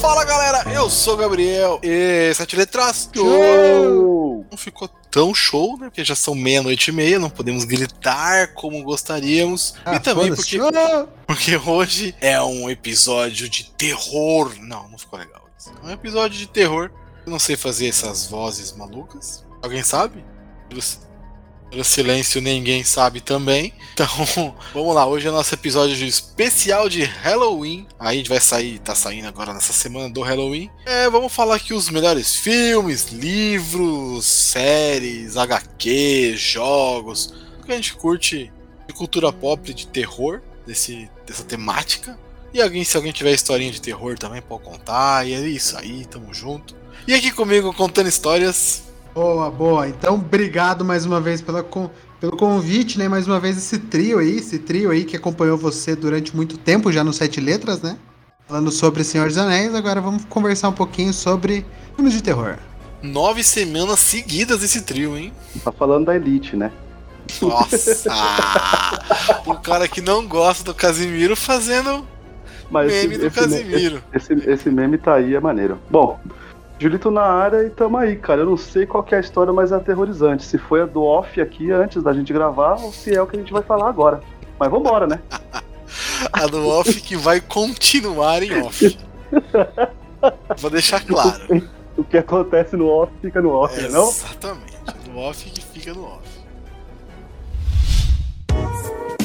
Fala galera, eu sou o Gabriel e Sete Letras show! Não ficou tão show, né? Porque já são meia-noite e meia, não podemos gritar como gostaríamos. Ah, e também porque, porque hoje é um episódio de terror. Não, não ficou legal. É um episódio de terror. Eu não sei fazer essas vozes malucas. Alguém sabe? Pelo silêncio ninguém sabe também. Então, vamos lá. Hoje é nosso episódio especial de Halloween. Aí a gente vai sair, tá saindo agora nessa semana do Halloween. É, vamos falar aqui os melhores filmes, livros, séries, HQ, jogos. O que a gente curte de cultura pop, de terror, desse, dessa temática. E alguém, se alguém tiver historinha de terror também, pode contar. E é isso aí, tamo junto. E aqui comigo contando histórias, Boa, boa. Então, obrigado mais uma vez pela, com, pelo convite, né? Mais uma vez esse trio aí, esse trio aí que acompanhou você durante muito tempo já no Sete Letras, né? Falando sobre Senhor dos Anéis, agora vamos conversar um pouquinho sobre filmes de terror. Nove semanas seguidas esse trio, hein? Tá falando da Elite, né? Nossa! o cara que não gosta do Casimiro fazendo Mas meme esse, do esse, Casimiro. Esse, esse, meme tá aí, é maneiro. Bom, Julito na área e tamo aí, cara. Eu não sei qual é a história mais aterrorizante. Se foi a do off aqui antes da gente gravar ou se é o que a gente vai falar agora. Mas vambora, né? a do off que vai continuar em off. Vou deixar claro. O que acontece no off fica no off, é, não? Exatamente. No off que fica no off.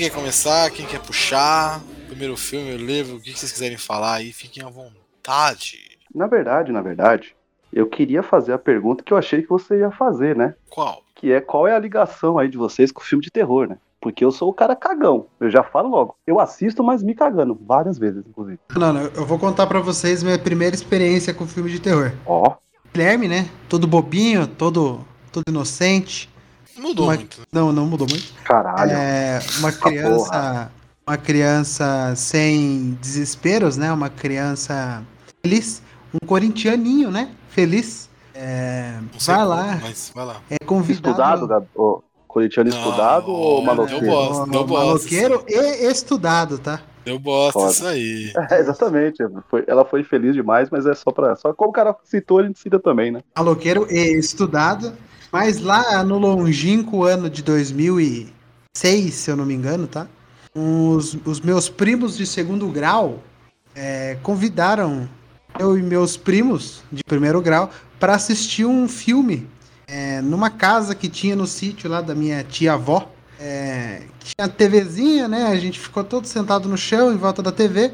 Quer começar, quem quer puxar, primeiro filme, o livro, o que vocês quiserem falar aí, fiquem à vontade. Na verdade, na verdade, eu queria fazer a pergunta que eu achei que você ia fazer, né? Qual? Que é qual é a ligação aí de vocês com o filme de terror, né? Porque eu sou o cara cagão. Eu já falo logo. Eu assisto, mas me cagando. Várias vezes, inclusive. Não, não. Eu vou contar para vocês minha primeira experiência com filme de terror. Ó. Oh. Guilherme, né? Todo bobinho, todo, todo inocente. Mudou uma... muito. Não, não mudou muito. Caralho. É, uma criança. Uma criança sem desesperos, né? Uma criança feliz. Um corintianinho, né? Feliz. É, vai, lá. Mas vai lá. É convidado. Estudado, Gabriel. Corintiano não, estudado ou maloqueiro? Deu bosta, deu bosta. Maloqueiro e estudado, tá? Deu bosta Foda. isso aí. É, exatamente. Foi, ela foi feliz demais, mas é só pra. Só como o cara citou, a gente cita também, né? Maloqueiro e estudado. Mas lá no longínquo ano de 2006, se eu não me engano, tá? Os, os meus primos de segundo grau é, convidaram eu e meus primos de primeiro grau para assistir um filme é, numa casa que tinha no sítio lá da minha tia-avó. É, tinha TVzinha, né? A gente ficou todo sentado no chão em volta da TV,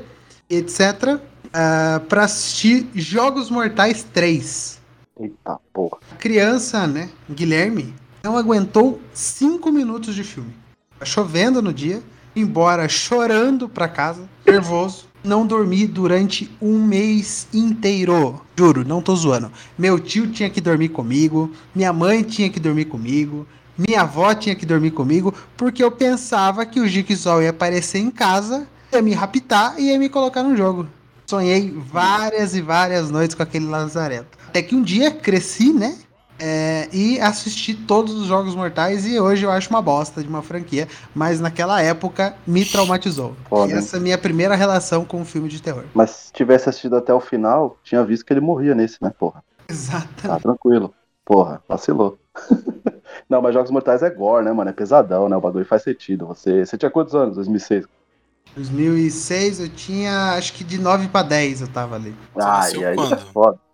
etc. Uh, para assistir Jogos Mortais 3. Eita porra. A criança, né, Guilherme, não aguentou cinco minutos de filme. Tá chovendo no dia, embora chorando pra casa, nervoso. Não dormi durante um mês inteiro. Juro, não tô zoando. Meu tio tinha que dormir comigo, minha mãe tinha que dormir comigo, minha avó tinha que dormir comigo, porque eu pensava que o Jigsaw ia aparecer em casa, ia me raptar e ia me colocar no jogo. Sonhei várias e várias noites com aquele lazareto. Até que um dia cresci, né? É, e assisti todos os Jogos Mortais e hoje eu acho uma bosta de uma franquia, mas naquela época me traumatizou. Foda. E essa é a minha primeira relação com um filme de terror. Mas se tivesse assistido até o final, tinha visto que ele morria nesse, né, porra? Exato. Tá tranquilo. Porra, vacilou. Não, mas Jogos Mortais é gore, né, mano? É pesadão, né? O bagulho faz sentido. Você, você tinha quantos anos? 2006? 2006 eu tinha, acho que de 9 pra 10 eu tava ali. Ah, e aí é quando? foda.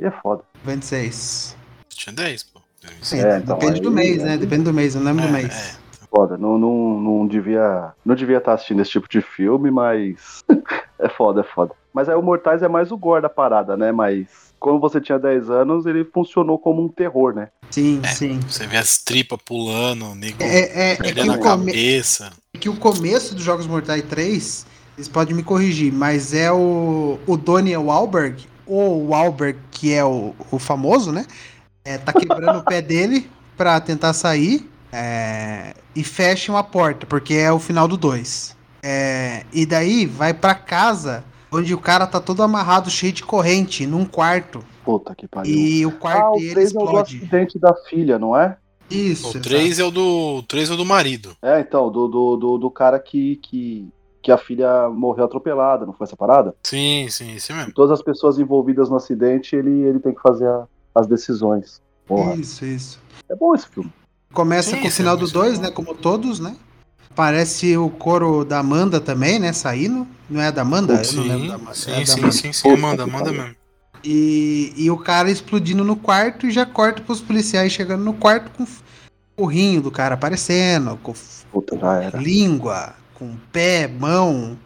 E é foda. 26. Você tinha 10, pô. Sim, É, então, depende do aí- mês, né? aí- Depende do mês, eu não lembro do É, mês. Foda. Não, não, não devia. Não devia estar assistindo esse tipo de filme, mas. é foda, é foda. Mas aí o Mortais é mais o gore da parada, né? Mas. Quando você tinha 10 anos, ele funcionou como um terror, né? Sim, É. sim. Você vê as tripas pulando, o nego É, é, é que o a come- cabeça. é que o começo dos Jogos Mortais 3, vocês podem me corrigir, mas é o, o Donnie Wahlberg, ou o Wahlberg, que é o, o famoso, né? É, tá quebrando o pé dele pra tentar sair é, e fecha uma porta, porque é o final do 2. É, e daí vai pra casa, onde o cara tá todo amarrado, cheio de corrente, num quarto. Puta que pariu. E o ah, quarto o dele 3 é o do explode. acidente da filha, não é? Isso. O 3 é o do. O 3 é o do marido. É, então, do, do, do, do cara que, que, que a filha morreu atropelada, não foi essa parada? Sim, sim, esse E mesmo. todas as pessoas envolvidas no acidente, ele, ele tem que fazer a- as decisões. Porra, Isso, isso. é bom esse filme. Começa Sim, com o final é do muito 2, bom. né? Como todos, né? Parece o coro da Amanda também, né? Saindo. Não é a da Amanda? Eu não lembro da Amanda. Sim, é sim, Amanda. sim, sim, Amanda, Amanda mesmo. E, e o cara explodindo no quarto e já corta pros policiais chegando no quarto com o rinho do cara aparecendo, com Puta, já era. língua, com pé, mão.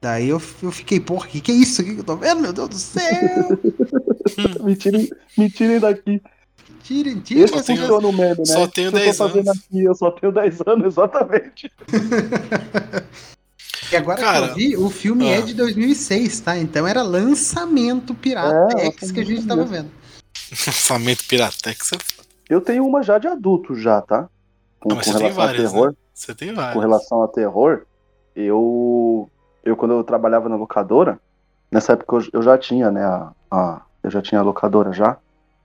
Daí eu, eu fiquei, porra, que que é isso aqui que eu tô vendo? Meu Deus do céu! me, tirem, me tirem daqui. Tirem, tirem Esse funciona o meme, né? só tenho O que eu 10 tô fazendo anos. aqui, eu só tenho 10 anos, exatamente. E agora Cara, que eu vi, o filme ah. é de 2006, tá? Então era lançamento Pirata É, que a gente tava vendo. Lançamento Piratex. é foda. Eu tenho uma já de adulto já, tá? Com, Ah, mas com você tem várias, terror. né? Você tem vários. com relação a terror, eu, eu quando eu trabalhava na locadora, nessa época eu, eu já tinha, né, a, a- eu já tinha a locadora já,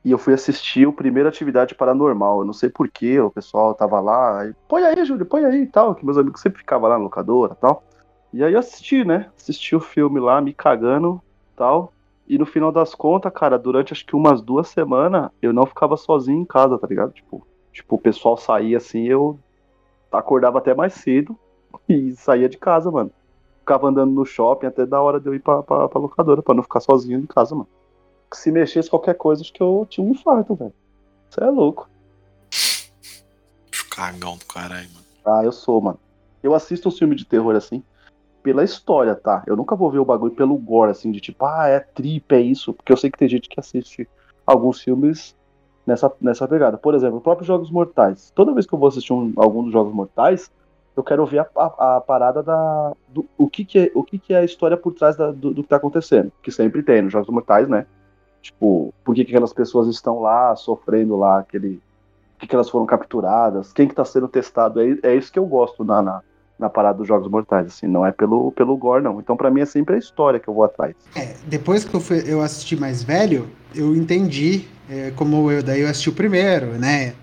e eu fui assistir o primeiro Atividade Paranormal, eu não sei porquê, o pessoal tava lá, e, põe aí, Júlio, põe aí e tal, que meus amigos sempre ficavam lá na locadora e tal, e aí eu assisti, né, assisti o filme lá, me cagando e tal, e no final das contas, cara, durante acho que umas duas semanas, eu não ficava sozinho em casa, tá ligado? Tipo, tipo o pessoal saía assim, eu acordava até mais cedo e saía de casa, mano. Ficava andando no shopping até da hora de eu ir pra, pra, pra locadora, pra não ficar sozinho em casa, mano. Se mexesse qualquer coisa, acho que eu tinha um infarto, velho. Você é louco. Cagão do caralho, mano. Ah, eu sou, mano. Eu assisto um filme de terror assim, pela história, tá? Eu nunca vou ver o bagulho pelo gore, assim, de tipo, ah, é trip, é isso. Porque eu sei que tem gente que assiste alguns filmes nessa, nessa pegada. Por exemplo, o próprio Jogos Mortais. Toda vez que eu vou assistir um- algum dos Jogos Mortais, eu quero ver a, a- a parada da. Do, o, que, que, é, o que, que é a história por trás da- do, do que tá acontecendo. Que sempre tem nos Jogos Mortais, né? Tipo, por que, que aquelas pessoas estão lá, sofrendo lá, aquele. Por que, que elas foram capturadas? Quem que tá sendo testado? É, é isso que eu gosto na, na, na parada dos Jogos Mortais, assim, não é pelo, pelo gore, não. Então, pra mim, é sempre a história que eu vou atrás. É, depois que eu, fui- eu assisti mais velho, eu entendi, é, como eu daí eu assisti o primeiro, né?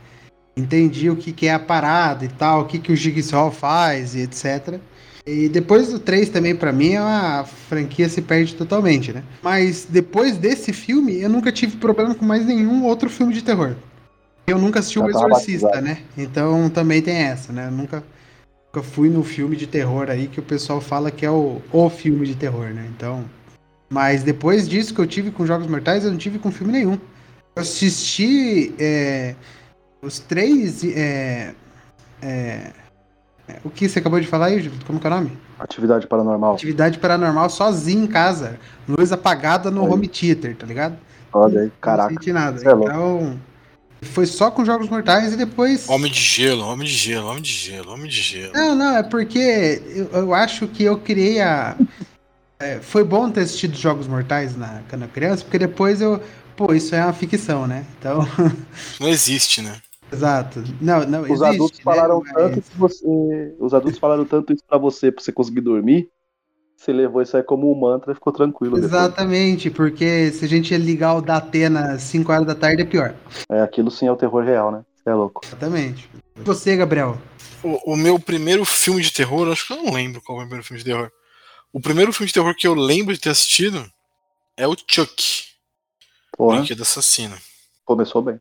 Entendi o que, que é a parada e tal, o que, que o Jigsaw faz e etc. E depois do 3 também, pra mim, a franquia se perde totalmente, né? Mas depois desse filme, eu nunca tive problema com mais nenhum outro filme de terror. Eu nunca assisti o Já tava Exorcista, batizado. né? Então também tem essa, né? Eu nunca, nunca fui no filme de terror aí que o pessoal fala que é o, o filme de terror, né? Então. Mas depois disso que eu tive com Jogos Mortais, eu não tive com filme nenhum. Eu assisti é, os três. É, é, é, o que você acabou de falar aí? Como que é o nome? Atividade paranormal. Atividade paranormal sozinho em casa. Luz apagada no Aí. home theater, tá ligado? Olha aí, Não caraca. senti nada. É então. Foi só com Jogos Mortais e depois. Homem de gelo, homem de gelo, homem de gelo, homem de gelo. Não, não, é porque eu, eu acho que eu criei a. é, foi bom ter assistido Jogos Mortais na, quando eu criança, porque depois eu. Pô, isso é uma ficção, né? Então. Não existe, né? Exato. Não, não, Os existe, adultos né? falaram Mas- tanto que você. Os adultos falaram tanto isso pra você, pra você conseguir dormir. Você levou isso aí como um mantra e ficou tranquilo. depois. Exatamente, porque se a gente ligar o Datena às 5 horas da tarde é pior. É, aquilo sim é o terror real, né? Você é louco. Exatamente. E você, Gabriel? O, o meu primeiro filme de terror, acho que eu não lembro qual foi o primeiro filme de terror. O primeiro filme de terror que eu lembro de ter assistido é o Chuck, Porra, Brinquedo Assassino. começou bem.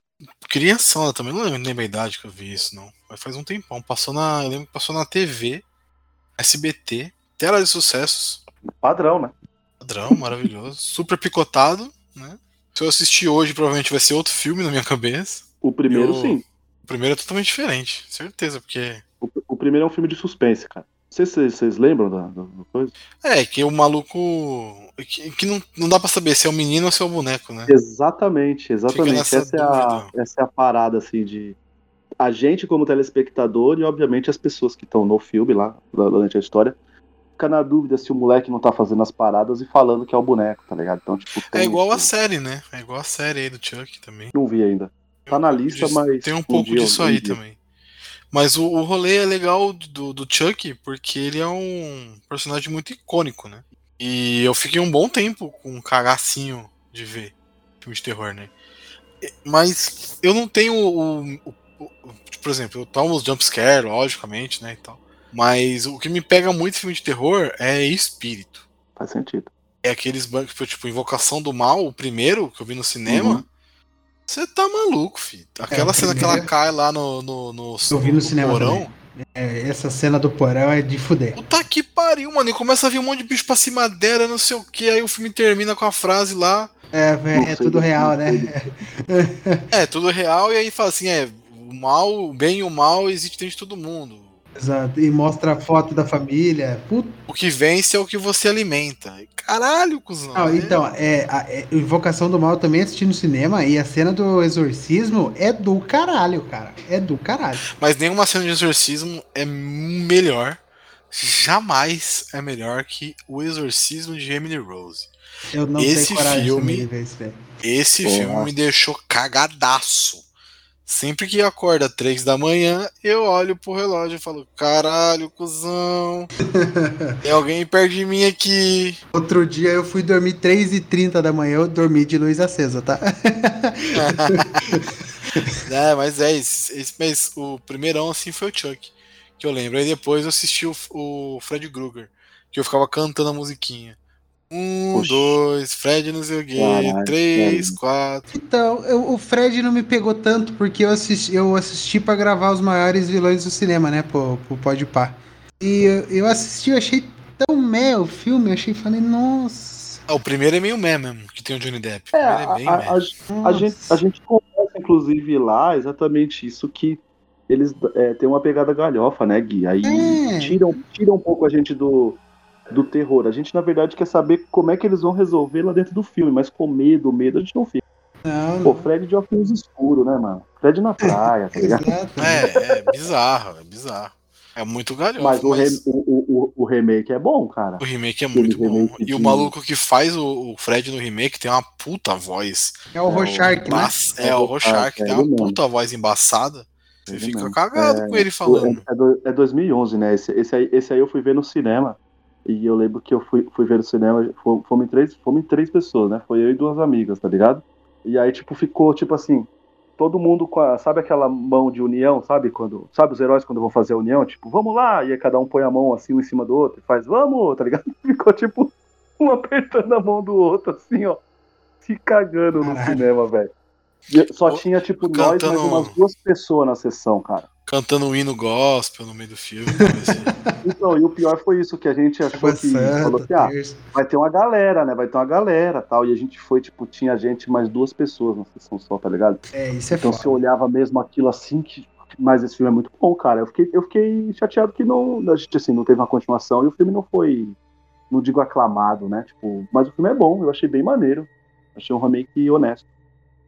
Crianção, eu também não lembro, lembro a idade que eu vi isso, não. Mas faz um tempão. Passou na. Eu lembro que passou na TV, SBT, tela de sucessos. Padrão, né? Padrão, maravilhoso. Super picotado, né? Se eu assistir hoje, provavelmente vai ser outro filme na minha cabeça. O primeiro, Eu- sim. O primeiro é totalmente diferente, certeza, porque. O, o primeiro é um filme de suspense, cara. Não sei se vocês, lembram da, da- coisa. É, que o maluco. Que, que não, não dá pra saber se é o menino ou se é o boneco, né? Exatamente, exatamente. Essa é, a, essa é a parada, assim, de. A gente, como telespectador, e obviamente as pessoas que estão no filme lá, durante a história, fica na dúvida se o moleque não tá fazendo as paradas e falando que é o boneco, tá ligado? Então, tipo, É igual a isso. série, né? É igual a série aí do Chuck também. Não vi ainda. Tá na lista, Disso- mas Tem um um pouco dia eu- disso um aí dia. também. Mas o, o rolê é legal do, do Chuck porque ele é um personagem muito icônico, né? E eu fiquei um bom tempo com um cagacinho de ver filme de terror, né? Mas eu não tenho o. o- o- o- por exemplo, eu tomo os jumpscare, logicamente, né? E tal. Mas o que me pega muito em filme de terror é espírito. Faz sentido. É aqueles bancos, tipo, Invocação do Mal, o primeiro que eu vi no cinema. Uhum. Você tá maluco, filho. Aquela É, cena que ela cai lá no, no, no, Eu vi no cinema porão. também. É, essa cena do porão é de fuder. Puta que pariu, mano. E começa a vir um monte de bicho pra cima dela, não sei o que. Aí o filme termina com a frase lá. É, Não é, é tudo do- real, né? É, tudo real. E aí fala assim: é, o mal, o bem e o mal existe dentro de todo mundo. Exato. E mostra a foto da família. Puta. O que vence é o que você alimenta. Caralho, cuzão. Não, então, é, a é, Invocação do Mal eu também assisti no cinema e a cena do exorcismo é do caralho, cara. É do caralho. Mas nenhuma cena de exorcismo é melhor. Jamais é melhor que o exorcismo de Emily Rose. Eu não Esse tenho coragem filme- de ver. Esse Porra. filme me deixou cagadaço. Sempre que acorda três da manhã, eu olho pro relógio e falo: caralho, cuzão. Tem alguém perto de mim aqui. Outro dia eu fui dormir 3h30 da manhã, eu dormi de luz acesa, tá? É, mas é isso. Esse, mas o primeirão assim foi o Chuck, que eu lembro. Aí depois eu assisti o, o Fred Krueger, que eu ficava cantando a musiquinha. Um, Oxi. dois, Fred não sei o quê, três, quatro. Então, eu- o Fred não me pegou tanto porque eu assisti, eu assisti para gravar os maiores vilões do cinema, né, pro, pro Podpah. E eu, eu assisti, eu achei tão meh o filme, eu achei, falei, nossa. Ah, o primeiro é meio meh mesmo, que tem o Johnny Depp. O É, primeiro a, é bem a- a- a gente, a gente conversa, inclusive, lá exatamente isso que eles é, têm uma pegada galhofa, né, Gui? Aí É. tiram, tiram um pouco a gente do, do terror. A gente, na verdade, quer saber como é que eles vão resolver lá dentro do filme, mas com medo, medo a gente não fica. Não, Pô. Fred de óculos escuro, né, mano? Fred na praia, tá ligado? É, é bizarro, é bizarro. É muito galhofa, Mas mas, o, re- o, o, o- remake é bom, cara. o remake é aquele muito bom. E o maluco que faz o, o Fred no remake tem uma puta voz. É o Rorschach, né? Mas- É, o Rorschach É tem ele uma mesmo. puta voz embaçada. Você fica mesmo. cagado É, com ele falando. É, é do- é 2011, né? Esse, esse, aí, esse aí eu fui ver no cinema. E eu lembro que eu fui, fui ver no cinema. fo- Fomos em, três, fomos em três pessoas, né? Foi eu e duas amigas, tá ligado? E aí, tipo, ficou, tipo assim, todo mundo com a. Sabe aquela mão de união, sabe? Quando. Sabe os heróis quando vão fazer a união? Tipo, vamos lá! E aí cada um põe a mão assim, um em cima do outro e faz, vamos, tá ligado? Ficou tipo, um apertando a mão do outro, assim, ó. Se cagando no cinema, velho. Só tinha, tipo, nós mais umas duas pessoas na sessão, cara. Cantando um hino gospel no meio do filme. assim. Então, e o pior foi isso, que a gente achou Água que falou que ah, terça. vai ter uma galera, né? Vai ter uma galera tal. E a gente foi, tipo, tinha gente mais duas pessoas na sessão só, tá ligado? É, isso é Então foda. você olhava mesmo aquilo assim, que. Mas esse filme é muito bom, cara. Eu fiquei, eu fiquei chateado que não. A gente assim, não teve uma continuação e o filme não foi. Não digo aclamado, né? Tipo, mas o filme é bom, eu achei bem maneiro. Achei um remake honesto.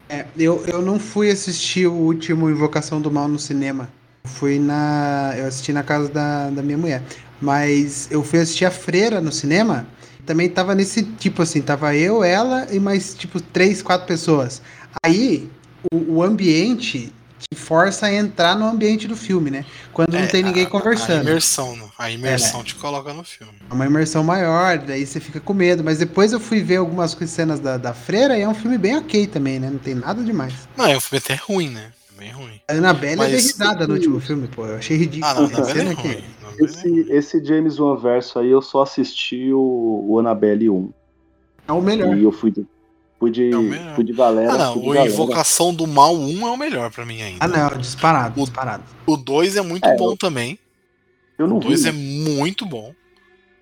É, eu, eu não fui assistir o último Invocação do Mal no cinema. Eu Fui na. Eu assisti na casa da, da minha mulher. Mas eu fui assistir a Freira no cinema. Também tava nesse tipo assim, tava eu, ela e mais tipo três, quatro pessoas. Aí o, o ambiente te força a entrar no ambiente do filme, né? Quando não É, tem ninguém a- A conversando. imersão, né? a imersão te coloca no filme. É uma imersão maior, daí você fica com medo. Mas depois eu fui ver algumas cenas da, da Freira e é um filme bem ok também, né? Não tem nada demais. Não, é um filme até ruim, né? É bem ruim. A Annabelle Mas- é risada no último filme, pô. Eu achei ridículo. Ah, não, essa não, é ruim. é Esse, esse James Wan verso aí, eu só assisti o, o Annabelle 1. É o melhor. E eu fui de, fui de, É fui de galera. Ah, não, fui de o galera. Invocação do Mal 1 é o melhor pra mim ainda. Ah, não, disparado, O- disparado. O 2 é muito É, bom também. Eu não O 2 vi. é muito bom.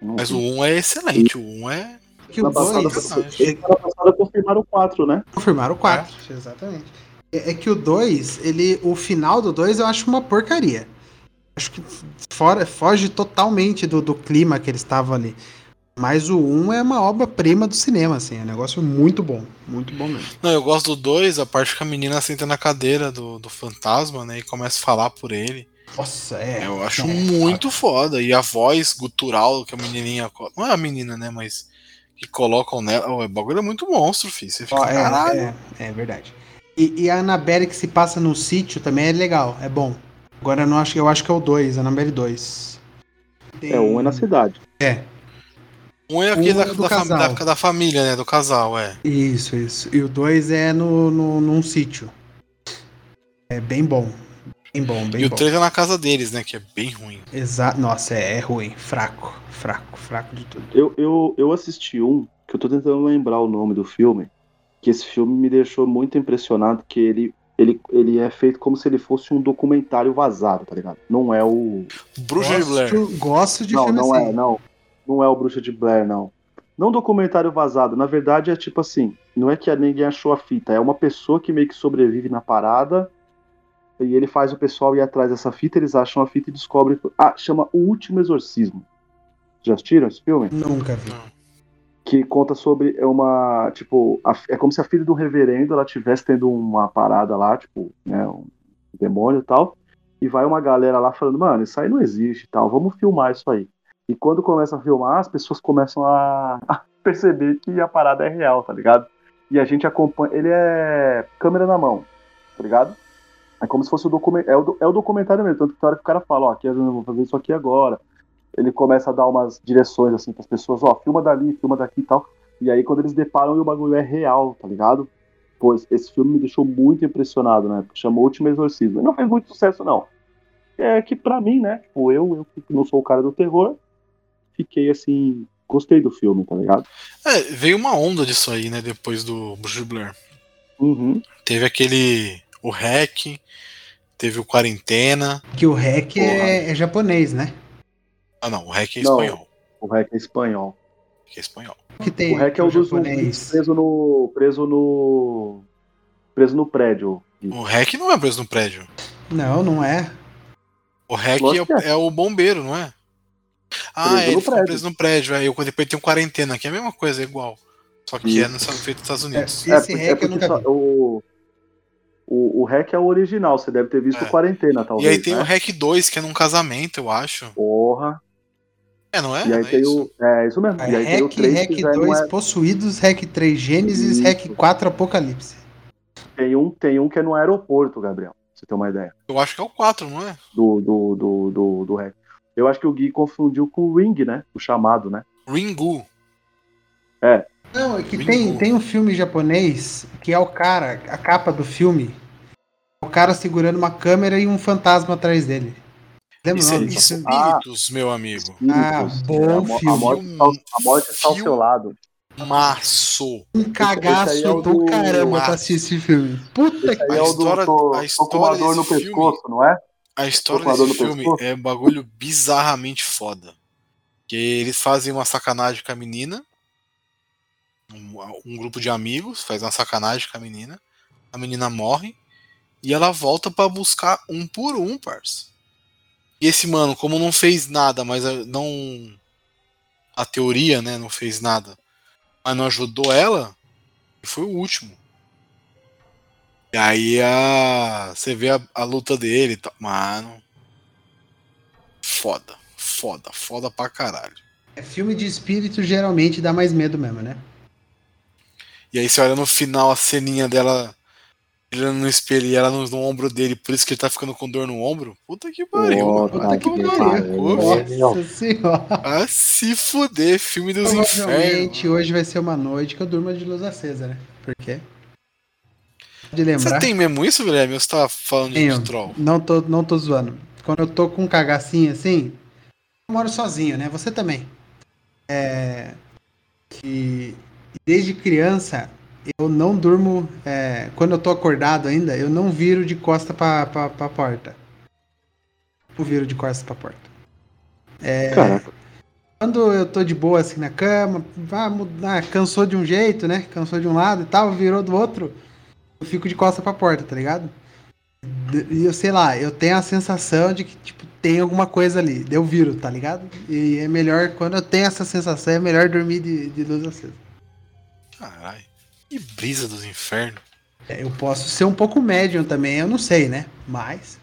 Não Mas vi. o 1 é excelente, o 1 é. Que o Na passada, 2. personagem. semana passada confirmaram o 4, né? Confirmaram o 4, exatamente. É, é que o 2, ele. O final do 2 eu acho uma porcaria. Acho que fora, foge totalmente do, do clima que eles estavam ali. Mas o 1 é uma obra-prima do cinema, assim. É um negócio muito bom. Muito bom mesmo. Não, eu gosto do 2, a parte que a menina senta na cadeira do, do fantasma, né? E começa a falar por ele. Nossa, é. Eu acho É, muito foda. E a voz gutural que a menininha. Não é a menina, né? Mas. Que colocam nela. O bagulho é muito monstro, filho. Você fica. Ó, é, caralho. é, é verdade. E, e a Annabelle que se passa no sítio também é legal, é bom. Agora eu, não acho, eu acho que é o 2, Annabelle 2. Tem- É, um é na cidade. É, Um é aquele Um da, é do da, da- da família, né? Do casal, é. isso, isso. E o 2 é no, no, num sítio. É bem bom. Bem bom, bem e o bom. 3 é na casa deles, né? Que é bem ruim. Exa Nossa, é, é ruim. Fraco, fraco, fraco de tudo. Eu, eu, eu assisti um, que eu tô tentando lembrar o nome do filme, que esse filme me deixou muito impressionado, que ele, ele, ele é feito como se ele fosse um documentário vazado, tá ligado? Não é o... Bruxa de Blair. Gosto, de não, filme não assim. é, não. Não é o Bruxa de Blair, não. Não documentário vazado, na verdade é tipo assim, não é que ninguém achou a fita, é uma pessoa que meio que sobrevive na parada, e ele faz o pessoal ir atrás dessa fita, eles acham a fita e descobrem... Ah, chama O Último Exorcismo. Já assistiram esse filme? Nunca vi. Que conta sobre uma tipo a- é como se a filha do reverendo ela tivesse tendo uma parada lá tipo né um demônio e tal e vai uma galera lá falando mano isso aí não existe e tal vamos filmar isso aí. E quando começa a filmar as pessoas começam a, a perceber que a parada é real tá ligado? E a gente acompanha ele é câmera na mão tá ligado? É como se fosse o documento é o, é o documentário mesmo tanto que a hora que o cara fala ó aqui eu vou fazer isso aqui agora ele começa a dar umas direções assim para as pessoas, ó, filma dali, filma daqui e tal. E aí quando eles deparam e o bagulho é real, tá ligado? Pois esse filme me deixou muito impressionado, né? Porque chamou Último Exorcismo. E não fez muito sucesso não. É que pra mim, né, tipo, eu, eu que não sou o cara do terror, fiquei assim, gostei do filme, tá ligado? É, veio uma onda disso aí, né? Depois do Bruxa de Blair. Uhum. Teve aquele. O Hack. Teve o Quarentena. Que o REC é, é japonês, né? Ah, não. O Hack é Não. espanhol. O REC é espanhol. Que é espanhol. Que tem o REC é o dos preso no preso no preso no prédio. O Hack não é preso no prédio. Não, não é. O Hack é, o- é. é o bombeiro, não é? Ah, Preso é, ele prédio. preso no prédio. Aí eu depois tem um quarentena, que é a mesma coisa, é igual. Só que é Isso. nos feito nos Estados Unidos. Esse porque- REC eu nunca só- vi. O, o, o REC é o original, você deve ter visto É. Quarentena, e talvez. aí tem né? o Hack 2, que é num casamento, eu acho. Porra. É, não é? E aí Não é tem isso? o. É isso mesmo. E aí tem o REC, 3 REC que já não 2 é. Possuídos, REC 3 Gênesis, Isso. REC 4 Apocalipse. Tem um, tem um que é no aeroporto, Gabriel. Pra você ter uma ideia. Eu acho que é o 4, não é? Do, do, do, do, do REC. Eu acho que o Gui confundiu com o Ring, né? O chamado, né? Ringu. Não, é que tem, tem um filme japonês que é o cara, a capa do filme, o cara segurando uma câmera e um fantasma atrás dele. Lembra Isso é filme? espíritos, meu amigo. Ah, Espíritos. bom a, filme. A morte, está ao- a morte está ao seu lado. Maço. Um aí cagaço é o do do- caramba pra Ah. assistir esse filme. Puta que A é o história- do, a história no filme- pescoço, não é? A história desse no filme pescoço? é um bagulho bizarramente foda. Que eles fazem uma sacanagem com a menina. Um, um grupo de amigos faz uma sacanagem com a menina. A menina morre. E ela volta pra buscar um por um, parça. E esse mano, como não fez nada, mas a- não. A teoria, né? Não fez nada. Mas não ajudou ela. E foi o último. E aí a. Você vê a, a luta dele e tal. Mano. Foda. Foda. Foda pra caralho. É filme de espírito geralmente dá mais medo mesmo, né? E aí você olha no final a ceninha dela olhando no espelho e ela no, no ombro dele, por isso que ele tá ficando com dor no ombro. Puta que pariu, mano. Puta tá que que pariu. Nossa senhora. Ah, se fuder, filme dos infernos. hoje vai ser uma noite que eu durmo de luz acesa, né? Por quê? De Você lembrar. tem mesmo isso, Guilherme? Ou você tá falando de Tenho. troll? Não tô, não tô zoando. Quando eu tô com um cagacinho assim, eu moro sozinho, né? Você também. É. Que desde criança eu não durmo. é, quando eu tô acordado ainda, eu não viro de costa pra, pra, pra porta. Não viro de costa pra porta. É, Caraca. Quando eu tô de boa assim na cama, ah, mudar, cansou de um jeito, né? Cansou de um lado e tal, virou do outro, eu fico de costa pra porta, tá ligado? E eu sei lá, eu tenho a sensação de que, tipo, tem alguma coisa ali. Eu viro, tá ligado? E é melhor, quando eu tenho essa sensação, é melhor dormir de, de luz acesa. Caralho. Que brisa dos infernos. É, eu posso ser um pouco médium também, eu não sei, né? Mas.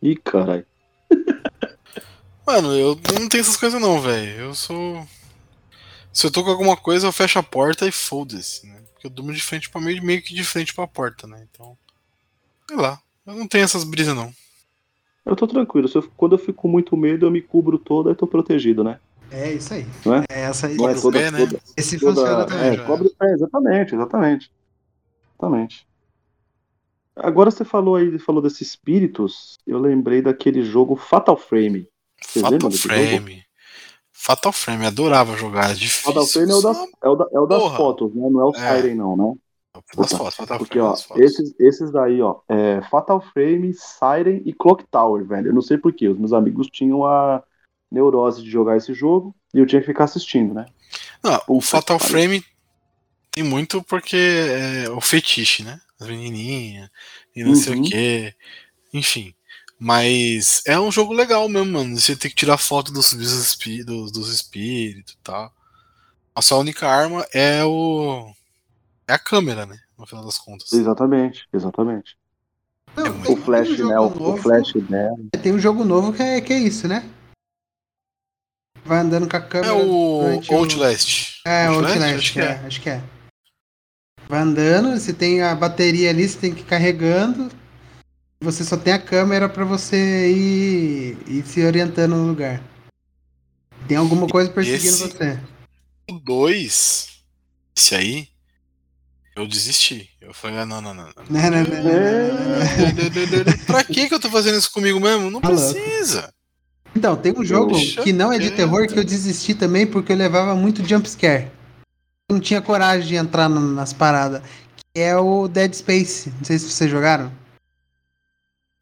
Ih, caralho. Mano, eu não tenho essas coisas não, velho. Eu sou. Se eu tô com alguma coisa, eu fecho a porta e foda-se, né? Porque eu durmo de frente pra meio, meio que de frente pra porta, né? Então. Sei lá. Eu não tenho essas brisas não. Eu tô tranquilo. Eu, quando eu fico com muito medo, eu me cubro toda e tô protegido, né? É isso aí. Não é? É essa aí. Não é toda, pé, né? toda- Esse toda- funciona também. É, já. cobre o pé, exatamente, exatamente. Exatamente. Agora você falou aí, falou desses espíritos, eu lembrei daquele jogo Fatal Frame. Vocês Fatal Frame. Fatal Frame, adorava jogar. É difícil. Fatal Frame é o das, é o da- é o das fotos, né? Não é o É. Siren, não, né? das fotos, Fatal Porque, Frame, ó, das fotos. esses, esses daí, ó, é Fatal Frame, Siren e Clock Tower, velho. Eu não sei porquê. Os meus amigos tinham a neurose de jogar esse jogo e eu tinha que ficar assistindo, né? Não, o Fatal. Frame tem muito porque é o fetiche, né? As menininhas e não sei Uhum. o que. Enfim. Mas é um jogo legal mesmo, mano. Você tem que tirar foto dos, dos, espí- dos, dos espíritos e tal. A sua única arma é o. É a câmera, né? No final das contas. Exatamente, exatamente. Não, É O flash, um né? O, flash, né? Tem um jogo novo que é, que é isso, né? Vai andando com a É câmera. o durante o- Outlast. É, o Outlast, Acho que é, é. acho que é. Vai andando, você tem a bateria ali, você tem que ir carregando. Você só tem a câmera pra você ir, ir se orientando no lugar. Tem alguma coisa perseguindo Esse- você. O 2, esse aí, eu desisti. Eu falei, ah, não, não, não. não. Pra que que eu tô fazendo isso comigo mesmo? Não Tá precisa. Então, tem um jogo Poxa que não é de terror que eu desisti também porque eu levava muito jumpscare. Eu não tinha coragem de entrar na- nas paradas. Que é o Dead Space. Não sei se vocês jogaram.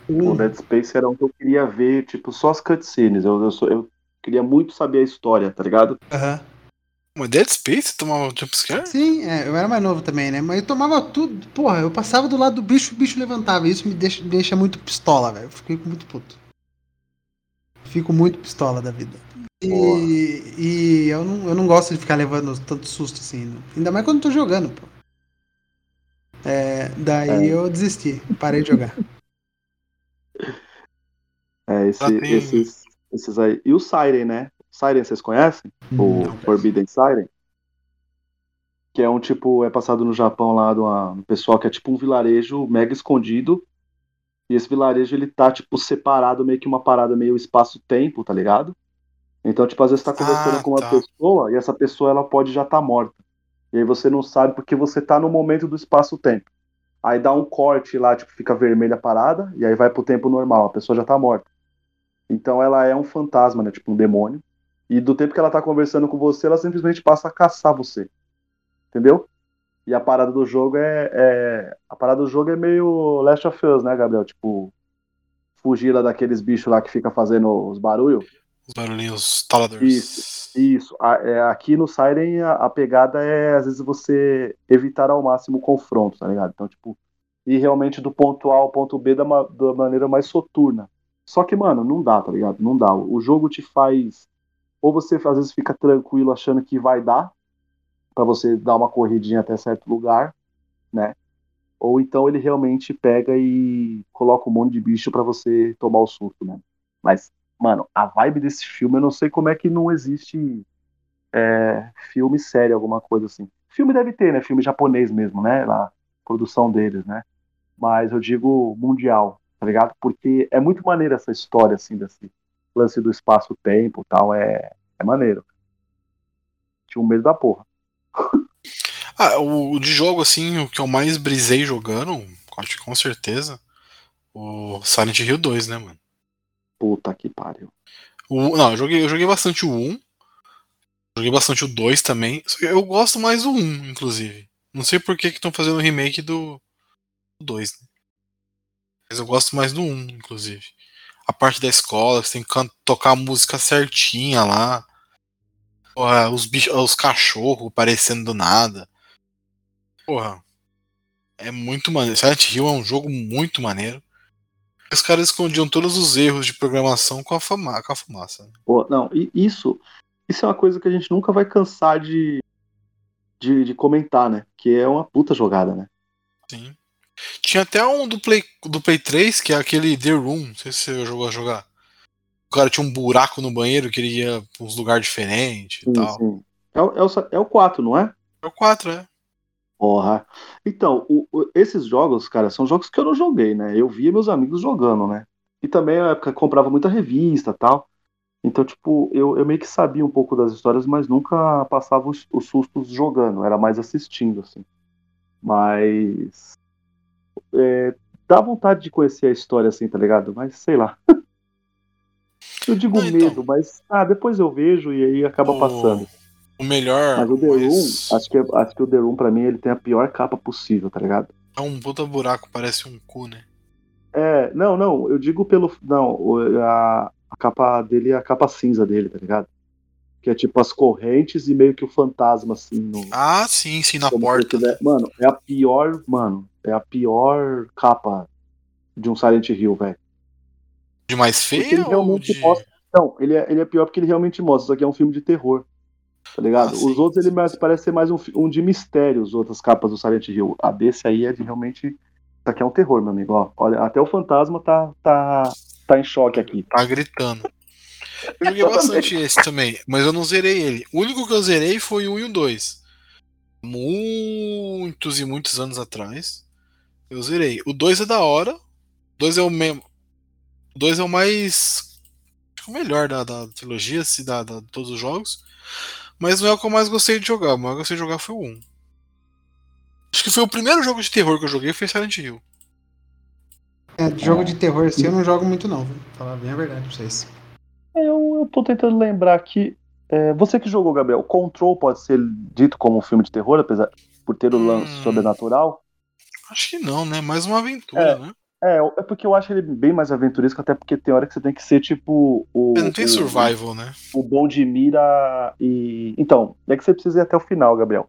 O Dead Space era um que eu queria ver, tipo, só as cutscenes. Eu, eu, sou- eu queria muito saber a história, tá ligado? Aham. Mas Dead Space tomava jumpscare? Sim, é, eu era mais novo também, né? Mas eu tomava tudo. Porra, eu passava do lado do bicho, o bicho levantava. Isso me deixa, me deixa muito pistola, velho. Eu fiquei muito puto. Fico muito pistola da vida. Porra. E, e eu, não, eu não gosto de ficar levando tanto susto assim. não. Ainda mais quando eu tô jogando, pô. É, daí É. eu desisti, parei de jogar. É, esse, Ah, tem- esses, esses aí. E o Siren, né? Siren, vocês conhecem? O Não. Forbidden Siren? Que é um tipo, é passado no Japão lá do um pessoal que é tipo um vilarejo mega escondido. E esse vilarejo ele tá tipo separado, meio que uma parada meio espaço-tempo, tá ligado? Então, tipo, às vezes você tá conversando Ah, com uma tá. pessoa e essa pessoa ela pode já estar tá morta. E aí você não sabe porque você tá no momento do espaço-tempo. Aí dá um corte lá, tipo, fica vermelha a parada, e aí vai pro tempo normal, a pessoa já tá morta. Então ela é um fantasma, né? Tipo um demônio. E do tempo que ela tá conversando com você, ela simplesmente passa a caçar você. Entendeu? E a parada do jogo é. é- A parada do jogo é meio Last of Us, né, Gabriel? Tipo, fugir lá daqueles bichos lá que fica fazendo os barulhos. Os barulhinhos taladores. Isso. A- é, aqui no Siren a, a pegada é, às vezes, você evitar ao máximo o confronto, tá ligado? Então, tipo, ir realmente do ponto A ao ponto B da, ma- da maneira mais soturna. Só que, mano, não dá, tá ligado? Não dá. O jogo te faz. Ou você às vezes fica tranquilo achando que vai dar, pra você dar uma corridinha até certo lugar, né? Ou então ele realmente pega e coloca um monte de bicho pra você tomar o susto, né? Mas Mano, a vibe desse filme, eu não sei como é que não existe é, filme sério, alguma coisa assim. Filme deve ter, né? Filme japonês mesmo, né? Lá, produção deles, né? Mas eu digo mundial, tá ligado? Porque é muito maneiro essa história, assim, desse lance do espaço-tempo tal. É, é maneiro. Tinha um medo da porra. Ah, o, de jogo, assim, o que eu mais brisei jogando, acho que com certeza, o Silent Hill 2, né, mano? Puta que pariu. O, não, eu joguei, eu joguei bastante o 1. Joguei bastante o 2 também. Eu gosto mais do 1, inclusive. Não sei por que estão fazendo o remake do, do 2, né? Mas eu gosto mais do 1, inclusive. A parte da escola, você tem que tocar a música certinha lá. Porra, os, bichos, os cachorros aparecendo do nada. Porra. É muito maneiro. Silent Hill é um jogo muito maneiro. Os caras escondiam todos os erros de programação com a, fama, com a fumaça. Pô, não, isso, isso é uma coisa que a gente nunca vai cansar de, de, de comentar, né? Que é uma puta jogada, né? Sim. Tinha até um do Play, do Play 3, que é aquele The Room. Não sei se você jogou a jogar. O cara tinha um buraco no banheiro que ele ia pra uns lugares diferentes e Sim, tal. sim. É, o- é, o, é o 4, não é? É o 4, é. Porra. Então, o- o- esses jogos, cara, são jogos que eu não joguei, né? Eu via meus amigos jogando, né? E também na época comprava muita revista e tal. Então, tipo, eu, eu meio que sabia um pouco das histórias, mas nunca passava os, os sustos jogando, era mais assistindo, assim. Mas. é, dá vontade de conhecer a história, assim, tá ligado? Mas sei lá. Eu digo Não, então. medo, mas ah, depois eu vejo e aí acaba O- passando. O melhor. Mas o The Room, mas acho que, acho que o The Room, pra mim, ele tem a pior capa possível, tá ligado? É um puta buraco, parece um cu, né? É, não, não, eu digo pelo. Não, a, a capa dele é a capa cinza dele, tá ligado? Que é tipo as correntes e meio que o fantasma, assim, no. Ah, sim, sim, na porta. tiver- Mano, é a pior. Mano, é a pior capa de um Silent Hill, velho. De mais feio ele realmente de... mostra. Não, ele é, ele é pior porque ele realmente mostra. Isso aqui é um filme de terror. Tá ligado? Ah, sim, os outros ele sim, mais, sim. parece ser mais um, um de mistério, as outras capas do Silent Hill. A desse aí é de realmente. Isso aqui é um terror, meu amigo. Ó, olha, até o fantasma tá, tá, tá em choque aqui. Tá gritando. Eu joguei bastante esse também, mas eu não zerei ele. O único que eu zerei foi o 1 e o 2. Muitos e muitos anos atrás. Eu zerei. O 2 é da hora. O 2 é o mesmo. O 2 é o mais. acho que o melhor da, da trilogia, se da, da- de todos os jogos. Mas não é o que eu mais gostei de jogar. O mais que eu gostei de jogar foi o 1. Acho que foi o primeiro jogo de terror que eu joguei foi Silent Hill. É, jogo de terror assim eu não jogo muito não, viu? Falar bem a verdade pra vocês. Eu, eu tô tentando lembrar que. é, você que jogou, Gabriel, Control pode ser dito como um filme de terror, apesar por ter o lance Hum. sobrenatural? Acho que não, né? Mais uma aventura, É. né? É, é porque eu acho ele bem mais aventuresco, até porque tem hora que você tem que ser tipo o. É, não tem o- survival, né? o bom de mira e. Então, é que você precisa ir até o final, Gabriel.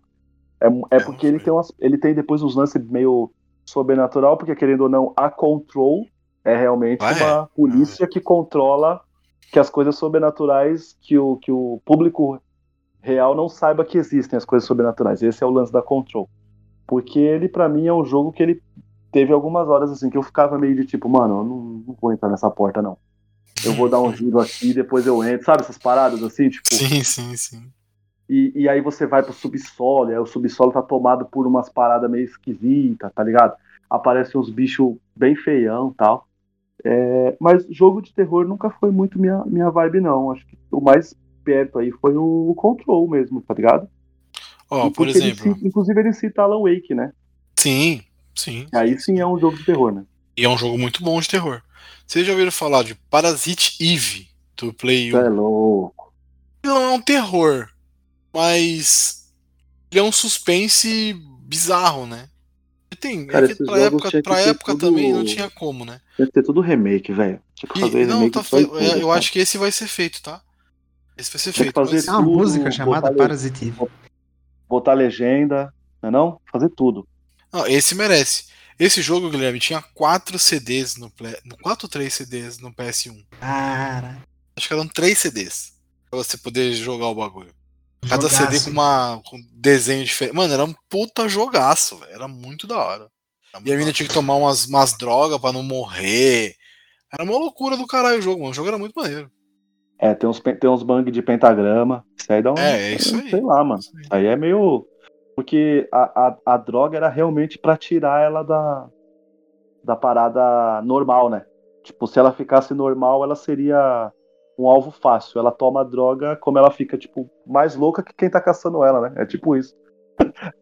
É, é É, porque ele tem, umas, ele tem depois uns lances meio sobrenatural, porque querendo ou não, a Control é realmente Ah, é? uma polícia que controla que as coisas sobrenaturais, que o, que o público real não saiba que existem as coisas sobrenaturais. Esse é o lance da Control. Porque ele, pra mim, é um jogo que ele teve algumas horas assim que eu ficava meio de tipo, mano, eu não, não vou entrar nessa porta, não. Eu vou dar um giro aqui, depois eu entro, sabe essas paradas assim, tipo. Sim, sim, sim. E, e aí você vai pro subsolo, e aí o subsolo tá tomado por umas paradas meio esquisitas, tá ligado? Aparecem uns bichos bem feião e tal. É, mas jogo de terror nunca foi muito minha, minha vibe, não. Acho que o mais perto aí foi o Control mesmo, tá ligado? Ó, E por ele exemplo. cita- inclusive ele cita Alan Wake, né? Sim, sim. Aí sim é um jogo de terror, né? E é um jogo muito bom de terror. Vocês já ouviram falar de Parasite Eve do Play 1? Cê é louco. Ele não é um terror, mas ele é um suspense bizarro, né? E Tem, Cara, é que pra época, tinha que pra época tudo- também não tinha como, né? Deve ter tudo remake, velho. Tinha que E, fazer não, remake tá fe... em tudo, é, eu cara. acho que esse vai ser feito, tá? Esse vai ser Tinha que feito. fazer mas- Tem uma música chamada botar- Parasitive. Botar legenda, não é não? Fazer tudo. Não, esse merece. Esse jogo, Guilherme, tinha 4 CDs no Play... 4 ou 3 CDs no PS1. Cara. Acho que eram 3 CDs. Pra você poder jogar o bagulho. Cada jogaço. CD com uma com desenho diferente. Mano, era um puta jogaço, velho. Era muito da hora. E a mina tinha que tomar umas, umas drogas pra não morrer. Era uma loucura do caralho o jogo, mano. O jogo era muito maneiro. É, tem uns, tem uns bang de pentagrama. Isso aí dá um. É, é isso aí. Sei lá, mano. Isso aí. Aí é meio. Porque a, a, a droga era realmente pra tirar ela da, da parada normal, né? Tipo, se ela ficasse normal, ela seria um alvo fácil. Ela toma a droga, como ela fica, tipo, mais louca que quem tá caçando ela, né? É tipo isso.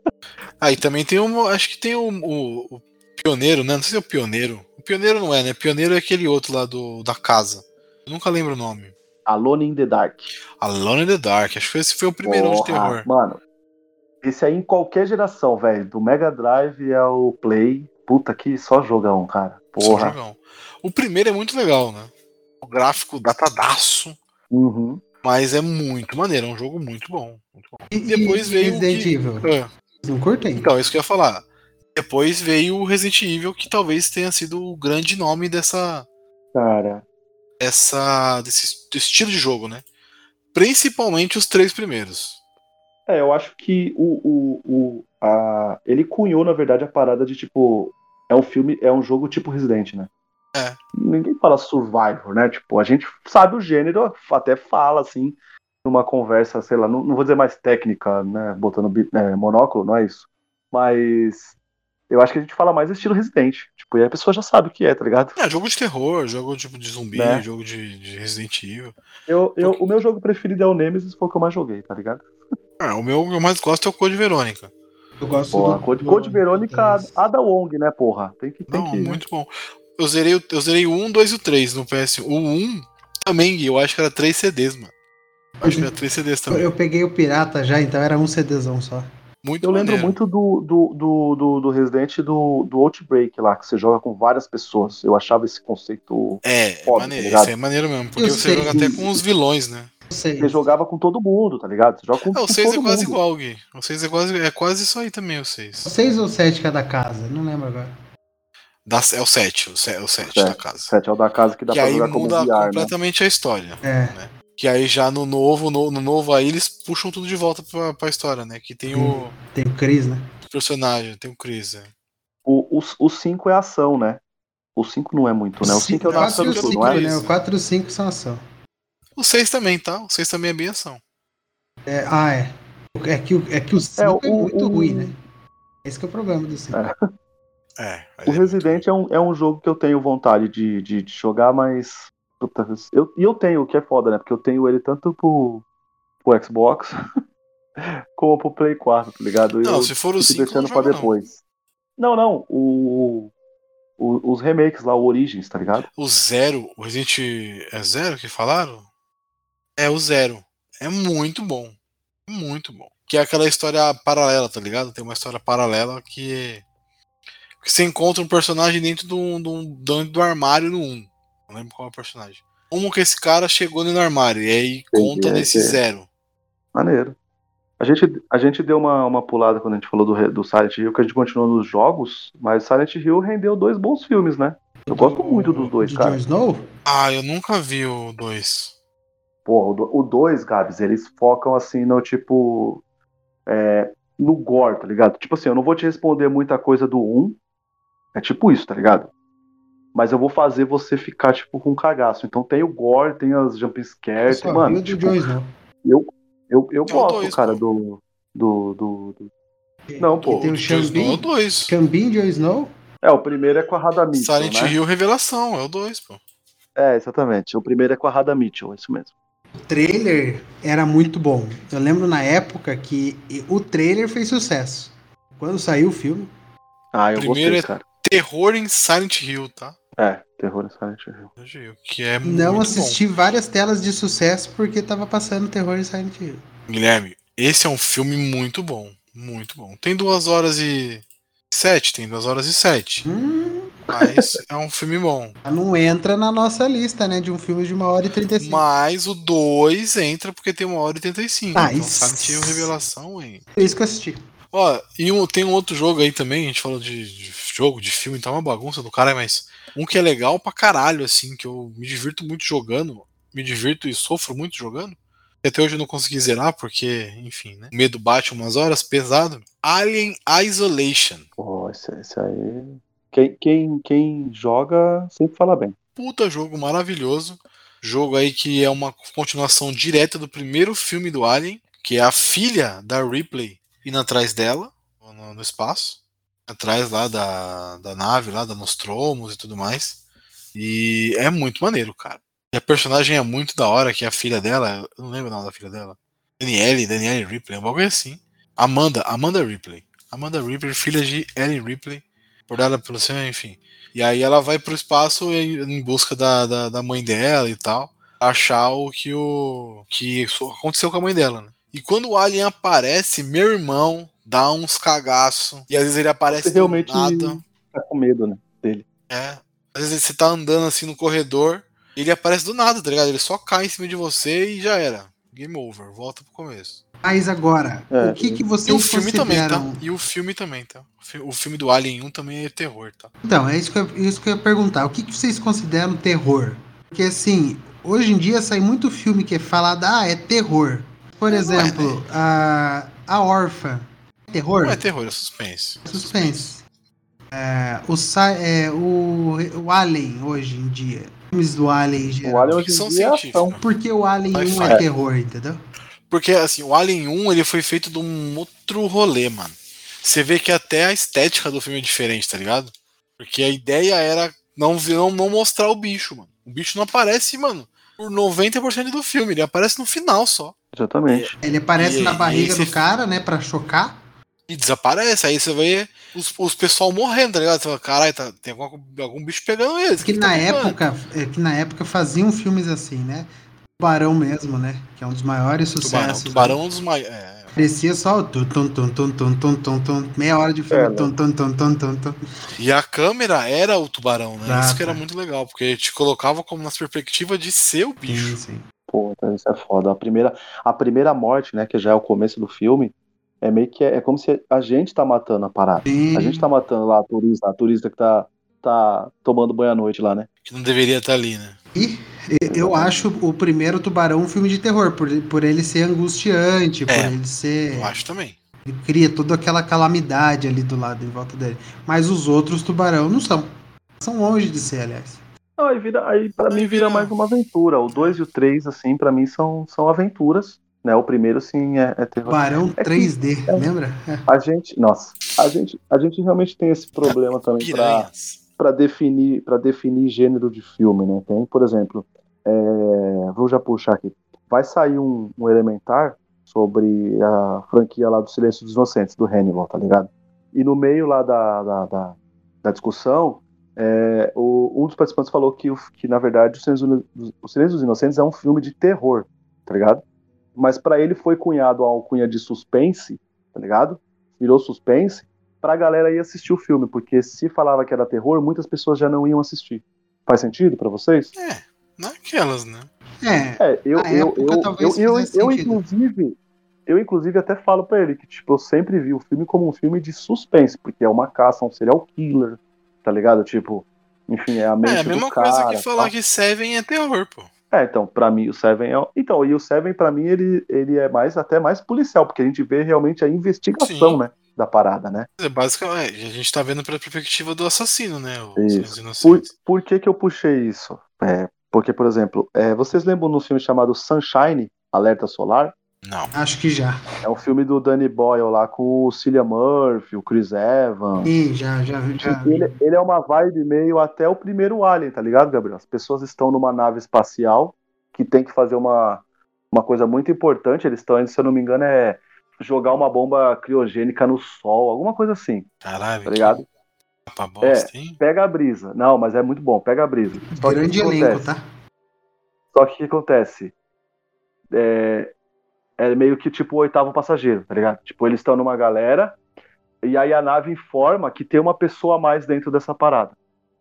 Ah, e também tem um. Acho que tem o, o, o pioneiro, né? Não sei se é o pioneiro. O pioneiro não é, né? Pioneiro é aquele outro lá do, da casa. Eu nunca lembro o nome. Alone in the Dark. Alone in the Dark. Acho que esse foi o primeiro de Porra, terror. Mano, esse aí em qualquer geração, velho. Do Mega Drive ao Play. Puta que só jogão, cara. Só Porra. jogão. O primeiro é muito legal, né? O gráfico datadaço. Uhum. Mas é muito maneiro, é um jogo muito bom. Muito bom. E, Depois e veio o Resident que- Evil. É. Vocês não curtem? Então, é isso que eu ia falar. Depois veio o Resident Evil, que talvez tenha sido o grande nome dessa, Cara, essa desse, desse estilo de jogo, né? Principalmente os três primeiros. É, eu acho que o, o, o, a, ele cunhou, na verdade, a parada de tipo. É um filme, é um jogo tipo Resident, né? É. Ninguém fala Survivor, né? Tipo, a gente sabe o gênero, até fala assim, numa conversa, sei lá, não, não vou dizer mais técnica, né? Botando é, monóculo, não é isso. Mas eu acho que a gente fala mais estilo Resident. Tipo, e aí a pessoa já sabe o que é, tá ligado? É, jogo de terror, jogo tipo de zumbi, Né? jogo de, de Resident Evil. Eu, eu, o meu jogo preferido é o Nemesis, foi o que eu mais joguei, tá ligado? Ah, o meu que eu mais gosto é o Code Verônica. Eu gosto Porra, do- Code, Code Verônica, do- Ada Wong, né, porra? Tem que. Tem Não, que muito bom. Eu zerei, o- eu zerei o 1, 2 e o 3 no PS1. O 1 também, eu acho que era 3 CDs, mano. Eu acho que era 3 CDs também. Eu peguei o pirata já, então era um CDzão só. Muito Eu lembro maneiro. muito do, do, do, do, do Resident do, do Outbreak lá, que você joga com várias pessoas. Eu achava esse conceito. É, é Foda, maneiro. tá é maneiro mesmo. Porque Eu você sei joga até com os vilões, né? Não sei. Você jogava com todo mundo, tá ligado? Você joga com, É, o com 6 é quase mundo. igual, Gui. O 6 é quase, é quase isso aí também, o 6. Seis ou sete cada casa, não lembro agora. Da, é o 7, o 7, é o 7 Sete. da casa. Sete é o da casa que dá que pra aí jogar como muda VR, né? completamente a história. É. Que aí já no novo, no, no novo aí, eles puxam tudo de volta pra, pra história, né? Que tem o Tem o Chris, né? personagem, tem o Chris. né? O 5 o, cinco é ação, né? O 5 não é muito, né? O 5 é o da 4 o Samsung, 5, não é? né? O 4 e o 5 são ação. O 6 também, tá? O 6 também é bem ação. É, ah, é. É que, o- é que o 5 é, o- muito o- ruim, né? Esse que é o problema do 5. É. É. O é Resident é um, é um jogo que eu tenho vontade de, de, de jogar, mas. puta, eu, e eu tenho, o que é foda, né? Porque eu tenho ele tanto pro, pro Xbox como pro Play 4, tá ligado? Não, eu se for o fico 5, não deixando pra não. depois. Não, não, o, o- os remakes lá, o Origins, tá ligado? O Zero, o Resident é Zero que falaram? É o Zero. É muito bom. Muito bom. Que é aquela história paralela, tá ligado? Tem uma história paralela que. Que você encontra um personagem dentro do, do, dentro do armário no 1. Não lembro qual é o personagem. Como que esse cara chegou no armário? E aí conta é, nesse é. zero. Maneiro. A gente, a gente deu uma, uma pulada quando a gente falou do, do Silent Hill, que a gente continuou nos jogos, mas Silent Hill rendeu dois bons filmes, né? Eu gosto muito dos dois, de cara. Jon Snow? Ah, eu nunca vi o 2. Porra, o 2, Gabs, eles focam assim no tipo. é, no gore, tá ligado? Tipo assim, eu não vou te responder muita coisa do 1. Um, é tipo isso, tá ligado? Mas eu vou fazer você ficar, tipo, com cagaço. Então tem o gore, tem as jump scares, mano. Tipo, Jon Snow. eu, eu, eu É o gosto, dois, cara, do. Do, do, do- Não, Que pô, tem o é Xambin. 2. Xambin Jon Snow? É, o primeiro é com a Rada Mitchell, Silent né? Hill Revelação, é o 2, pô. É, exatamente. O primeiro é com a Rada Mitchell, é isso mesmo. O trailer era muito bom. Eu lembro na época que o trailer fez sucesso. Quando saiu o filme, Ah, eu Primeiro gostei, é- cara. Terror em Silent Hill, tá? É, terror em Silent Hill. Que é não muito assisti várias telas de sucesso porque tava passando terror em Silent Hill. bom. Guilherme, esse é um filme muito bom. Muito bom. Tem duas horas e sete, tem duas horas e sete. Hum, Mas é um filme bom. não entra na nossa lista, né? De um filme de uma hora e 35. Mas o 2 entra porque tem uma hora e 35. Ah, então isso- Silent Hill Revelação, hein? Por isso que eu assisti. Ó, e um- tem um outro jogo aí também, a gente falou de, de jogo, de filme, tá uma bagunça do cara, mas um que é legal pra caralho, assim, que eu me divirto muito jogando, me divirto e sofro muito jogando. E até hoje eu não consegui zerar, porque, enfim, né? O medo bate umas horas, pesado. Alien Isolation. Pô, esse, esse aí. Quem, quem, quem joga sempre fala bem. Puta jogo maravilhoso. Jogo aí que é uma continuação direta do primeiro filme do Alien, que é a filha da Ripley indo atrás dela no, no espaço, atrás lá da, da nave, lá da Nostromos e tudo mais. E é muito maneiro, cara. E a personagem é muito da hora, que é a filha dela, eu não lembro o nome da filha dela. Danielle, Danielle Ripley, um bagulho assim. Amanda, Amanda Ripley. Amanda Ripley, filha de Ellen Ripley, bordada pelo seu, enfim. E aí ela vai pro espaço em, busca da, da, da mãe dela e tal, achar o que o que isso aconteceu com a mãe dela, né? E quando o alien aparece, meu irmão dá uns cagaço. E às vezes ele aparece Você do realmente nada. tá com medo, né? É. Às vezes você tá andando assim no corredor, ele aparece do nada, tá ligado? Ele só cai em cima de você e já era. game over, volta pro começo. Mas agora, É, o que, que E o vocês filme também, consideram... tá? E o filme também, tá? O fi- O filme do Alien 1 também é terror, tá? Então, é isso que, eu, isso que eu ia perguntar. O que, que vocês consideram terror? Porque, assim, hoje em dia sai muito filme que é falado, ah, é terror. Por Não é, exemplo, a, a Órfã. É terror? Não é terror, é suspense. Suspense. É, o, Sa- é, o, o Alien, hoje em dia. Filmes do Alien em O. Alien hoje em dia é científica. ação. Por que o Alien Sci-fi. 1 é terror, entendeu? Porque, assim, o Alien 1 ele foi feito de um outro rolê, mano. Você vê que até a estética do filme é diferente, tá ligado? Porque a ideia era não, não, não mostrar o bicho, mano. O bicho não aparece, mano, por 90% do filme. Ele aparece no final só. Exatamente. Ele aparece E- na barriga esse- do cara, né, pra chocar. E desaparece. Aí você vê os, os pessoal morrendo, tá ligado? Você fala, caralho, tá, tem algum, algum bicho pegando eles. Que que na tá pegando?" época, é, que na época faziam filmes assim, né? Tubarão mesmo, né? Que é um dos maiores Tubarão, sucessos. tubarão é um dos maiores. É, Parecia só o tum, tum, tum, tum, tum, tum, tum, tum, meia hora de filme. É, né? tum, tum, tum, tum, tum, tum. E a câmera era o tubarão, né? Ah, Isso que era tá. muito legal, porque te colocava como na perspectiva de ser o bicho. Sim, sim. Pô, então isso é foda. A primeira, a primeira morte, né, que já é o começo do filme, é meio que é, é como se a gente tá matando a parada. Sim. A gente tá matando lá a turista, a turista que tá, tá tomando banho à noite lá, né? Que não deveria estar ali, né? E eu acho o primeiro Tubarão um filme de terror, por, por ele ser angustiante, por É, ele ser. Eu acho também. Ele cria toda aquela calamidade ali do lado, em volta dele. Mas os outros Tubarão não são. São longe de ser, aliás. Não, aí, vira, aí pra mim vira mais uma aventura. O 2 e o 3, assim, pra mim são, são aventuras. Né? O primeiro, sim, é, é terror. Tubarão É que- 3D, é. lembra? A gente, nossa, a gente, a gente realmente tem esse problema também pra, Piranhas. Para definir para definir gênero de filme, né? Tem, por exemplo, é, vou já puxar aqui. Vai sair um, um elementar sobre a franquia lá do Silêncio dos Inocentes, do Hannibal, tá ligado? E no meio lá da, da, da, da discussão, é, o- um dos participantes falou que, que na verdade, o Silêncio, dos- o Silêncio dos Inocentes é um filme de terror, tá ligado? Mas para ele foi cunhado a alcunha de suspense, tá ligado? Virou suspense, pra galera ir assistir o filme, porque se falava que era terror, muitas pessoas já não iam assistir. Faz sentido pra vocês? É, naquelas, né? É, É, eu, eu, eu, eu, talvez eu, inclusive, eu inclusive até falo pra ele que tipo, eu sempre vi o filme como um filme de suspense, porque é uma caça a um serial killer, tá ligado? Tipo, enfim, é a mente É a do mesma cara, coisa que falar tal. que Seven é terror, pô. É, então, pra mim o Seven é. Então, e o Seven, pra mim, ele, ele é mais até mais policial, porque a gente vê realmente a investigação, Sim. né? Da parada, né? É basicamente, a gente tá vendo pela perspectiva do assassino, né? Por, Inocentes. por que, que eu puxei isso? É, porque, por exemplo, é, vocês lembram no filme chamado Sunshine, Alerta Solar? Não. acho que já. É um filme do Danny Boyle lá com o Cillian Murphy, o Chris Evans. Ih, já, já, já. Ele, ele é uma vibe meio até o primeiro Alien, tá ligado, Gabriel? As pessoas estão numa nave espacial que tem que fazer uma, uma coisa muito importante. Eles estão indo, se eu não me engano, é jogar uma bomba criogênica no sol, alguma coisa assim, Caralho. tá ligado? Que capa bosta, hein? Pega a brisa. Não, mas é muito bom, pega a brisa. Só que o Grande que elenco, acontece? tá? Só que o que acontece? É, é meio que tipo o oitavo passageiro, tá ligado? Tipo, eles estão numa galera e aí a nave informa que tem uma pessoa a mais dentro dessa parada.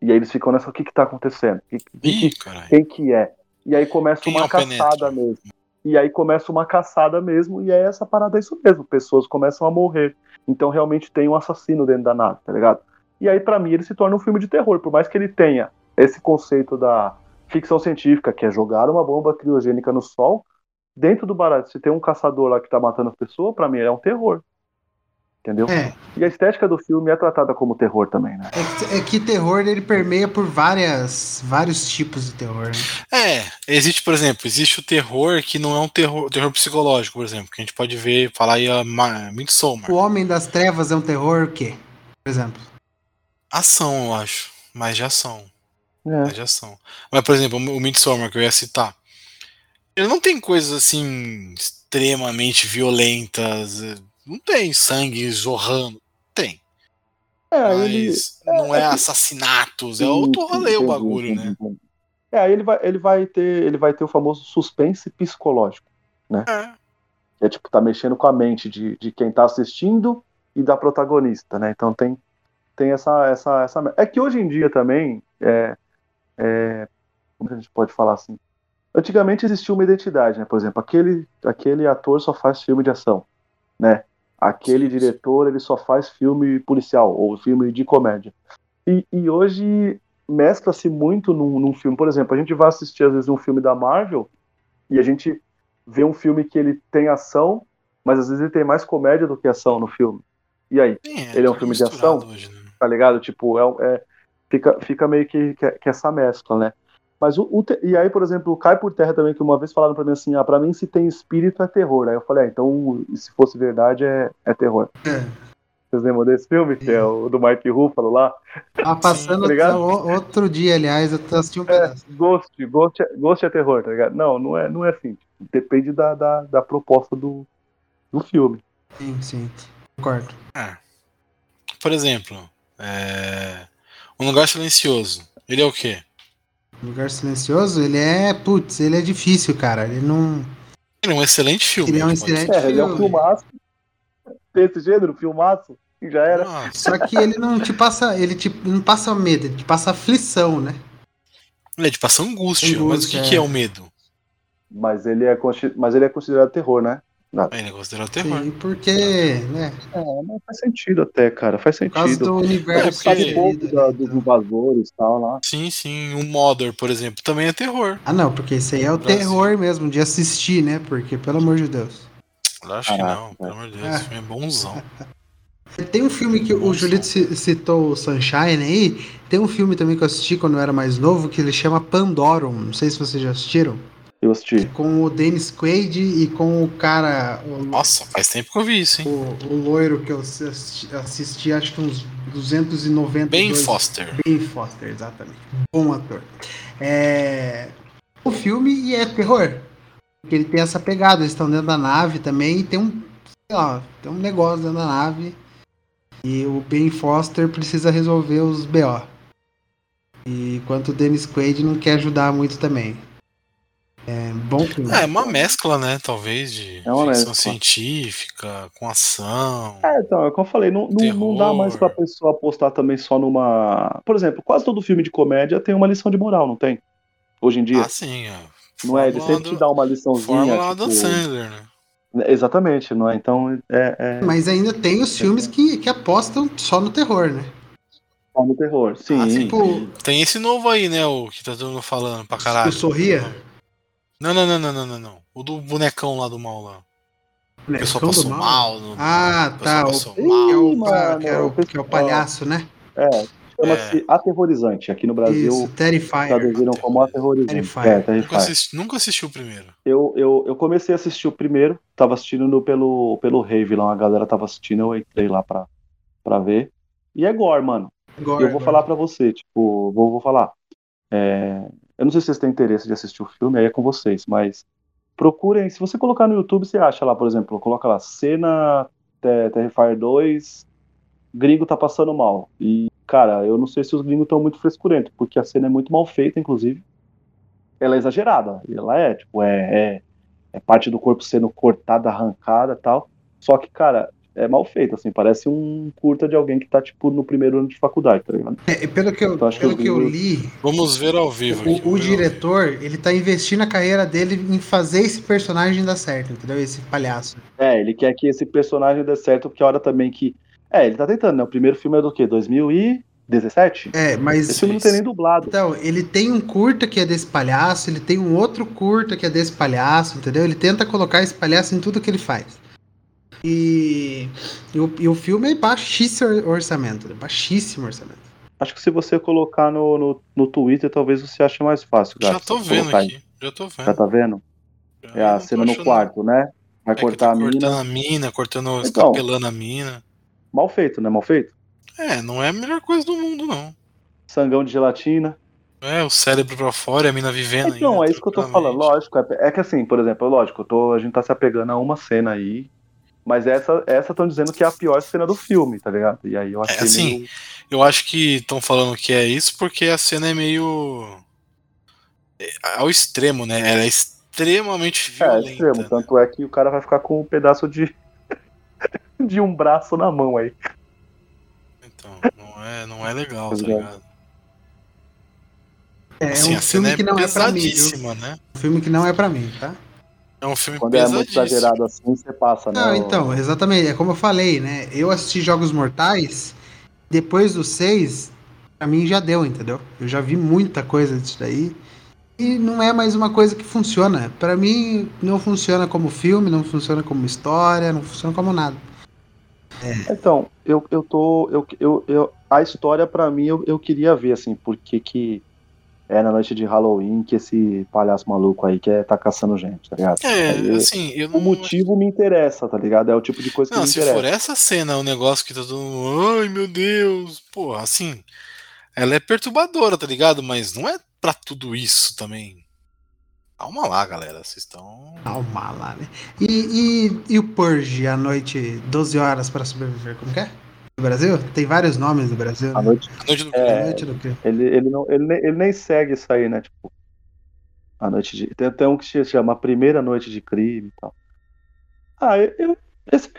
E aí eles ficam nessa, o que que tá acontecendo? Que- que- Ih, que- quem que é? E aí começa Quem uma é caçada mesmo. E aí começa uma caçada mesmo, e é essa parada é isso mesmo. Pessoas começam a morrer. Então realmente tem um assassino dentro da nave, tá ligado? E aí, pra mim, ele se torna um filme de terror. Por mais que ele tenha esse conceito da ficção científica, que é jogar uma bomba criogênica no sol, dentro do barato, se tem um caçador lá que tá matando as pessoas, pra mim é um terror. Entendeu? É, E a estética do filme é tratada como terror também, né? é, que- é que terror ele permeia por várias, vários tipos de terror. Né? É, existe, por exemplo, existe o terror que não é um terror, terror psicológico, por exemplo, que a gente pode ver, falar aí a Ma- Midsommar. O Homem das Trevas é um terror o quê? Por exemplo. Ação, eu acho. Mais de ação. É. Mais de ação. Mas, por exemplo, o Midsommar que eu ia citar. Ele não tem coisas assim extremamente violentas. Não tem sangue jorrando. Tem. É, ele, Mas não é é assassinatos. É outro rolê o bagulho, entendi, né? entendi. É, aí ele vai, ele vai ter, ele vai ter o famoso suspense psicológico. É. Que é tipo, tá mexendo com a mente de, de quem tá assistindo e da protagonista, né? Então tem, tem essa, essa, essa. É que hoje em dia também, é, é, como a gente pode falar assim? Antigamente existia uma identidade, né? Por exemplo, aquele, aquele ator só faz filme de ação, né? Aquele diretor ele só faz filme policial ou filme de comédia. E, e hoje mescla-se muito num, num filme. Por exemplo, a gente vai assistir às vezes um filme da Marvel e a gente vê um filme que ele tem ação, mas às vezes ele tem mais comédia do que ação no filme. E aí, Sim, Ele é um filme de ação? Hoje, né? tá ligado? Tipo, é, é- fica, fica meio que, que, que essa mescla, né? Mas o, o te- e aí, por exemplo, cai por terra também que uma vez falaram pra mim assim, ah, pra mim se tem espírito é terror. Aí eu falei, ah, então se fosse verdade é, é terror. É. Vocês lembram desse filme? Que é o do Mark Ruffalo lá? Tá passando tá outro dia, aliás, eu assisti um É, pedaço. Ghost, Ghost, é, Ghost é terror, tá ligado? Não, não é, não é assim. Tipo, depende da, da, da proposta do, do filme. Sim, sim. Concordo. Por exemplo, é... Um Lugar Silencioso. Ele é o quê? Lugar Silencioso, ele é. Putz, ele é difícil, cara. Ele não. Ele é um excelente filme. Ele é um pode excelente- É, ele é um filme. filmaço. Desse gênero, filmaço, e já era. Nossa, Só que ele não te passa. Ele te, não passa medo, ele te passa aflição, né? ele é de passar angústia, mas o Angústia, que, que é é. o medo? Mas ele é, mas ele é considerado terror, né? Ele é considerado terror. Sim, porque, né? É, mas faz sentido até, cara. Faz Por causa sentido. do É, universo porque- Sabe pouco da, né, dos então. invasores e tal lá. Sim, sim. O Mother, por exemplo, também é terror. Ah, não, porque esse aí é o Brasil. terror mesmo, de assistir, né? Porque, pelo amor de Deus. Eu acho que Caraca, não, pelo amor de Deus. É. Esse filme é bonzão. Tem um filme que o. Julito ci- citou, o Sunshine aí. Tem um filme também que eu assisti quando eu era mais novo, que ele chama Pandorum. Não sei se vocês já assistiram. Eu assisti. Com o Dennis Quaid e com o cara, o, Nossa, faz tempo que eu vi isso, hein? o, o loiro que eu assisti, assisti, acho que uns 290 Ben Foster. Ben Foster, exatamente. Bom ator. É... O filme e é terror. Porque ele tem essa pegada, eles estão dentro da nave também e tem um, sei lá, tem um negócio dentro da nave. E o Ben Foster precisa resolver os BO. E enquanto o Dennis Quaid não quer ajudar muito também. É bom filme. Ah, é uma mescla, né? Talvez de É uma ficção mescla. científica com ação. É, então, é como eu falei, não, não, não dá mais pra pessoa apostar também só numa. Por exemplo, quase todo filme de comédia tem uma lição de moral, não tem? Hoje em dia. Ah, sim. ó. não é? Ele sempre te do- dá uma liçãozinha. Fórmula tipo- Sandler, né? Exatamente, não é? Então é, é Mas ainda tem os filmes que, que apostam só no terror, né? só no terror. Sim. Ah, sim. Tipo, Tem esse novo aí, né? O que tá todo mundo falando pra caralho. o Sorria? Não, não, não, não, não, não, não. O do bonecão lá do mal lá. O pessoal Bonecão do passou mal. no- Ah, o pessoal tá. O, mal. é o, Ih, mano, que, é o, que é o palhaço, né? É, chama-se aterrorizante. Aqui no Brasil Isso, Terrifier. traduziram como aterrorizante. Terrifier. É, Nunca, Terrifier. assisti, nunca assisti o primeiro. Eu, eu, eu comecei a assistir o primeiro, tava assistindo no, pelo, pelo Rave lá, a galera tava assistindo, eu entrei lá pra, pra ver. E é gore, mano. Gore, eu vou gore. falar pra você, tipo, vou, vou falar. É, eu não sei se vocês têm interesse de assistir o filme, aí é com vocês, mas procurem, se você colocar no YouTube, você acha lá, por exemplo, coloca lá, cena Te- Terrifier 2, gringo tá passando mal. E, cara, eu não sei se os gringos estão muito frescurentos, porque a cena é muito mal feita, inclusive. Ela é exagerada, ela é, tipo, é, é, é parte do corpo sendo cortada, arrancada tal. Só que, cara, é mal feito, assim, parece um curta de alguém que tá, tipo, no primeiro ano de faculdade, tá ligado? É, pelo que eu, Então, acho que pelo eu que eu li, Vamos ver ao vivo. aqui, o, o ver ao diretor, ele tá investindo a carreira dele em fazer esse personagem dar certo, entendeu? Esse palhaço. É, ele quer que esse personagem dê certo, porque a hora também que. É, ele tá tentando, né? O primeiro filme é do quê? 2017? É, mas. Esse filme não tem nem dublado. Então, ele tem um curta que é desse palhaço, ele tem um outro curta que é desse palhaço, entendeu? Ele tenta colocar esse palhaço em tudo que ele faz. E, e, o, e o filme é baixíssimo orçamento, né? baixíssimo orçamento. Acho que se você colocar no, no, no Twitter, talvez você ache mais fácil, Já cara. tô se vendo aqui. Já tô vendo. Já tá vendo? É Eu a não cena tô no quarto, né? Vai É cortar tá a mina. cortando a mina, cortando, Então. escapelando a mina. Mal feito, né? Mal feito. É, não é a melhor coisa do mundo, não. Sangão de gelatina. É, o cérebro pra fora e a mina vivendo Então, ainda, é isso que eu tô falando. Lógico, é, é que assim, por exemplo, lógico, eu tô, a gente tá se apegando a uma cena aí. Mas essa essa estão dizendo que é a pior cena do filme, tá ligado? E aí eu É, achei assim, meio... Eu acho que estão falando que é isso porque a cena é meio. é, ao extremo, né? Ela é extremamente É, violenta. extremo. né? Tanto é que o cara vai ficar com um pedaço de. de um braço na mão aí. Então, não é, não é legal, tá é. ligado? É, Assim, um a cena filme é que não é pra mim, viu? né? Um filme que não é pra mim, tá? É um filme Quando é muito exagerado assim, você passa, né? Não, o- então, exatamente. É como eu falei, né? Eu assisti Jogos Mortais, depois do 6, pra mim já deu, entendeu? Eu já vi muita coisa disso daí. E não é mais uma coisa que funciona. Pra mim, não funciona como filme, não funciona como história, não funciona como nada. Então, eu, eu tô. Eu, eu, eu, a história, pra mim, eu, eu queria ver, assim, porque que é na noite de Halloween que esse palhaço maluco aí quer tá caçando gente, tá ligado? É, Aí, assim, eu não. O motivo me interessa, tá ligado? É o tipo de coisa que Não, me se interessa. for essa cena, o negócio que tá todo mundo. Ai, meu Deus. Pô, assim. Ela é perturbadora, tá ligado? Mas não é pra tudo isso também. Calma lá, galera. Vocês estão. Calma lá, né? E, e, e o Purge, à noite, 12 horas pra sobreviver, como que é? No Brasil? Tem vários nomes no Brasil. A Né? noite, A noite do É, A noite do crime. ele, ele, não, ele, nem- ele nem segue isso aí, né? Tipo, a noite de. Tem até um que se chama a primeira noite de crime e tal. Ah, eu. eu- esse,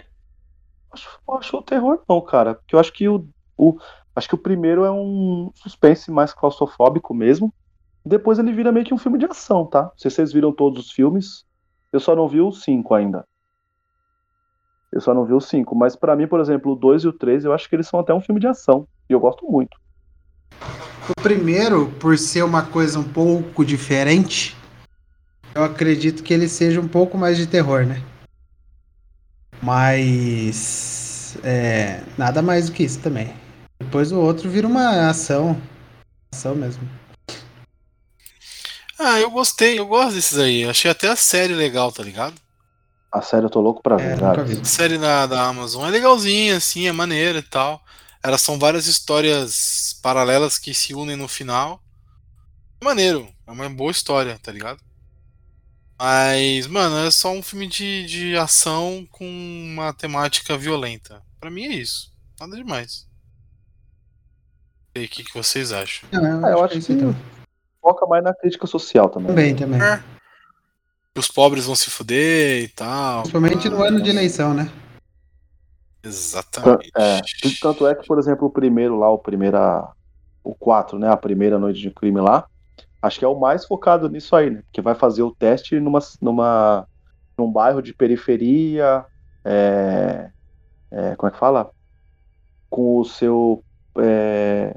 acho, acho o terror, não, cara. Porque eu acho que o, o. Acho que o primeiro é um suspense mais claustrofóbico mesmo. Depois ele vira meio que um filme de ação, tá? Não sei se vocês viram todos os filmes. Eu só não vi o 5 ainda. Eu só não vi o 5. Mas pra mim, por exemplo, o 2 e o 3, eu acho que eles são até um filme de ação. E eu gosto muito. O primeiro, por ser uma coisa um pouco diferente, eu acredito que ele seja um pouco mais de terror, né? Mas. É, nada mais do que isso também. Depois o outro vira uma ação. Ação mesmo. Ah, eu gostei, eu gosto desses aí. Achei até a série legal, tá ligado? A série eu tô louco pra É, ver, nunca cara. vi. A série da, da Amazon é legalzinha, assim, é maneira e tal. Elas são várias histórias paralelas que se unem no final. Maneiro, é uma boa história, tá ligado? Mas, mano, é só um filme de, de ação com uma temática violenta. Pra mim é isso. Nada demais. E aí, o que, que vocês acham? Não, Ah, eu que acho é isso que então. foca mais na crítica social também. Também, também. É. Que os pobres vão se fuder e tal. Principalmente no ano de eleição, né? Exatamente. É, tanto é que, por exemplo, o primeiro lá, o primeira. O 4, né? A primeira noite de crime lá. Acho que é o mais focado nisso aí, né? Que vai fazer o teste numa, numa, num bairro de periferia. é, é, como é que fala? Com o seu. é,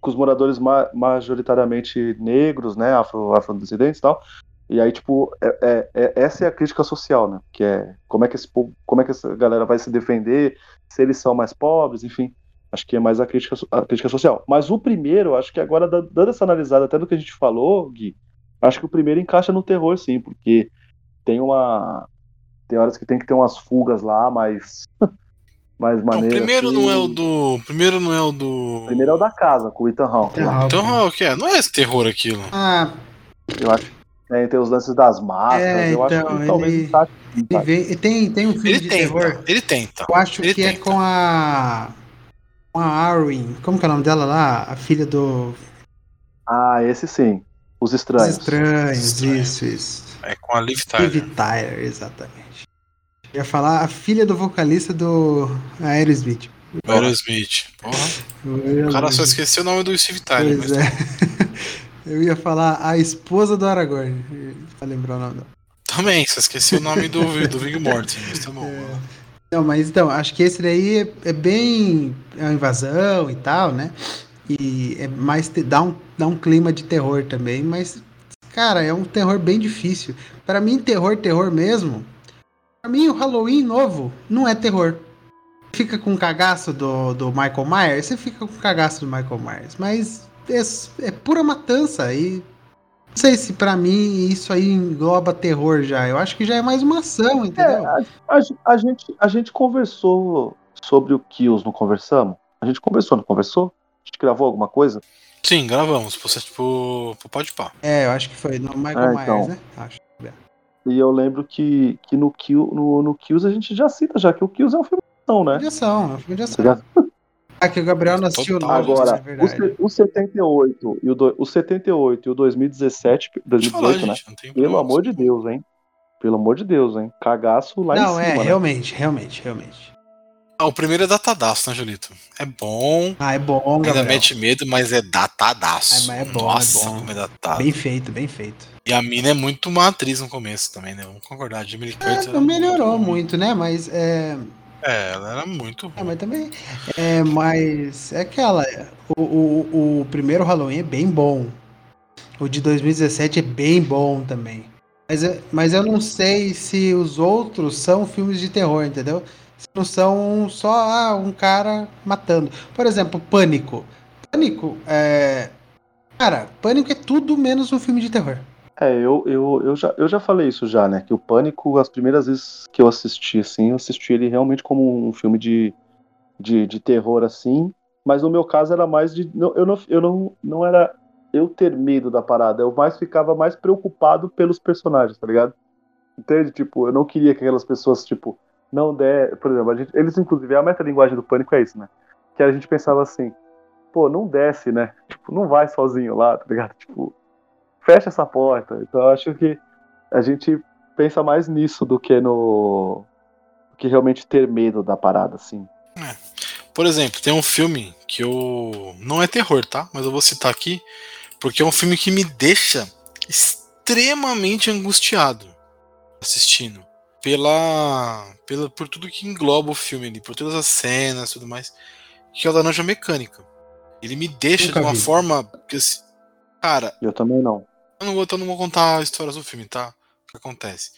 com os moradores ma- majoritariamente negros, né? Afro, afrodescendentes e tal. E aí, tipo, é- é- é- essa é a crítica social, né? Que é como é que esse povo, como é que essa galera vai se defender, se eles são mais pobres, enfim. Acho que é mais a crítica, a crítica social. Mas o primeiro, acho que agora, da- dando essa analisada até do que a gente falou, Gui, acho que o primeiro encaixa no terror, sim, porque tem uma. Tem horas que tem que ter umas fugas lá, mais. mais Não, o maneiras. primeiro assim. não é o do. o Primeiro não é o do. O primeiro é o da casa, com o Ethan Hawke. Então, o que é? Não é esse terror aquilo. Ah, Eu acho que tem, os lances das máscaras. É, eu acho então, que talvez ele- encaixe. sim, e, cara. vem- e tem, tem um filme Ele de tenta, terror. ele tenta. Eu acho Ele que é tenta. com a. Com a Arwen. Como que é o nome dela lá? A filha do. Ah, esse sim. Os Os estranhos. Estranhos, Estranhos. isso, isso. É com a Liv Tyler. Tyler, exatamente. Eu ia falar a filha do vocalista do Aerosmith. Aerosmith. Porra. O cara só esqueceu o nome do Steve Tyler. Pois Mas... é. Eu ia falar a esposa do Aragorn. Pra lembrar o nome dela. Também, só esqueci o nome do, do Mortensen. Mas tá bom. Não, mas então, acho que esse daí é, é bem. É uma invasão e tal, né? E é mais. te- dá, um, dá um clima de terror também, mas. Cara, é um terror bem difícil. Pra mim, terror, terror mesmo. Pra mim, o Halloween novo não é terror. Fica com o cagaço do, do Michael Myers, você fica com o cagaço do Michael Myers. Mas é, é pura matança. E não sei se pra mim isso aí engloba terror já. Eu acho que já é mais uma ação, entendeu? A, a- a gente, a gente conversou sobre o Kills, não conversamos? A gente conversou, não conversou? A gente gravou alguma coisa? Sim, gravamos. Pro, pro Pode Pá. É, eu acho que foi no Michael É, Myers, então. né? Acho. E eu lembro que, que no, Kill, no, no Kills a gente já cita, já que o Kills é um filme de ação, né? Filme de ação, é um filme de ação. Ah, que o Gabriel não assistiu Total. não, Agora, é o, o 78 e o, do, o 78 e o 2017, Pode falar, 2018, né? gente. Não tem Pelo amor de Deus, hein? Pelo amor de Deus, hein? Cagaço lá Não, em é, cima, né? realmente, realmente, realmente. Ah, o primeiro é datadaço, né, Julito? É bom. Ah, é bom, Ainda Gabriel. mete medo, mas é datadaço. É, mas é bom, Nossa, é bom. como é datado. Bem feito, bem feito. E a mina é muito uma atriz no começo também, né? Vamos concordar. Jamie Lee É, Curtis não melhorou muito. muito, né? Mas é. É, ela era muito É, ruim. mas também. É, mas é aquela. O, o, o primeiro Halloween é bem bom. O de 2017 é bem bom também. Mas, é- mas eu não sei se os outros são filmes de terror, entendeu? Se não são só ah, um cara matando. Por exemplo, Pânico. Pânico é. Cara, Pânico é tudo menos um filme de terror. É, eu, eu, eu, já, eu já falei isso já, né? Que o Pânico, as primeiras vezes que eu assisti, assim, eu assisti ele realmente como um filme de, de, de terror, assim. Mas no meu caso era mais de. não- Eu não, eu não, não era eu ter medo da parada, eu mais ficava mais preocupado pelos personagens, tá ligado? Entende? Tipo, eu não queria que aquelas pessoas, tipo, não der. Por exemplo, gente, eles, inclusive, a metalinguagem do Pânico é isso, né? Que a gente pensava assim, pô, não desce, né? Tipo, não vai sozinho lá, tá ligado? Tipo, fecha essa porta. Então eu acho que a gente pensa mais nisso do que no. do que realmente ter medo da parada, assim. Por exemplo, tem um filme que eu. Não é terror, tá? Mas eu vou citar aqui, porque é um filme que me deixa extremamente angustiado assistindo. Pela. pela por tudo que engloba o filme ali, por todas as cenas e tudo mais. Que é o Laranja Mecânica. Ele me deixa Nunca de uma vi. forma. Que, assim, cara, Eu também não. Eu não vou, eu não vou contar histórias do filme, tá? O que acontece.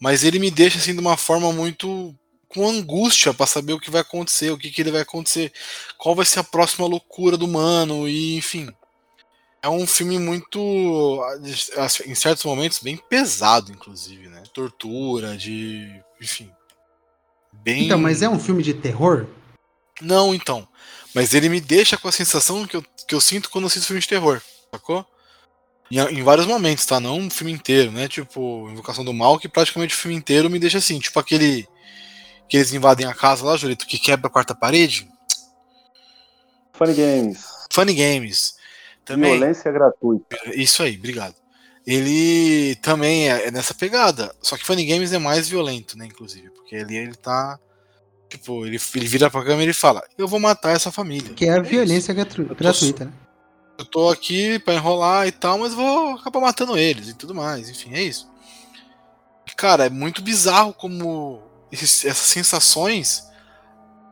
Mas ele me deixa assim de uma forma muito com angústia pra saber o que vai acontecer, o que, que ele vai acontecer, qual vai ser a próxima loucura do mano, e enfim. É um filme muito, em certos momentos, bem pesado, inclusive, né? Tortura, de. Enfim. Bem. Então, mas é um filme de terror? Não, então. Mas ele me deixa com a sensação que eu, que eu sinto quando eu assisto filme de terror, sacou? Em, em vários momentos, tá? Não um filme inteiro, né? Tipo, Invocação do Mal, que praticamente o filme inteiro me deixa assim. Tipo aquele. Que eles invadem a casa lá, Julito, que quebra a quarta parede. Funny Games. Funny Games. Também. Violência gratuita. Isso aí, obrigado. Ele também é, é nessa pegada. Só que Funny Games é mais violento, né? Inclusive. Porque ali ele tá. Tipo, ele, ele vira pra câmera e fala: Eu vou matar essa família. Que é a isso. violência gratu- tô gratuita, né? Eu tô aqui pra enrolar e tal, mas vou acabar matando eles e tudo mais. Enfim, é isso. Cara, é muito bizarro como esses- essas sensações.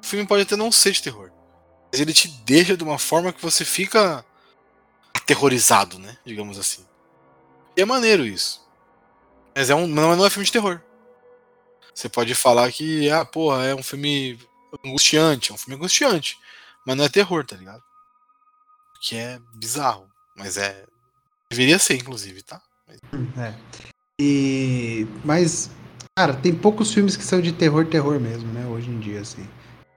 O filme pode até não ser de terror. Mas ele te deixa de uma forma que você fica aterrorizado, né? Digamos assim. E é maneiro isso. Mas é um, não, não é filme de terror. Você pode falar que, ah, porra, é um filme angustiante. É um filme angustiante. Mas não é terror, tá ligado? Que é bizarro. Mas é. Deveria ser, inclusive, tá? É. E mas cara, tem poucos filmes que são de terror, terror mesmo, né? Hoje em dia, assim.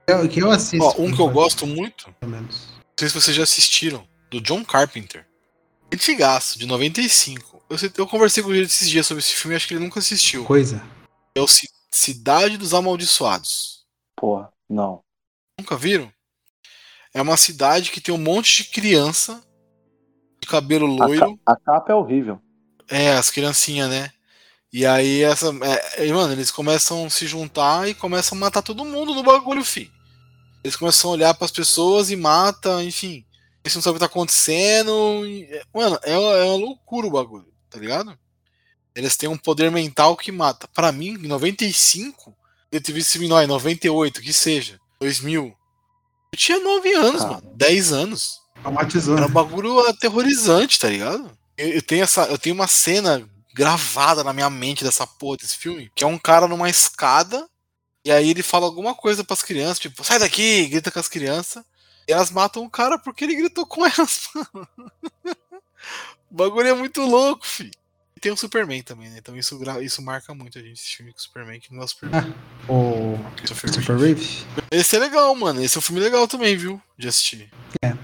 Eu- que eu assisto. Ó, um que eu gosto muito, Pelo menos. não sei se vocês já assistiram, do John Carpenter. Antigaço, de 95. Eu, sei- eu conversei com ele esses dias sobre esse filme e acho que ele nunca assistiu. Coisa. É o Ci- Cidade dos Amaldiçoados. Porra, não. Nunca viram? É uma cidade que tem um monte de criança de cabelo A, loiro. ca- a capa é horrível. É, as criancinhas, né? E aí essa. É, e, mano, eles começam a se juntar e começam a matar todo mundo no bagulho, fi. Eles começam a olhar pras pessoas e matam, enfim. Eles não sabem o que tá acontecendo. e- é, mano, é, uma- é uma loucura o bagulho, tá ligado? Eles têm um poder mental que mata. Pra mim, em 95, eu tive esse em 98, que seja, 2000. Eu tinha 9 anos, Cara. mano. 10 anos. Traumatizou. Era um bagulho aterrorizante, tá ligado? Eu, eu tenho essa, eu tenho uma cena gravada na minha mente dessa porra desse filme, que é um cara numa escada, e aí ele fala alguma coisa pras crianças, tipo, sai daqui, grita com as crianças, e elas matam o cara porque ele gritou com elas, mano. O bagulho é muito louco, fi. E tem o Superman também, né? Então isso, isso marca muito a gente, esse filme com o Superman, que não é o Superman. O Christopher Christopher Reeve. Esse é legal, mano. Esse é um filme legal também, viu? De assistir. É.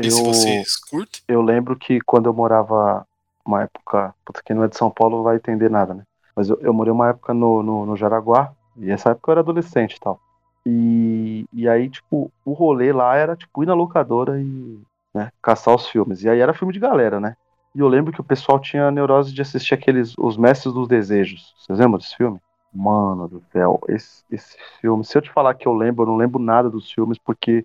E se Eu, vocês curtem. eu lembro que quando eu morava uma época. Puta, quem não é de São Paulo não vai entender nada, né? Mas eu, eu morei uma época no, no, no Jaraguá, e essa época eu era adolescente e tal. E, e aí, tipo, o rolê lá era, tipo, ir na locadora e né, caçar os filmes. E aí era filme de galera, né? E eu lembro que o pessoal tinha a neurose de assistir aqueles Os Mestres dos Desejos. Vocês lembram desse filme? Mano do céu, esse, esse filme, se eu te falar que eu lembro, eu não lembro nada dos filmes, porque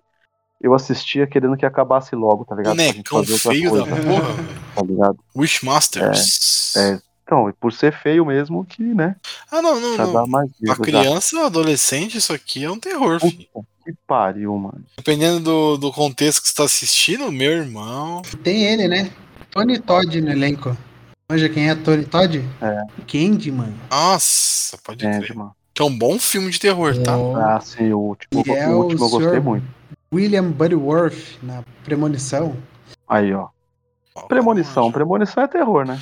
eu assistia querendo que acabasse logo, tá ligado? Bonecão feio da coisa, porra. velho. tá ligado? Wishmasters. É, então, e por ser feio mesmo, que, né, Ah, não, não, não. mais Pra medo, já. criança, adolescente, isso aqui é um terror, filho. Puta que pariu, mano. Dependendo do, do contexto que você tá assistindo, meu irmão. Tem ele, né? Tony Todd no elenco. Manja quem é Tony Todd? É. Candy, mano. Nossa, pode crer. Entende, mano. Que é um bom filme de terror, tá? O Ah, sim, o último, E é o o último eu gostei senhor- muito. William Buddyworth na Premonição. Aí, ó. Premonição. Premonição é terror, né?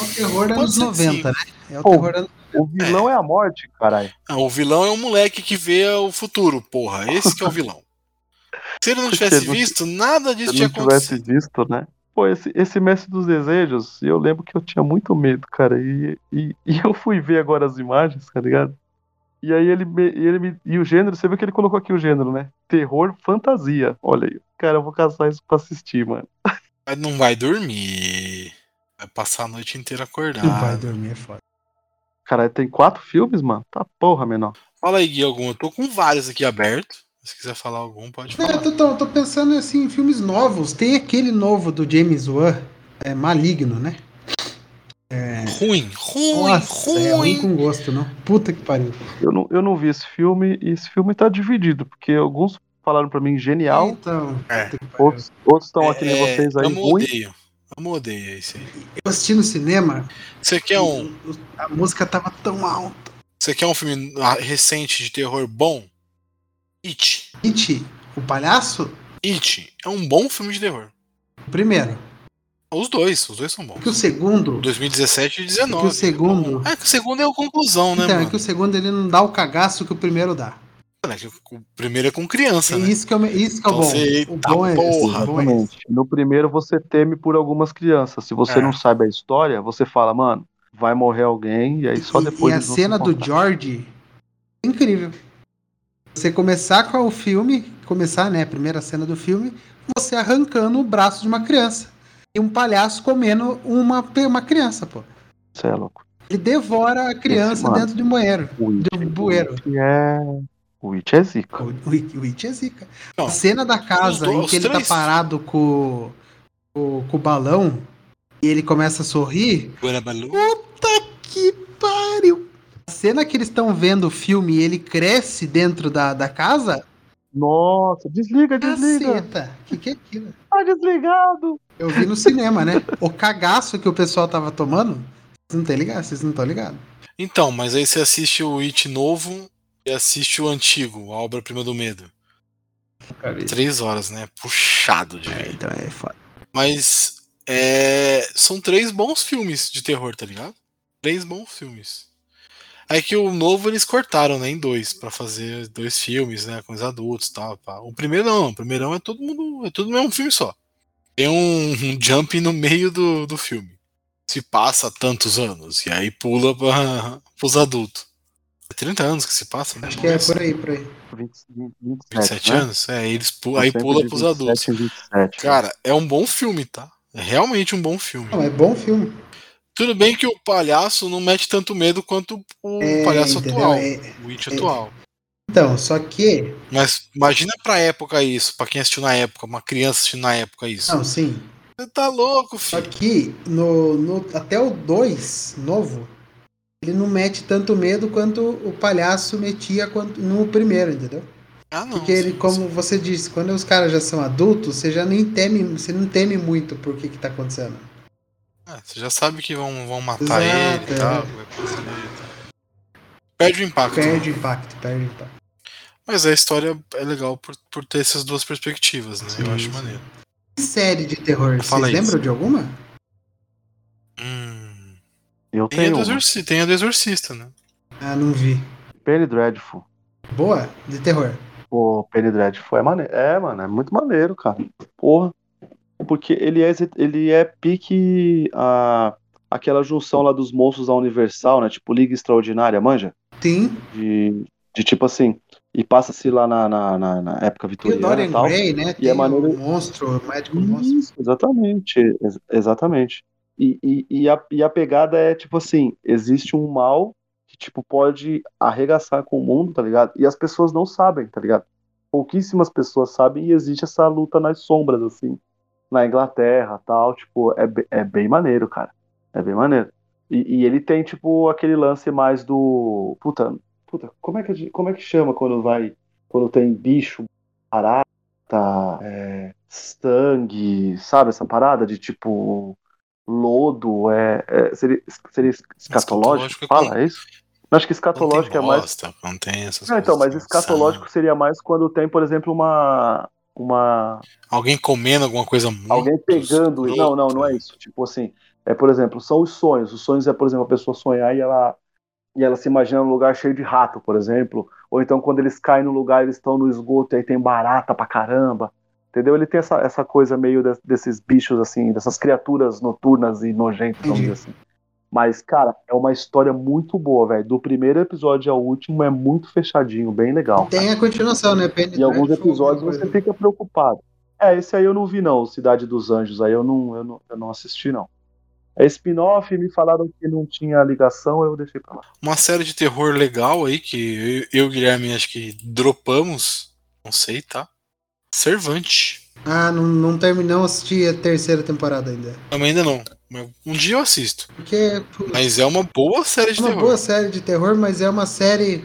É o terror Pode anos ser que 90, né? É o Pô. terror anos O vilão é, a morte, caralho. Ah, o vilão é um moleque que vê o futuro, porra. Esse que é o vilão. Se ele não tivesse Se não- visto, nada disso Se tinha não tivesse acontecido. visto, né? Pô, esse, esse Mestre dos Desejos, eu lembro que eu tinha muito medo, cara. E, e, e eu fui ver agora as imagens, tá ligado? E aí ele me, e ele me. E o gênero, você viu que ele colocou aqui o gênero, né? Terror fantasia. Olha aí. Cara, eu vou caçar isso pra assistir, mano. Mas não vai dormir. Vai passar a noite inteira Não vai acordado. dormir, é foda. Cara, tem quatro filmes, mano? Tá porra, menor. Fala aí, Gui, algum. Eu tô com vários aqui abertos. Se quiser falar algum, pode É, falar. eu tô, tô- tô pensando assim, em filmes novos. Tem aquele novo do James Wan, é Maligno, né? Ruim, ruim, Nossa, é ruim ruim. com gosto, não? Puta que pariu. Eu não, eu não vi esse filme e esse filme tá dividido, porque alguns falaram pra mim genial, Então, É. pariu. outros estão estão aqui nem É, vocês aí amo ruim. odeio. Amo odeio esse aí. Eu assisti no cinema, Você quer um, a música tava tão alta. você quer um filme ah, recente de terror bom? It. It, o palhaço, It é um bom filme de terror. o primeiro. Os dois, os dois são bons. Que o segundo. 2017 e 19. Que o segundo- É que o segundo é a conclusão, né, Então, mano? é que o segundo ele não dá o cagaço que o primeiro dá. É que o primeiro é com criança, É né? isso que, eu, isso que é o Então bom. você- O eita bom é esse. porra. O bom é. No primeiro você teme por algumas crianças. Se você É. não sabe a história, você fala, mano, vai morrer alguém, e aí só E- depois. E, a vão se cena do. George é incrível. Você começar com o filme, começar, né, a primeira cena do filme, você arrancando o braço de uma criança. E um palhaço comendo uma, uma criança, pô. Você é louco. Ele devora a criança mano. dentro de um banheiro. O It, Do bueiro. é. O It é zica. O, o, It- o It é zica. Não, a cena da casa os em dois- que ele tá três. parado com, com, com o balão e ele começa a sorrir. Guarabalu. Puta que pariu! A cena que eles estão vendo o filme e ele cresce dentro da, da casa. Nossa, desliga, desliga. Caceta! Que que é aquilo? Tá desligado. Eu vi no cinema, né? O cagaço que o pessoal tava tomando. Vocês não estão ligados? Vocês não estão ligados? Então, mas aí você assiste o It novo e assiste o antigo, a obra-prima do medo. Três horas, né? Puxado de ver. Então é foda. Mas é, são três bons filmes de terror, tá ligado? Três bons filmes. Aí que o novo eles cortaram, né, em dois, pra fazer dois filmes, né, com os adultos e tal. pá. O primeiro não, o primeirão é todo mundo, é tudo mesmo filme só. Tem um, um jump no meio do, do filme. Se passa tantos anos, e aí pula pra, pros adultos. É 30 anos que se passa, né? Acho que é por aí, por aí. 20, 20, 27, 27 né? anos? É, eles pu aí pula pros 27 adultos. em 27. Cara, é um bom filme, tá? É realmente um bom filme. Não, é bom filme. Tudo bem que o palhaço não mete tanto medo quanto o É, palhaço entendeu? atual, É- o It é. atual. Então, só que. Mas imagina pra época isso, pra quem assistiu na época, uma criança assistindo na época isso. Não, sim. Você tá louco, Só filho. que no, no- até o 2 novo, ele não mete tanto medo quanto o palhaço metia quanto- no primeiro, entendeu? Ah, não. Porque ele, como você disse, quando os caras já são adultos, você já nem teme, você não teme muito por que que tá acontecendo. É, você já sabe que vão, vão matar Exato, ele e é. tal. vai acontecer e tal. Perde o impacto. Perde impacto, perde impacto. Mas a história é legal por, por ter essas duas perspectivas, né? Sim, Eu acho sim. maneiro. E série de terror, Fala vocês lembram de alguma? Hum. Eu Tem a, tenho do uma. exorcista, tem a do Exorcista, né? Ah, não vi. Penny Dreadful. Boa? De terror. Pô, Penny Dreadful é maneiro. É, mano, é muito maneiro, cara. Porra. Porque ele é, ele é pique a, aquela junção lá dos monstros da Universal, né? Tipo Liga Extraordinária, manja? Sim. De, de tipo assim. E passa-se lá na, na, na- na época E o vitoriana Dorian e tal. Gray, né? E Tem é maneiro- o monstro, o médico monstro. Isso, exatamente, ex- exatamente. E, e, e, a, e a pegada é tipo assim: existe um mal tipo, pode arregaçar com o mundo, tá ligado? E as pessoas não sabem, tá ligado? Pouquíssimas pessoas sabem e existe essa luta nas sombras, assim, na Inglaterra tal. Tipo, é, é bem maneiro, cara. É bem maneiro. E, e, ele tem, tipo, aquele lance mais do. Puta, puta, como é que, como é que chama quando vai. Quando tem bicho, barata, é, sangue, sabe? Essa parada de tipo. Lodo, é, é seria, seria escatológico? escatológico fala, é, isso? Acho que escatológico não é mais. Não tem essas não, então, mas escatológico seria mais quando tem, por exemplo, uma. Uma... Alguém comendo alguma coisa muito. Alguém pegando. Não, não, não é isso. Tipo assim, é, por exemplo, são os sonhos. Os sonhos é, por exemplo, a pessoa sonhar e ela, e ela se imagina num lugar cheio de rato, por exemplo. Ou então quando eles caem no lugar, eles estão no esgoto e aí tem barata pra caramba. Entendeu? Ele tem essa, essa coisa meio de, desses bichos, assim, dessas criaturas noturnas e nojentas, vamos dizer assim. Mas, cara, é uma história muito boa, velho. Do primeiro episódio ao último é muito fechadinho, bem legal. Tem cara. a continuação, né? Penny e alguns episódios você fica preocupado. É, esse aí eu não vi, não. Cidade dos Anjos, aí eu não, eu não, eu não assisti, não. É spin-off, me falaram que não tinha ligação, eu deixei pra lá. Uma série de terror legal aí, que eu e o Guilherme acho que dropamos. Não sei, tá? Servante. Ah, não, não terminou assistir a terceira temporada ainda. Também ainda não. Um dia eu assisto. Porque, mas é uma boa série de é uma terror. Uma boa série de terror, mas é uma série.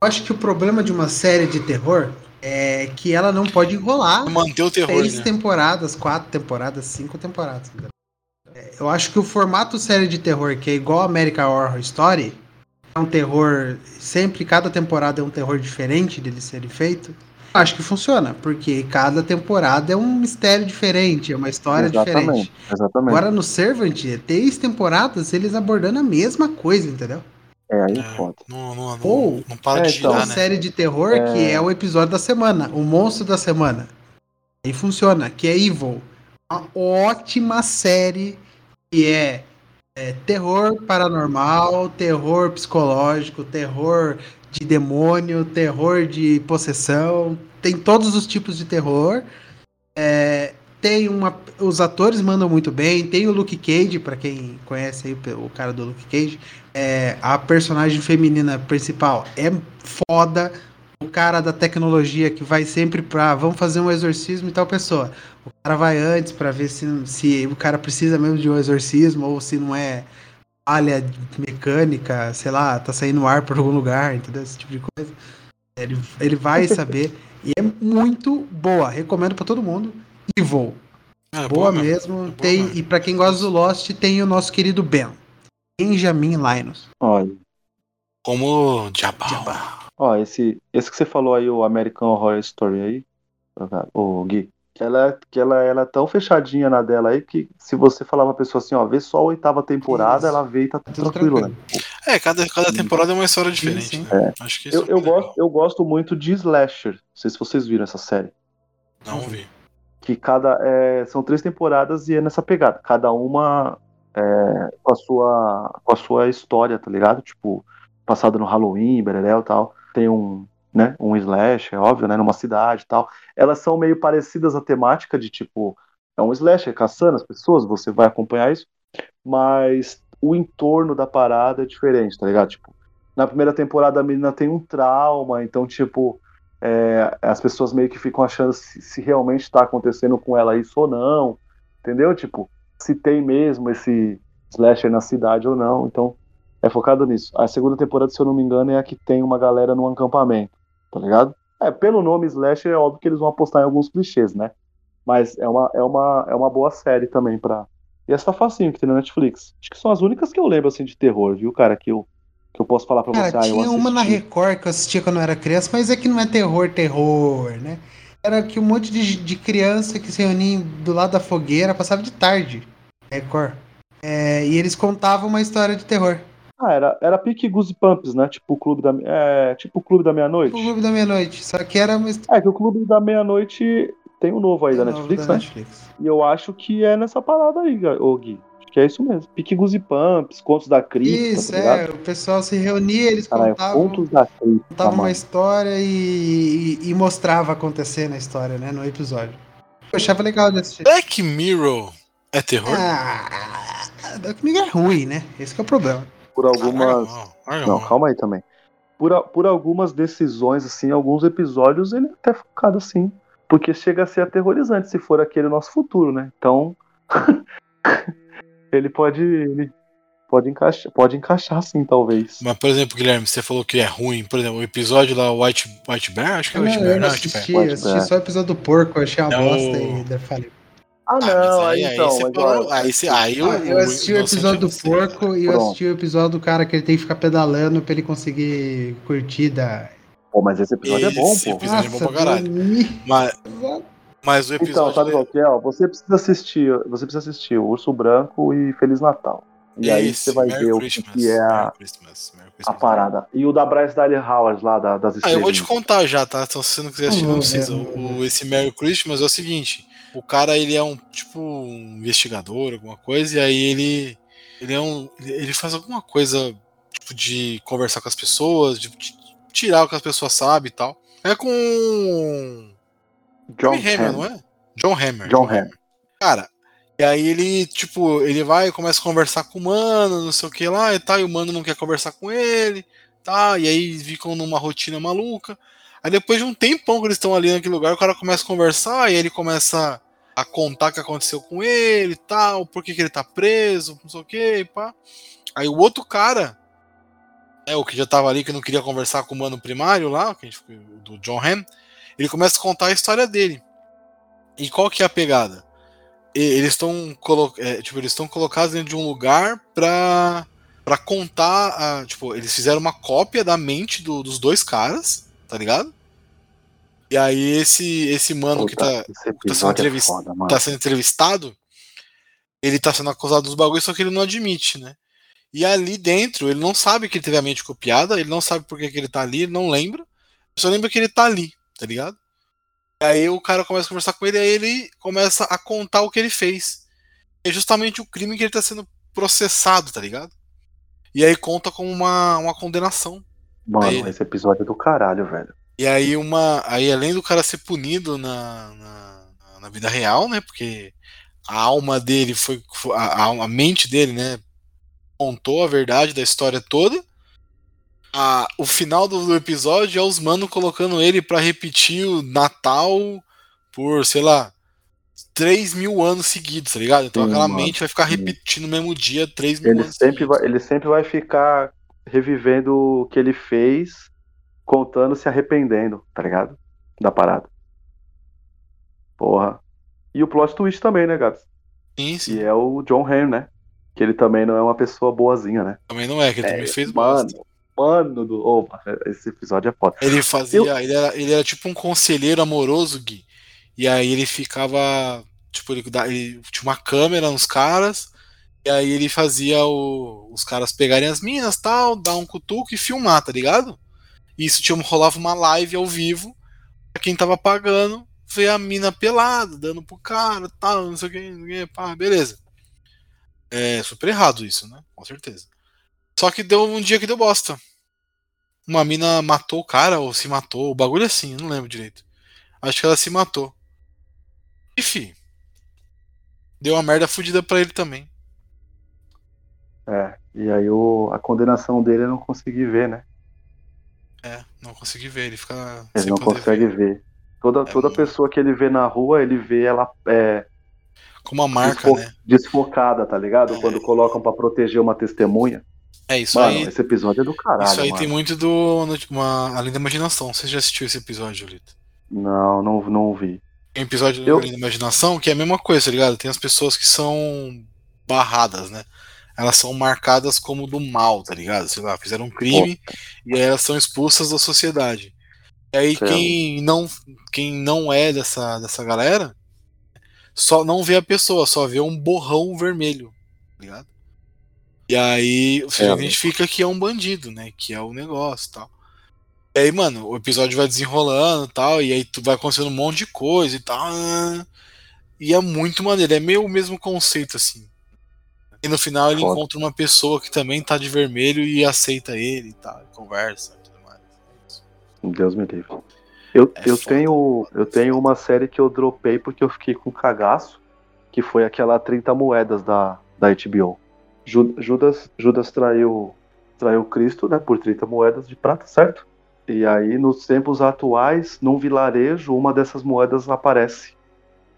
Eu acho que o problema de uma série de terror é que ela não pode enrolar. Manter o terror. Seis né? temporadas, quatro temporadas, cinco temporadas. É, eu acho que o formato série de terror, que é igual American Horror Story, é um terror. Sempre, cada temporada é um terror diferente dele ser feito acho que funciona, porque cada temporada é um mistério diferente, é uma história exatamente, diferente. Exatamente. Agora no Servant, três temporadas eles abordando a mesma coisa, entendeu? É, aí é, foda. Não, não, não, Ou não para é, de girar, então, né? série de terror é... que é o episódio da semana, o monstro da semana. Aí funciona, que é Evil. Uma ótima série que é, é terror paranormal, terror psicológico, terror de demônio, terror de possessão, tem todos os tipos de terror. É, tem uma, os atores mandam muito bem. Tem o Luke Cage, para quem conhece aí o cara do Luke Cage, é, a personagem feminina principal é foda. O cara da tecnologia que vai sempre pra vamos fazer um exorcismo e tal pessoa. O cara vai antes para ver se, se o cara precisa mesmo de um exorcismo ou se não é falha mecânica, sei lá, tá saindo ar por algum lugar, entendeu? Esse tipo de coisa. Ele, ele vai saber. E é muito boa. Recomendo para todo mundo. E vou. É, boa, boa, mesmo. É tem, boa, e para quem gosta do Lost, tem o nosso querido Ben. Benjamin Linus. Olha. Como Jabba. Ó, esse, esse que você falou aí, o American Horror Story aí, o Gui, ela, é, que ela, ela é tão fechadinha na dela aí que se você falar uma pessoa assim, ó, vê só a oitava temporada, Isso. ela vê e tá tudo tranquilo, tranquilo, né? É, cada, cada temporada é uma história diferente. Né? É. Acho que eu, é eu, gosto, eu gosto muito de Slasher. Não sei se vocês viram essa série. Não vi. Que cada. É, são três temporadas e é nessa pegada. Cada uma é, com, a sua, com a sua história, tá ligado? Tipo, passado no Halloween, Bererel e tal. Tem um, né? Um slash, é óbvio, né? Numa cidade e tal. Elas são meio parecidas a temática de tipo, é um slasher caçando as pessoas, você vai acompanhar isso, mas o entorno da parada é diferente, tá ligado? Tipo, na primeira temporada a menina tem um trauma, então, tipo, é, as pessoas meio que ficam achando se, se realmente está acontecendo com ela isso ou não, entendeu? Tipo, se tem mesmo esse slasher na cidade ou não, então é focado nisso. A segunda temporada, se eu não me engano, é a que tem uma galera no acampamento tá ligado? É, pelo nome Slasher, é óbvio que eles vão apostar em alguns clichês, né? Mas é uma, é uma, é uma boa série também pra. E essa tá facinho que tem na Netflix. Acho que são as únicas que eu lembro, assim, de terror, viu, cara? Que eu, que eu posso falar pra cara, você. Ah, tinha uma na Record que eu assistia quando eu era criança, mas é que não é terror, terror, né? Era que um monte de, de criança que se reunia do lado da fogueira passava de tarde. Record. É, e eles contavam uma história de terror. Ah, era, era pique Goose Pumps, né? Tipo o Clube da, é, tipo o Clube da Meia-Noite. O Clube da Meia-Noite, só que era... É, que o Clube da Meia-Noite tem um novo aí da Netflix, da né? Netflix. E eu acho que é nessa parada aí, ô Gui. Acho que é isso mesmo. Pique Goose Pumps, Contos da Cripta, Isso, tá é. O pessoal se reunia, eles Caralho, contavam... Contos da Cripta, Contavam uma história e, e, e, mostrava acontecer na história, né? No episódio. Eu achava legal de assistir. Black Mirror é terror? Ah, Black Mirror é ruim, né? Esse é o problema. Por algumas. Ah, não, Não, calma aí também. Por, por algumas decisões, assim, alguns episódios, ele é até focado assim. Porque chega a ser aterrorizante se for aquele nosso futuro, né? Então. ele pode. Ele pode encaixar, pode encaixar sim, talvez. Mas, por exemplo, Guilherme, você falou que é ruim. Por exemplo, o episódio lá, White, White Bear, acho que é Não, White eu Bear, não né? White Bear. assisti, Bear. eu assisti só o episódio do porco, eu achei uma bosta e falei. Ah, Ah, não, aí, aí, aí então. você mas, parou. Aí, você, aí Ah, eu assisti o episódio do porco e eu assisti o episódio do cara que ele tem que ficar pedalando pra ele conseguir curtir da. Pô, mas esse episódio Esse é bom, pô. episódio é bom pra caralho. Mas, mas o Então, episódio. sabe qual que é? ó? Você precisa assistir, você precisa assistir o Urso Branco e Feliz Natal. E aí Esse, você vai Merry ver o que, Christmas, que é a, Merry Christmas, Merry a parada. E o da Bryce Daley Howard lá, da- das Ah, estrelas. eu vou te contar já, tá? Então, se você não quiser assistir, não Uhum, precisa. é. O, esse Merry Christmas é o seguinte: o cara, ele é um, tipo, um investigador, alguma coisa, e aí ele. Ele é um. Ele faz alguma coisa, tipo, de conversar com as pessoas, de, de tirar o que as pessoas sabem e tal. É com. John John Hammer, não é? John Hammer. John Hammer. Cara, e aí ele, tipo, ele vai e começa a conversar com o mano, não sei o que lá e tal, e o mano não quer conversar com ele, tá? E aí ficam numa rotina maluca. Aí depois de um tempão que eles estão ali naquele lugar, o cara começa a conversar e ele começa a contar o que aconteceu com ele e tal, por que, que ele tá preso, não sei o que, pá. Aí o outro cara, é o que já tava ali, que não queria conversar com o mano primário lá, do John Ham, ele começa a contar a história dele. E qual que é a pegada? Eles estão é, tipo, eles estão colocados dentro de um lugar pra, pra contar. A, tipo, eles fizeram uma cópia da mente do- dos dois caras, tá ligado? E aí esse, esse mano que tá, tá sendo, é foda, tá sendo entrevistado, ele tá sendo acusado dos bagulhos, só que ele não admite, né? E ali dentro, ele não sabe que ele teve a mente copiada, ele não sabe por que, que ele tá ali, ele não lembra. Só lembra que ele tá ali, tá ligado? E aí o cara começa a conversar com ele, aí ele começa a contar o que ele fez. É justamente o crime que ele tá sendo processado, tá ligado? E aí conta como uma, uma condenação. Mano, Aí- esse episódio é do caralho, velho. E aí uma. Aí além do cara ser punido na, na, na vida real, né? Porque a alma dele foi. a- a mente dele, né? Contou a verdade da história toda. A, o final do, do episódio é os mano colocando ele pra repetir o Natal por, sei lá, 3 mil anos seguidos, tá ligado? Então Sim, aquela mano, mente vai ficar repetindo no mesmo dia 3 mil Ele anos sempre, seguidos. vai, ele sempre vai ficar revivendo o que ele fez, contando, se arrependendo, tá ligado? Da parada. Porra. E o plot twist também, né, Gabs? Sim, sim. Que é o John Hamm, né? Que ele também não é uma pessoa boazinha, né? Também não é, que ele também fez mano, bosta. Mano do. Opa, esse episódio é foda. Ele fazia. Ele, era, ele era tipo um conselheiro amoroso, Gui. E aí ele ficava. Tipo, ele, ele tinha uma câmera nos caras. E aí ele fazia o- os caras pegarem as minas tal, dar um cutuco e filmar, tá ligado? E isso tinha, rolava uma live ao vivo. Pra quem tava pagando, ver a mina pelada, dando pro cara tal, não sei o que, não sei o que, pá, beleza. É super errado isso, né? Com certeza. Só que deu um dia que deu bosta uma mina matou o cara ou se matou. O bagulho é assim, eu não lembro direito. Acho que ela se matou. Enfim. Deu uma merda fodida pra ele também. É. E aí o, a condenação dele eu não consegui ver, né? É, não consegui ver. Ele fica. Ele não consegue ver. ver. Toda, toda muito- pessoa que ele vê na rua, ele vê ela é, Com uma marca, desfo- né? desfocada, tá ligado? É. Quando colocam pra proteger uma testemunha. É isso mano, aí. esse episódio é do caralho, Isso aí mano. tem muito do. Uma, Além da imaginação. Você já assistiu esse episódio, Lito? Não, não, não vi. Tem um episódio do Eu- Além da Imaginação que é a mesma coisa, tá ligado? Tem as pessoas que são barradas, né? Elas são marcadas como do mal, tá ligado? Sei lá, fizeram um crime e aí elas são expulsas da sociedade. E aí quem não, quem não é dessa, dessa galera só não vê a pessoa, só vê um borrão vermelho, tá ligado? E aí você É, identifica que é um bandido, né? Que é o negócio e tal. E aí, mano, o episódio vai desenrolando e tal, e aí tu vai acontecendo um monte de coisa e tal. E é muito maneiro, é meio o mesmo conceito, assim. E no final ele Foda. encontra uma pessoa que também tá de vermelho e aceita ele e tal, e conversa e tudo mais. Deus me livre. Eu, É eu, foda. tenho, eu tenho uma série que eu dropei porque eu fiquei com cagaço, que foi aquela 30 moedas da, da HBO. Ju- Judas, Judas traiu extraiu Cristo, né, por 30 moedas de prata, certo? E aí, nos tempos atuais, num vilarejo, uma dessas moedas aparece.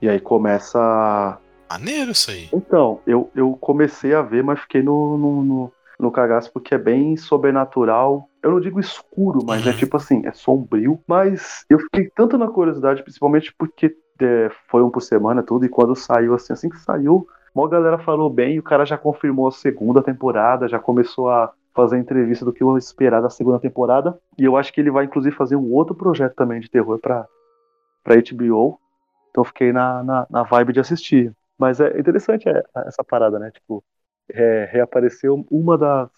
E aí começa. Maneiro isso aí. Então, eu, eu comecei a ver, mas fiquei no, no, no, no cagaço porque é bem sobrenatural. Eu não digo escuro, mas é Uhum. tipo assim, é sombrio. Mas eu fiquei tanto na curiosidade, principalmente porque é, foi um por semana tudo, e quando saiu, assim, assim que saiu, uma galera falou bem, e o cara já confirmou a segunda temporada, já começou a fazer entrevista do que eu esperar da segunda temporada. E eu acho que ele vai, inclusive, fazer um outro projeto também de terror pra, pra HBO. Então eu fiquei na, na, na vibe de assistir. Mas é interessante é, essa parada, né? Tipo, é, reapareceu uma das,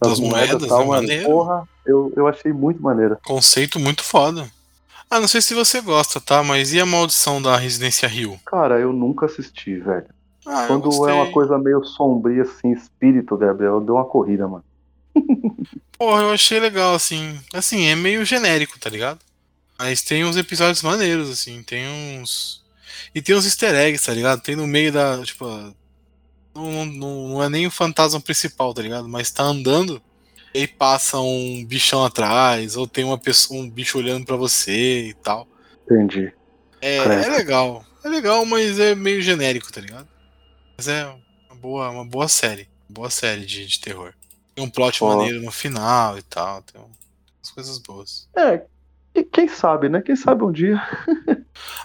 Das moedas, tal, né? mano. Maneiro. Porra, eu, eu achei muito maneira. Conceito muito foda. Ah, não sei se você gosta, tá? Mas e a maldição da Residência Rio? Cara, eu nunca assisti, velho. Ah, Quando é uma coisa meio sombria, assim, espírito, Gabriel, deu uma corrida, mano. Porra, eu achei legal, assim. Assim, é meio genérico, tá ligado? Mas tem uns episódios maneiros, assim. Tem uns. E tem uns easter eggs, tá ligado? Tem no meio da. Tipo. Não, não, não é nem o fantasma principal, tá ligado? Mas tá andando. E aí passa um bichão atrás, ou tem uma pessoa, um bicho olhando pra você e tal. Entendi. É, é legal. É legal, mas é meio genérico, tá ligado? Mas é uma boa, uma boa série. Boa série de, de terror. Tem um plot Ó. maneiro no final e tal. Tem um- umas coisas boas. É, e quem sabe, né? Quem sabe um dia.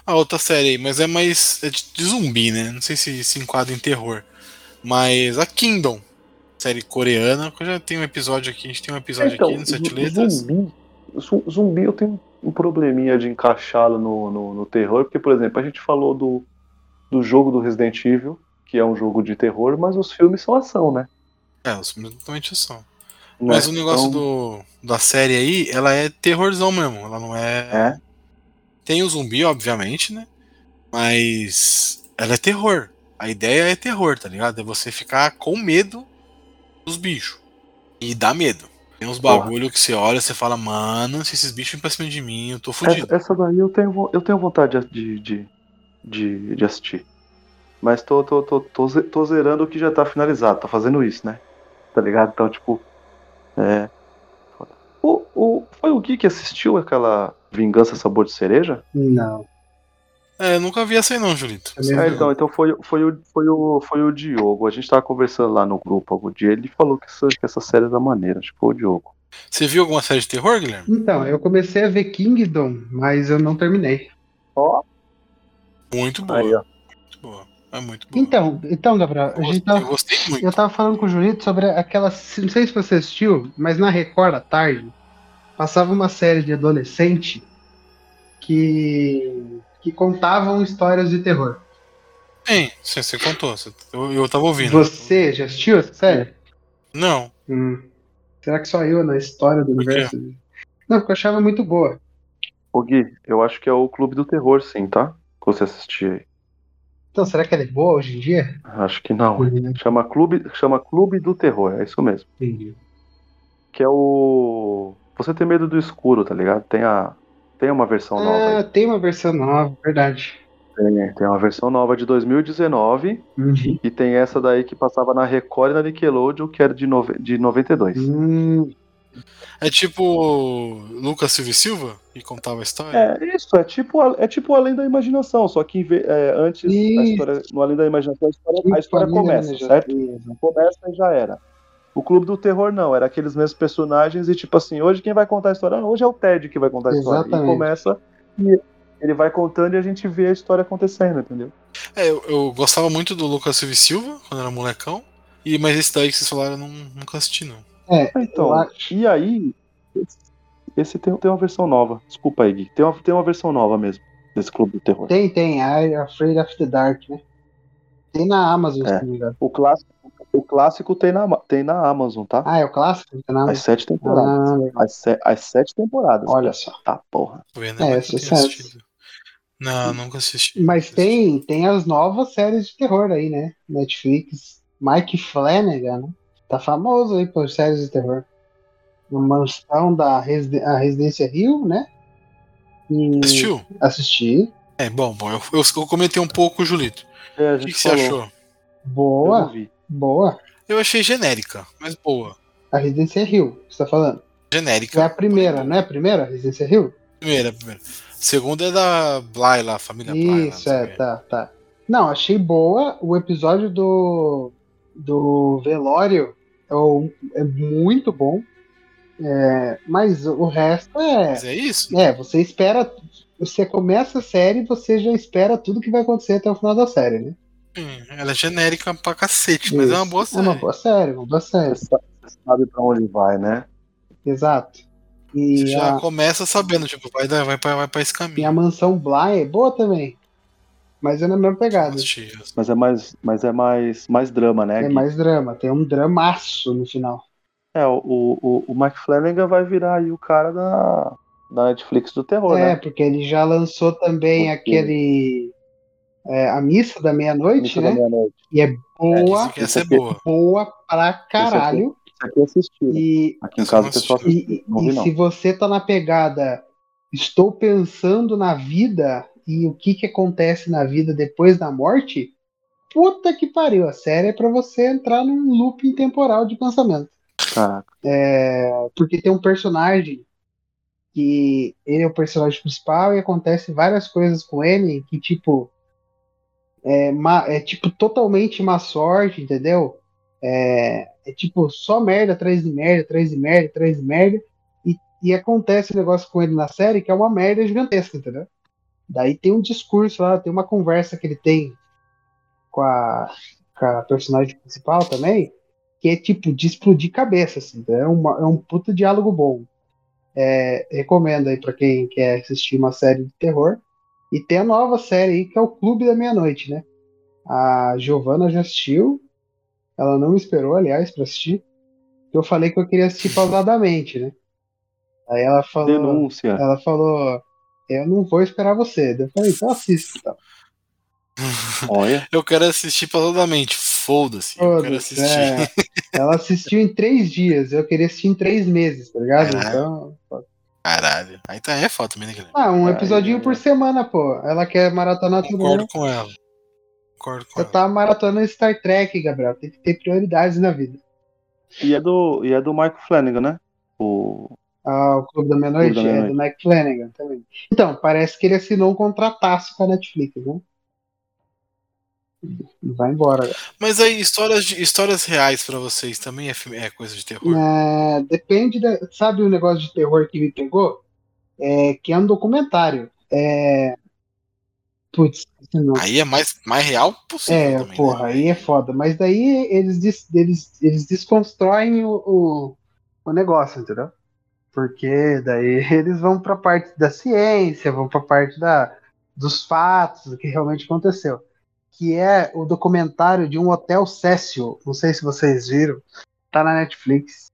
A outra série aí, mas é mais é de, zumbi, né? Não sei se se enquadra em terror. Mas a Kingdom, série coreana, que eu já tenho um episódio aqui, a gente tem um episódio aqui no Sete Letras. Zumbi, zu- zumbi eu tenho um probleminha de encaixá-lo no, no, no terror, porque, por exemplo, a gente falou do, do jogo do Resident Evil, que é um jogo de terror, mas os filmes são ação, né? É, os filmes totalmente são. Não Mas é? o negócio Então, do, da série aí, ela é terrorzão mesmo. Ela não é. É? Tem o zumbi, obviamente, né? Mas ela é terror. A ideia é terror, tá ligado? É você ficar com medo dos bichos. E dá medo. Tem uns Porra. bagulho que você olha e você fala, mano, se esses bichos vêm pra cima de mim, eu tô fudido. Essa, essa daí eu tenho, eu tenho vontade de, de, de, de assistir. Mas tô, tô, tô, tô, tô zerando o que já tá finalizado, tá fazendo isso, né? Tá ligado? Então, tipo. É. O, o, foi o Gui que assistiu aquela Vingança Sabor de Cereja? Não. É, eu nunca vi essa aí não, Julito. É, então, então foi, foi, o, foi, o, foi o Diogo. A gente tava conversando lá no grupo algum dia. Ele falou que essa, que essa série é da maneira. Acho que foi o Diogo. Você viu alguma série de terror, Guilherme? Então, eu comecei a ver Kingdom, mas eu não terminei. Ó, Muito boa. aí, ó. Muito boa. É muito boa. Então, então, Gabriel, eu, a gente gostei, tá eu gostei muito. Eu tava falando com o Julito sobre aquela. Não sei se você assistiu, mas na Record à tarde passava uma série de adolescente que. que contavam histórias de terror. Sim, você, você contou. você- eu, eu tava ouvindo. Você já assistiu essa série? Não. Hum. Será que só eu na história do Por quê? universo? Não, porque eu achava muito boa. Ô Gui, eu acho que é o Clube do Terror, sim, tá? Que você assistiu aí. Então, será que ela é boa hoje em dia? Acho que não. Uhum. Chama Clube, chama Clube do Terror, é isso mesmo. Entendi. Que é o. Você tem medo do escuro, tá ligado? Tem a. Tem uma versão nova Ah, aí. tem uma versão nova, verdade. Tem, tem uma versão nova de 2019 Uhum. e tem essa daí que passava na Record e na Nickelodeon, que era de, nove, de 92. Hum, É tipo Lucas Silva e Silva, que contava a história? É, isso, é tipo, é tipo Além da Imaginação, só que é, antes, história, no Além da Imaginação, a história, a história começa, certo? Começa e já era. O Clube do Terror não, era aqueles mesmos personagens e tipo assim, hoje quem vai contar a história? Ah, hoje é o Ted que vai contar a história. E Exatamente. começa e ele vai contando e a gente vê a história acontecendo, entendeu? É, eu, eu gostava muito do Lucas Silva e Silva, quando era molecão. E, mas esse daí que vocês falaram, eu não, nunca assisti, não. É, Então, eu acho. e aí, esse- tem, tem uma versão nova. Desculpa aí, Gui. Tem uma, tem uma versão nova mesmo, desse Clube do Terror. Tem, tem. I Afraid of the Dark, né? Tem na Amazon, É. se não me engano. O clássico, o clássico tem, na, tem na Amazon, tá? Ah, é o clássico? Tem na As Amazon. sete temporadas. Ah. As, se- as sete temporadas. Olha só. Tá, porra. Vendo, É, sucesso. Não, nunca assisti. Mas tem, tem as novas séries de terror aí, né? Netflix. Mike Flanagan, né? Tá famoso aí por séries de terror. A mansão da Residen- a Residência Rio, né? E Assistiu? Assisti. É, bom, bom eu, eu, eu comentei um pouco, Julito. É, a O que, que você achou? Boa, boa. Eu achei genérica, mas boa. A Residência Rio, você tá falando. Genérica. É a primeira, não é a primeira? Residência Rio? Primeira, primeira. Segunda é da Bly lá, a família Bly. lá, não Isso, é, tá, tá. Não, achei boa. O episódio do, do velório é, o- é muito bom. É, mas o resto é. Mas é isso? É, você espera. Você começa a série você já espera tudo que vai acontecer até o final da série, né? Hum, ela é genérica pra cacete, mas é uma Isso. boa É série. uma boa série, uma boa série. Você sa- você sabe pra onde vai, né? Exato. E Você já a, começa sabendo, tipo, vai, vai, pra, vai pra esse e caminho. a mansão Bly é boa também. Mas é na mesma pegada. Mas é mais, mas é mais, mais drama, né? É Gui? mais drama, tem um dramaço no final. É, o, o, o Mike Flanagan vai virar aí o cara da, da Netflix do terror, É, né? porque ele já lançou também Porque- aquele. é, a Missa da Meia-Noite, Missa da né? Meia-Noite. E é Dizem boa, essa é aqui- boa. boa pra caralho. Isso aqui é assistir. E, Aqui em casa o pessoal e, Não vi, e não. se você tá na pegada, estou pensando na vida e o que que acontece na vida depois da morte, puta que pariu. A série é pra você entrar num looping temporal de pensamento. É, porque tem um personagem que ele é o personagem principal e acontece várias coisas com ele que tipo é, é tipo totalmente má sorte, entendeu? É, é tipo só merda atrás de merda, atrás de merda, atrás de merda e, e acontece um negócio com ele na série que é uma merda gigantesca, entendeu? Daí tem um discurso lá, tem uma conversa que ele tem com a, com a personagem principal também, que é tipo de explodir cabeça, assim, é, uma, é um puta diálogo bom. É, recomendo aí pra quem quer assistir uma série de terror. E tem a nova série aí que é o Clube da Meia-Noite, né? A Giovana já assistiu, ela não me esperou, aliás, pra assistir. Eu falei que eu queria assistir pausadamente, né? Aí ela falou, Denúncia. ela falou, eu não vou esperar você. Eu falei, então assista. Então. Olha. Eu quero assistir totalmente. Foda-se. Eu quero assistir. é. Ela assistiu em três dias, eu queria assistir em três meses, tá ligado? Caralho. Então, Caralho. Aí tá é foda também, né, ah, um episodinho por semana, pô. Ela quer maratonar tudo. Concordo né? com ela. Concordo com Você ela. tá maratonando Star Trek, Gabriel. Tem que ter prioridades na vida. E é do, e é do Mike Flanagan, né? O, Ah, o Clube da Meia-Noite é do Mike Flanagan também. Então, parece que ele assinou um contrataço com a Netflix, né? Vai embora. Mas aí, histórias, de- histórias reais pra vocês também é, é coisa de terror? É, depende da. Sabe o negócio de terror que me pegou? É, que é um documentário. É. Putz. Aí é mais, mais real possível É, também. porra, né? aí é foda. Mas daí eles, des- eles, eles desconstroem o, o, o negócio, entendeu? Porque daí eles vão pra parte da ciência, vão pra parte da, dos fatos, do que realmente aconteceu. Que é o documentário de um hotel Cecil. Não sei se vocês viram. Tá na Netflix.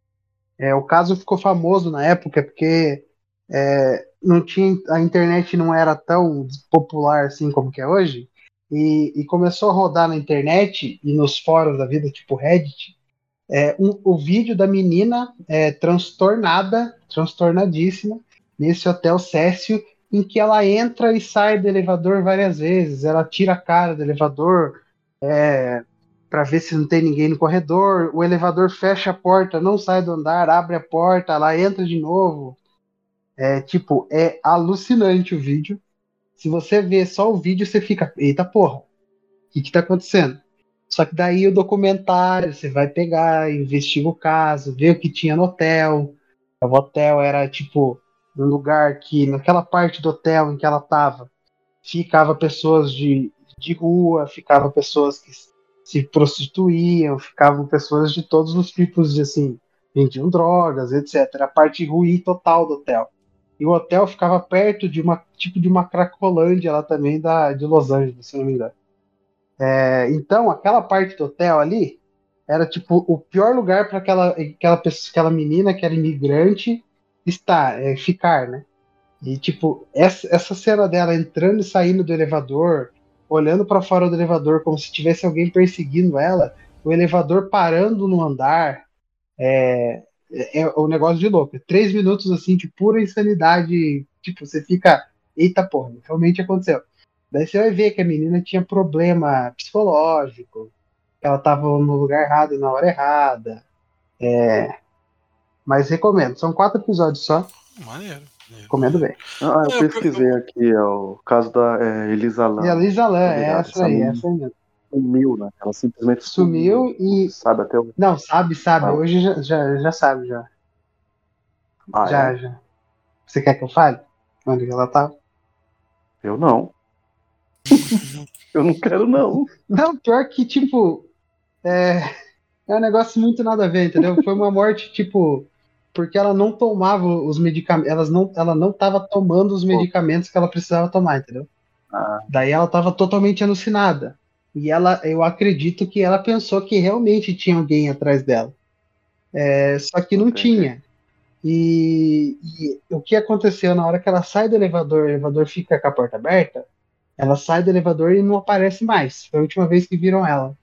É, o caso ficou famoso na época porque é, não tinha, a internet não era tão popular assim como que é hoje e, e começou a rodar na internet e nos fóruns da vida, tipo Reddit, é, um- o vídeo da menina é, transtornada, transtornadíssima, nesse hotel Cécio, em que ela entra e sai do elevador várias vezes, ela tira a cara do elevador é, para ver se não tem ninguém no corredor, o elevador fecha a porta, não sai do andar, abre a porta, ela entra de novo. É tipo, é alucinante o vídeo. Se você vê só o vídeo, você fica, eita porra, o que, que tá acontecendo? Só que daí o documentário, você vai pegar, investiga o caso, vê o que tinha no hotel. O hotel era tipo um lugar que, naquela parte do hotel em que ela tava, ficava pessoas de, de rua, ficava pessoas que se prostituíam, ficavam pessoas de todos os tipos de assim, vendiam drogas, etc. A parte ruim total do hotel. E o hotel ficava perto de uma tipo de uma cracolândia lá também da, de Los Angeles, se não me engano. É, então, aquela parte do hotel ali era tipo o pior lugar para aquela, aquela, aquela menina que era imigrante estar, é, ficar, né? E tipo, essa, essa cena dela entrando e saindo do elevador, olhando para fora do elevador como se tivesse alguém perseguindo ela, o elevador parando no andar, é, é, é um negócio de louco. Três minutos assim de pura insanidade. Tipo, você fica, eita porra, realmente aconteceu. Daí você vai ver que a menina tinha problema psicológico, que ela estava no lugar errado na hora errada. É, Mas recomendo. São quatro episódios só. Maneiro. Recomendo bem. Ah, eu É, pesquisei aqui, é o caso da é, Elisa Lam. E a Lisa Lan, é essa aí, essa aí mesmo. Sumiu, né? Ela simplesmente Sumiu e. Sabe até o. Não, sabe, sabe. Ah. Hoje já, já, já sabe, já. Ah, já, é? já. Você quer que eu fale? Onde que ela tá? Eu não. eu não quero, não. Não, pior que, tipo. É, é um negócio muito nada a ver, entendeu? Foi uma morte, tipo. Porque ela não tomava os medicamentos. Elas não, ela não tava tomando os medicamentos que ela precisava tomar, entendeu? Ah. Daí ela tava totalmente alucinada. E ela, eu acredito que ela pensou que realmente tinha alguém atrás dela. É, só que não Entendi. tinha. E, e o que aconteceu na hora que ela sai do elevador, o elevador fica com a porta aberta, ela sai do elevador e não aparece mais. Foi a última vez que viram ela.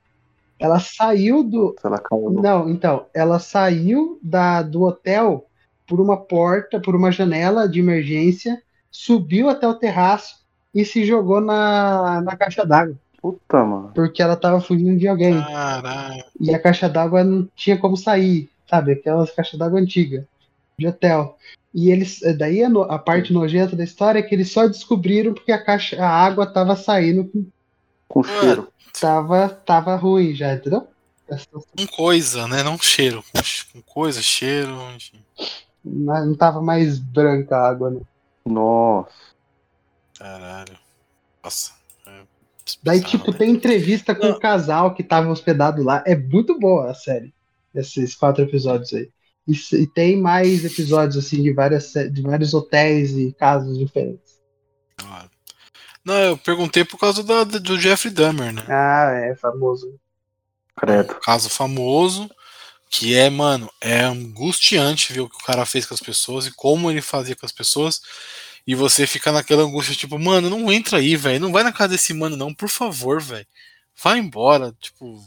Ela saiu do. Ela caiu. Não, então, ela saiu da, do hotel por uma porta, por uma janela de emergência, subiu até o terraço e se jogou na, na caixa d'água. Puta, mano. Porque ela tava fugindo de alguém. Caralho. E a caixa d'água não tinha como sair, sabe? Aquelas caixas d'água antigas, de hotel. E eles, daí a, no- a parte nojenta da história é que eles só descobriram porque a caixa, a água tava saindo, com- Com cheiro. tava, tava ruim já, entendeu? Com coisa, né? Não cheiro. Com, coisa, cheiro, enfim. Não não tava mais branca a água, né? Nossa. Caralho. Nossa. É Daí, tipo, né? tem entrevista com o casal que tava hospedado lá. É muito boa a série. Esses quatro episódios aí. E, se- e tem mais episódios, assim, de, várias, de vários hotéis e casos diferentes. Claro. Não, eu perguntei por causa da- do Jeffrey Dahmer, né? Ah, é famoso. Credo. Um caso famoso, que é, mano, é angustiante ver o que o cara fez com as pessoas e como ele fazia com as pessoas. E você fica naquela angústia, tipo, mano, não entra aí, velho. Não vai na casa desse mano, não, por favor, velho. Vai embora. Tipo,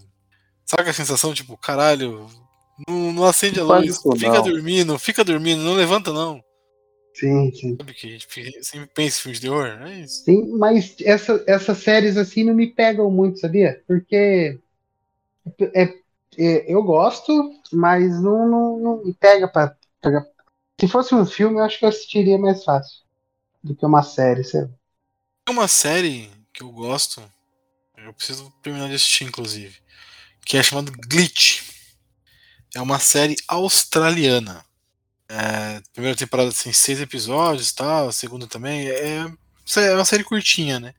sabe a sensação, tipo, caralho, não, não acende a Não faz luz, isso, fica não. dormindo, fica dormindo, não levanta, não. Sim, sim. Sabe que a gente sempre pensa em filme de terror? É isso. Sim, mas essa, essas séries, assim, não me pegam muito, sabia? Porque é, é- eu gosto, mas não, não, não me pega pra pegar. Se fosse um filme, eu acho que eu assistiria mais fácil do que uma série, sei lá. Tem uma série que eu gosto, eu preciso terminar de assistir, inclusive, que é chamada Glitch. É uma série australiana. É, primeira temporada tem seis episódios e tal, a segunda também. É, é uma série curtinha, né?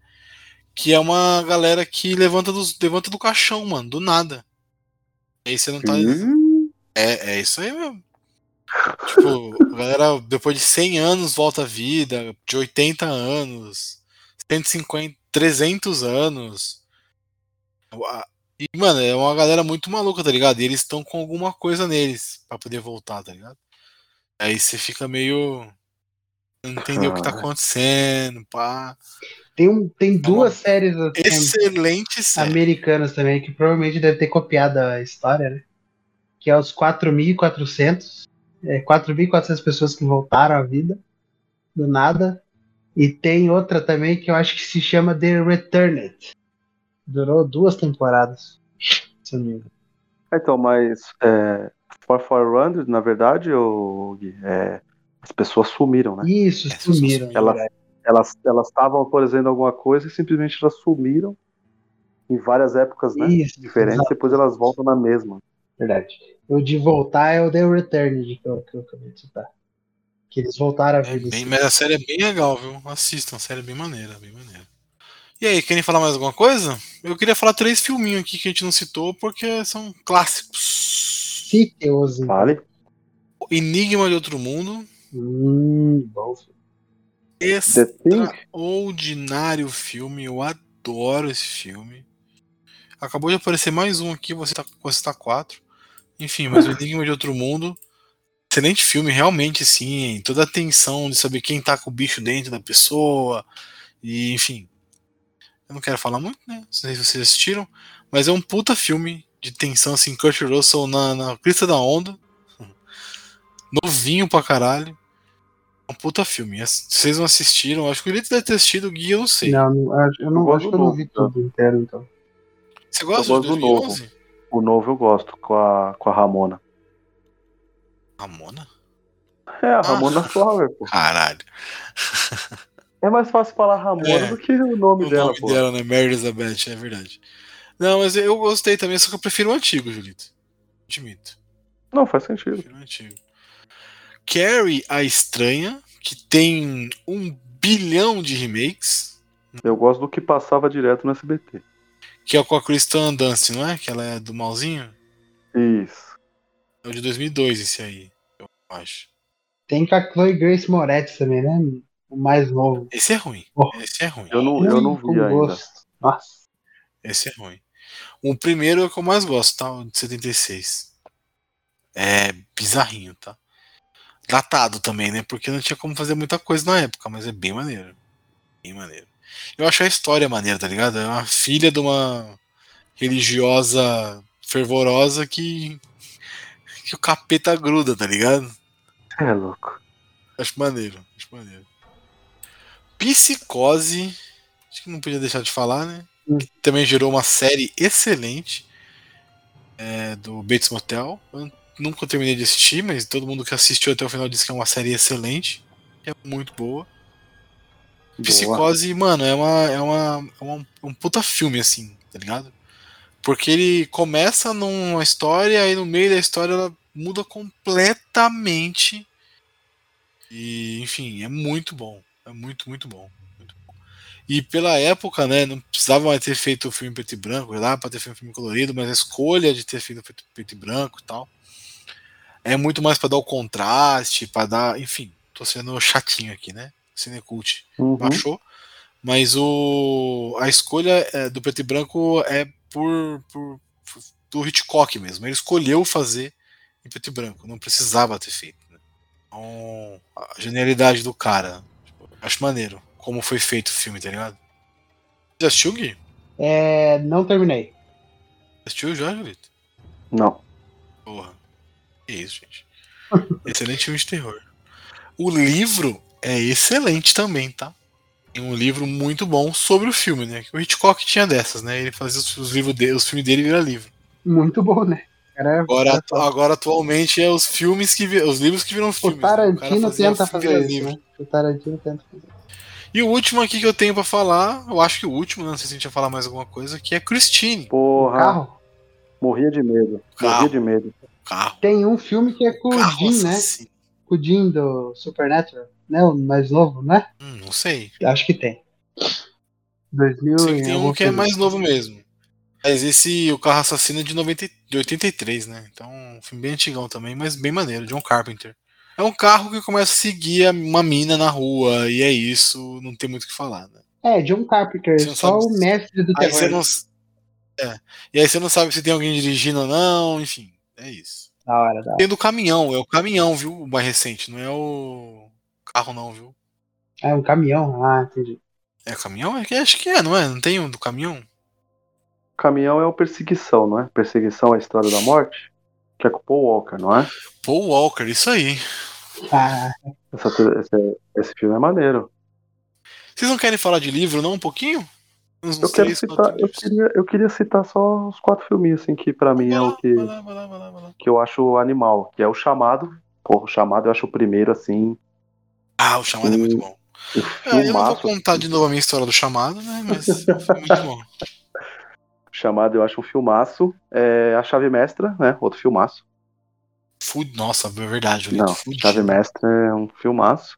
Que é uma galera que levanta, dos, levanta do caixão, mano, do nada. Aí você não tá. Hum, É, é isso aí mesmo. Tipo, a galera, depois de 100 anos, volta à vida, de 80 anos, 150, 300 anos. E, mano, é uma galera muito maluca, tá ligado? E eles estão com alguma coisa neles pra poder voltar, tá ligado? Aí você fica meio. Não entender o que tá acontecendo, pá. Tem, um, tem duas séries assim, Excelente série. americanas também, que provavelmente deve ter copiado a história, né? Que é os 4.400. É, 4.400 pessoas que voltaram à vida, do nada. E tem outra também que eu acho que se chama The Returned. Durou duas temporadas. Se eu não me engano. Então, mas é, For Forerunner, na verdade, o Gui, é, as pessoas sumiram, né? Isso, sumiram. Elas elas elas estavam autorizando alguma coisa e simplesmente elas sumiram em várias épocas, né? Isso, Diferentes, depois elas voltam na mesma. Verdade. O de voltar é o The Returned que eu, que eu acabei de citar. Que eles voltaram à É vida. bem- mas a série é bem legal, viu? Assistam, a série é bem maneira, bem maneira. E aí, querem falar mais alguma coisa? Eu queria falar três filminhos aqui que a gente não citou porque são clássicos. Então. Vale? Enigma de Outro Mundo, Hum, bom. Extraordinário filme, eu adoro esse filme. Acabou de aparecer mais um aqui, você tá, você tá quatro. Enfim, mas o Enigma de Outro Mundo, excelente filme, realmente sim. Toda a tensão de saber quem tá com o bicho dentro da pessoa. E, enfim. Eu não quero falar muito, né? Não sei se vocês assistiram. Mas é um puta filme de tensão, assim, Kurt Russell na, na crista da onda. Novinho pra caralho. É um puta filme. Vocês não assistiram, acho que o Elite deve ter assistido, o Gui eu não sei. Não, eu não Eu acho gosto que eu não vi novo, tudo inteiro, então. Você gosta Eu de gosto do novo. 2011? O novo eu gosto, com a, com a Ramona. Ramona? É, a Ramona Flower, pô. Caralho. É mais fácil falar Ramona É. do que o nome o dela, nome pô. dela, né? Mary Elizabeth, é verdade. Não, mas eu gostei também, só que eu prefiro o antigo, Julito. Admito. Não, faz sentido. Prefiro o antigo. Carrie a Estranha, que tem um bilhão de remakes, Eu gosto do que passava direto no SBT. que é com a Kristen Dunst, não é? Que ela é do malzinho. Isso. É o de 2002 esse aí, eu acho. Tem com a Chloe Grace Moretz também, né? O mais novo. Esse é ruim. Oh. Esse é ruim. Eu não, eu não vi ainda. gosto. Nossa. Esse é ruim. O primeiro é o que eu mais gosto, tá? O de 76. É bizarrinho, tá? Datado também, né? Porque não tinha como fazer muita coisa na época, mas é bem maneiro. Bem maneiro. Eu acho a história maneira, tá ligado? É uma filha de uma religiosa fervorosa que. que o capeta gruda, tá ligado? É louco. Acho maneiro, acho maneiro. Psicose, acho que não podia deixar de falar, né? Que também gerou uma série excelente é, do Bates Motel. Eu nunca terminei de assistir, mas todo mundo que assistiu até o final disse que é uma série excelente. É muito boa. Boa. Psicose, mano, é uma, é uma, é uma- um puta filme, assim, tá ligado? Porque ele começa numa história e no meio da história ela muda completamente. E, enfim, é muito bom. É muito, muito bom. E pela época, né, não precisava mais ter feito o filme preto e branco, lá para ter feito um filme colorido, mas a escolha de ter feito preto, preto e branco e tal é muito mais para dar o contraste, para dar, enfim, tô sendo chatinho aqui, né? Cinecult Uhum. baixou. Mas o, a escolha é, do preto e branco é por, por, por- do Hitchcock mesmo. Ele escolheu fazer em preto e branco, não precisava ter feito. né? Então, a genialidade do cara. tipo, acho maneiro como foi feito o filme, tá ligado? Já assistiu, Gui? É, não terminei. Assistiu já, Julito? Não. Porra. Que isso, gente. Excelente filme de terror. O livro é excelente também, tá? Tem um livro muito bom sobre o filme, né? O Hitchcock tinha dessas, né? Ele fazia os, os livros dele, os filmes dele virar livro. Muito bom, né? Cara, Agora, cara, top. agora atualmente é os filmes que vi- os livros que viram o filmes. né? O cara Tarantino fazia tenta fazer isso, livro. né? O Tarantino tenta fazer. E o último aqui que eu tenho pra falar, eu acho que o último, né? não sei se a gente vai falar mais alguma coisa, que é Christine. Porra. Carro. Morria de medo. Carro. Morria de medo. Carro. Tem um filme que é com o Carro Jim, né? Com o Jim do Supernatural. Né? O mais novo, né? Hum, não sei. Acho que tem. 2000 Sei que e tem um que é mais novo mesmo. Mas esse, o Carro Assassino é de, 90, e- de 83, né? Então, um filme bem antigão também, mas bem maneiro, John Carpenter. É um carro que começa a seguir uma mina na rua, e é isso, não tem muito o que falar, né? É, John Carpenter, só sabe o mestre do Aí terror. você não. É. E aí você não sabe se tem alguém dirigindo ou não, enfim, é isso. Da hora, da hora. Tem do caminhão, é o caminhão, viu? O mais recente, não é o carro, não, viu? É um caminhão? Ah, entendi. É caminhão? É que acho que é, não é? Não tem um do caminhão? Caminhão é o Perseguição, não é? Perseguição é a Estrada da Morte? Que é com o Paul Walker, não é? Paul Walker, isso aí. Ah, Essa, esse, esse filme é maneiro. Vocês não querem falar de livro, não, um pouquinho? Uns, Eu uns quero três, citar, eu queria, eu queria citar só os quatro filminhos, assim, que pra mim é Vai o lá, que, vai lá, vai lá, vai lá, lá. que eu acho animal, que é o chamado. Porra, o chamado eu acho o primeiro, assim, Ah, o chamado é muito bom. É, eu não vou contar de novo a minha história do chamado, né? Mas foi muito bom. Chamado eu acho um filmaço. É, a Chave Mestra, né? Outro filmaço. Fud... Nossa, é verdade, Julito. Não, fudido. Chave Mestra é um filmaço.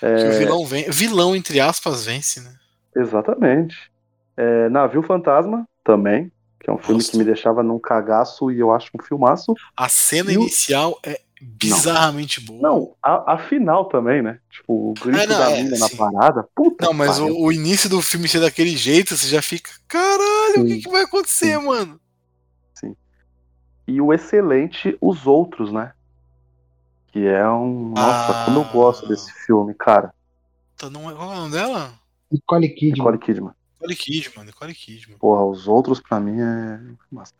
Que o É, vilão vem. Vilão, entre aspas, vence, né? exatamente. É, Navio Fantasma, também. Que é um filme Gosto. que me deixava num cagaço e eu acho um filmaço. A cena E o- inicial é bizarramente boa. Não, a, a final também, né? Tipo, o grito É, não, da é, mina na sim. parada. Puta Não, mas o, o início do filme ser daquele jeito, você já fica. Caralho, o que, Sim. que vai acontecer, mano? E o excelente Os Outros, né? Que é um. Nossa, Ah. como eu gosto desse filme, cara. Tá, não é- Qual é o nome dela? Nicole Kidman. Nicole Kidman. Nicole Kidman, Nicole Kidman. Porra, Os Outros pra mim é. Massa.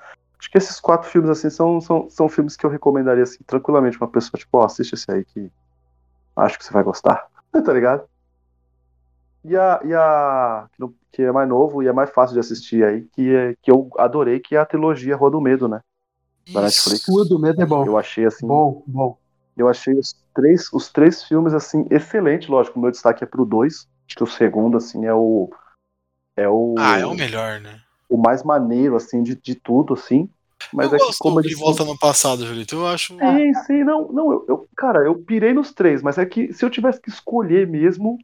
Acho que esses quatro filmes, assim, são, são, são filmes que eu recomendaria, assim, tranquilamente pra uma pessoa, tipo, ó, assiste esse aí que acho que você vai gostar. tá ligado? E a. E a que é mais novo e é mais fácil de assistir aí, que, é, que eu adorei, que é a trilogia Rua do Medo, né? Da Netflix. O do medo é bom. Eu achei, assim, Bom, bom. Eu achei os três, os três filmes, assim, excelentes. Lógico, o meu destaque é pro dois. Acho que o segundo, assim, é o. É o. Ah, é o melhor, né? O mais maneiro, assim, de, de tudo, assim. Mas eu é que gosto como de eles volta no passado, Julito. Eu acho. Sim, sim, não, não, eu, eu- cara, eu pirei nos três, mas é que se eu tivesse que escolher mesmo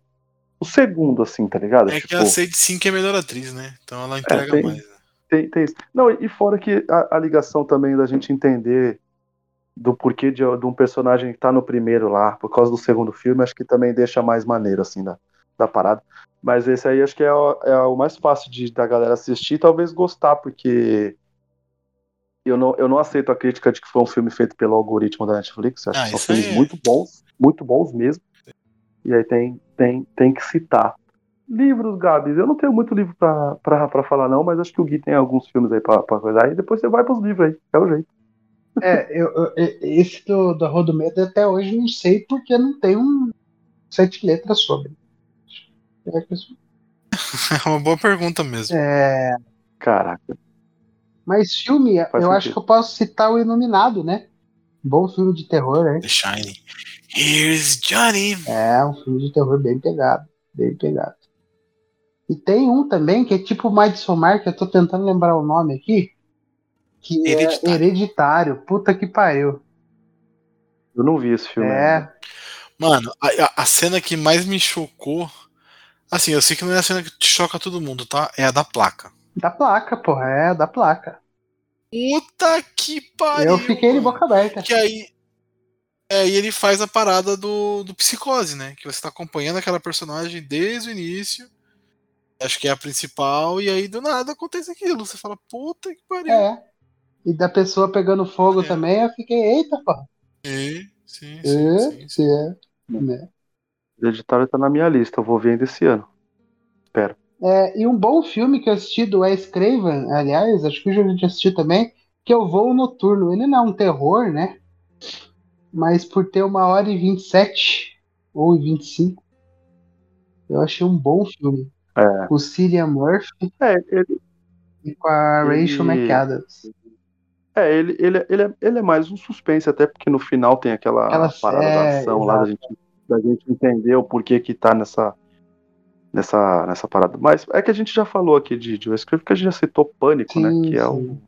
o segundo, assim, tá ligado? É Tipo, que a Sade Sink é a melhor atriz, né? Então ela entrega tem- mais. né? tem, tem isso. Não, e fora que a, a ligação também da gente entender do porquê de, de um personagem que tá no primeiro lá, por causa do segundo filme, acho que também deixa mais maneiro, assim, da, da parada. Mas esse aí acho que é o, é o mais fácil de, da galera assistir e talvez gostar, porque eu não, eu não aceito a crítica de que foi um filme feito pelo algoritmo da Netflix. Eu acho Ah, que são filmes aí é. muito bons, muito bons mesmo. E aí tem, tem, tem que citar. Livros, Gabs, eu não tenho muito livro pra, pra, pra falar, não, mas acho que o Gui tem alguns filmes aí pra, pra coisar. E depois você vai pros livros aí, é o jeito. É, eu, eu- esse do, do Rua do Medo até hoje não sei porque não tem um sete letras sobre. É, É uma boa pergunta mesmo. é, Caraca. mas filme, Faz eu acho sentido. que eu posso citar o Iluminado, né? Bom filme de terror, né? The Shining. Here's Johnny. É, um filme de terror bem pegado. Bem pegado. E tem um também que é tipo Midsommar, que eu tô tentando lembrar o nome aqui. Que Hereditário. é Hereditário. Puta que pariu. Eu não vi esse filme. É, ainda. Mano, a- a cena que mais me chocou. Assim, eu sei que não é a cena que choca todo mundo, tá? É a da placa. da placa, porra. É, da placa. Puta que pariu. eu fiquei de boca aberta. Que aí. É, e ele faz a parada do, do psicose, né? Que você tá acompanhando aquela personagem desde o início. Acho que é a principal, e aí do nada acontece aquilo. Você fala, puta que pariu. É. E da pessoa pegando fogo É. também, eu fiquei, eita, porra. Sim, sim, É, sim, sim, sim. é? O Hereditário tá na minha lista, eu vou ver ainda esse ano. Espero. É, e um bom filme que eu assisti do Wes Craven, aliás, acho que o Júlio assistiu também, que é o Voo Noturno. Ele não é um terror, né? Mas por ter uma hora e 27 ou e 25, eu achei um bom filme. É. Com o Cillian Murphy É, ele, e com a Ele- Rachel McAdams. é, ele, ele, ele, é, ele é mais um suspense, até porque no final tem aquela Aquela parada da é, ação lá da gente, da gente entender o porquê que tá nessa, nessa, nessa parada. Mas é que a gente já falou aqui de, de Wes Craven, que a gente já citou Pânico, Sim, né? Que é sim.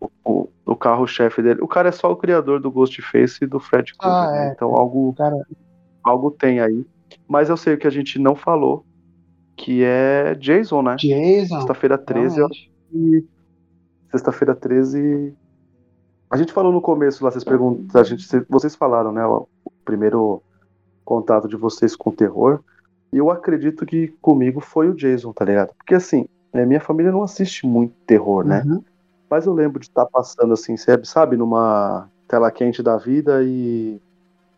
o, o, o carro-chefe dele. O cara é só o criador do Ghostface e do Fred Krueger, Ah, né? é. Então algo, Cara, algo tem aí. Mas eu sei o que a gente não falou, que é Jason, né? Jason. Sexta-feira 13, eu e sexta-feira 13. A gente falou no começo lá, vocês perguntam, a gente, vocês falaram, né? O primeiro contato de vocês com o terror. E eu acredito que comigo foi o Jason, tá ligado? Porque assim, né, minha família não assiste muito terror, né? Uhum. Mas eu lembro de estar passando assim, sabe, sabe, numa tela quente da vida e,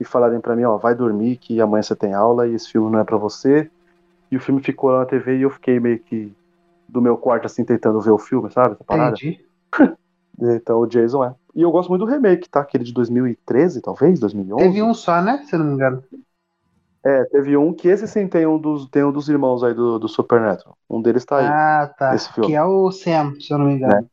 e falarem pra mim, ó, vai dormir que amanhã você tem aula e esse filme não é pra você. E o filme ficou lá na TV e eu fiquei meio que do meu quarto assim tentando ver o filme, sabe? Essa parada. Entendi. Então o Jason é. E eu gosto muito do remake, tá? Aquele de 2013, talvez, 2011. Teve um só, né? Se eu não me engano. É, teve um que esse sim tem um dos, tem um dos irmãos aí do, do Supernatural. Um deles tá aí. Ah, tá. esse filme. Que é o Sam, se eu não me engano.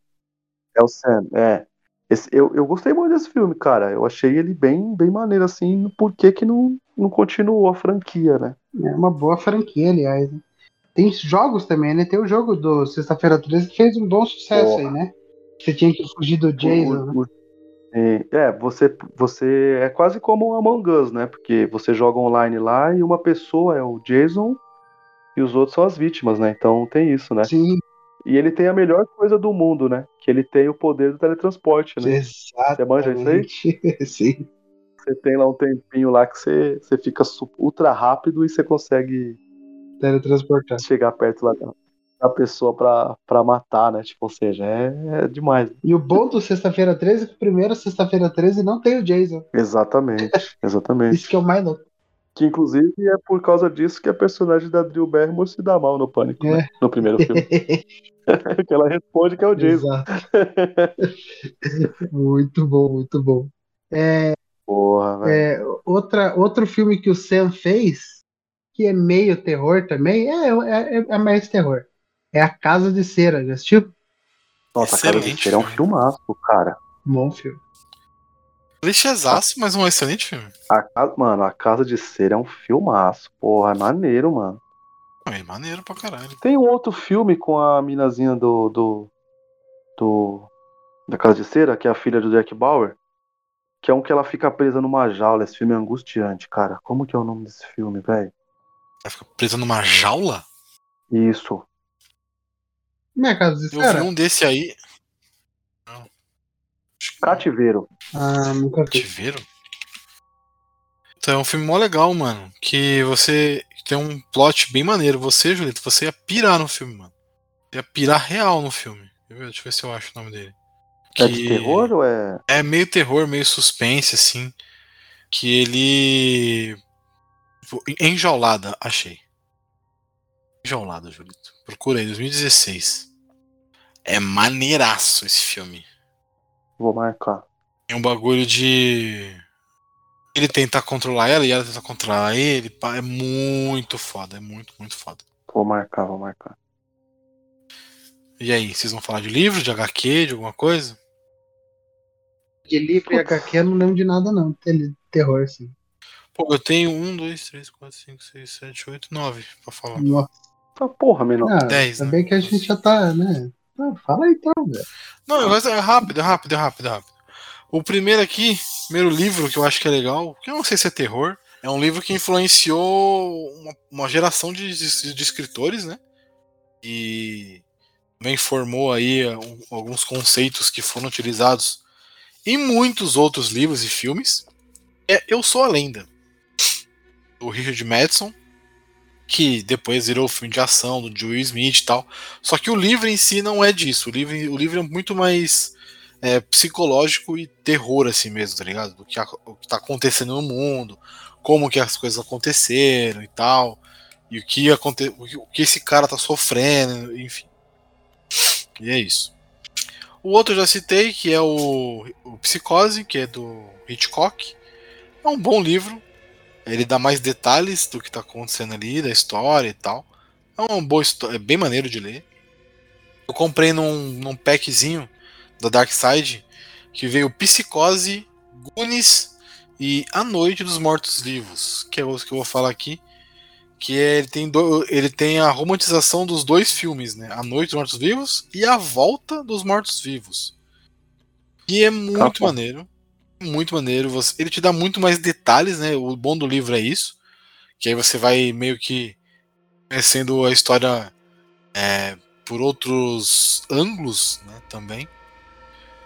É o Sam, é. Esse, eu, eu gostei muito desse filme, cara. Eu achei ele bem, bem maneiro, assim. Por que que não, não continuou a franquia, né? É uma boa franquia, aliás. né? Tem jogos também, né? Tem o jogo do Sexta-feira 13 que fez um bom sucesso Porra. aí, né? Você tinha que fugir do Jason, O- né? O- é, você, você é quase como um Among Us, né? Porque você joga online lá e uma pessoa é o Jason e os outros são as vítimas, né? Então tem isso, né? Sim, E ele tem a melhor coisa do mundo, né? Que ele tem o poder do teletransporte, né? manja isso aí? exatamente. Sim. Você tem lá um tempinho lá que você, você fica ultra rápido e você consegue Teletransportar. chegar perto lá da, da pessoa pra, pra matar, né? Tipo, ou seja, é, é demais. E o bom do Sexta-feira 13 é que o primeiro Sexta-feira 13 não tem o Jason. Exatamente, exatamente. Isso que é o mais louco. Que inclusive é por causa disso que a personagem da Drew Barrymore se dá mal no pânico, É. né? No primeiro filme. que ela responde que é o Jason. Exato. muito bom, muito bom. Porra, velho. É, outra, outro filme que o Sam fez, que é meio terror também, é, é, é mais terror. É A Casa de Cera, já assistiu? Nossa, cara, excelente esse é um filme. filmaço, cara. Bom filme. Clichêzaço, mas um excelente filme. A casa, mano, a Casa de Cera é um filmaço. Porra, é maneiro, mano. É maneiro pra caralho. Tem um outro filme com a minazinha do. do. do da Casa de Cera, que é a filha do Jack Bauer. Que é um que ela fica presa numa jaula. Esse filme é angustiante, cara. Como que é o nome desse filme, velho? Ela fica presa numa jaula? Isso. Como é Eu vi um desse aí. Não. Que Cativeiro. Ah, nunca vi. Cativeiro? Então é um filme mó legal, mano. Que você tem um plot bem maneiro. Você, Julito, você ia pirar no filme, mano. Você ia pirar real no filme. Deixa eu ver- se eu acho o nome dele. É de terror ou é. É meio terror, meio suspense, assim. Que ele. tipo, Enjaulada, achei. Enjaulada, Julito. Procura aí, 2016. É maneiraço esse filme. Vou marcar. É um bagulho de. Ele tentar controlar ela e ela tentar controlar ele. É muito foda, é muito, muito foda. Vou marcar, vou marcar. E aí, vocês vão falar de livro, de HQ, de alguma coisa? De livro e HQ eu não lembro de nada, não. Ter- Terror, assim. Pô, eu tenho um, dois, três, quatro, cinco, seis, sete, oito, nove pra falar. Nossa, Ah, porra, menor. ah, Dez, ainda bem que a gente já tá, né? Ah, fala aí então, velho. Não, o resto é rápido, é rápido, é rápido, é rápido. O primeiro aqui, primeiro livro que eu acho que é legal, que eu não sei se é terror, é um livro que influenciou uma, uma geração de, de- de escritores, né? E também formou aí um- alguns conceitos que foram utilizados em muitos outros livros e filmes. É Eu Sou a Lenda, do Richard Madison, que depois virou filme de ação do Joe Smith e tal. Só que o livro em si não é disso. O livro, o livro é muito mais é, psicológico e terror, assim mesmo, tá ligado? Do que, a- o que tá acontecendo no mundo, como que as coisas aconteceram e tal. E o que, aconte, o que esse cara tá sofrendo, enfim. E é isso. O outro eu já citei, que é o, o Psicose, que é do Hitchcock. É um bom livro. Ele dá mais detalhes do que tá acontecendo ali, da história e tal. É uma boa história, é bem maneiro de ler. Eu comprei num, num packzinho da Dark Side que veio Psicose, Goonies e A Noite dos Mortos Vivos, que é o que eu vou falar aqui. Que é, ele, tem do- ele tem a romantização dos dois filmes, né? A Noite dos Mortos Vivos e A Volta dos Mortos Vivos. E é muito bom. maneiro. Muito maneiro. Ele te dá muito mais detalhes, né? O bom do livro é isso. Que aí você vai meio que conhecendo a história é, por outros ângulos, né? Também.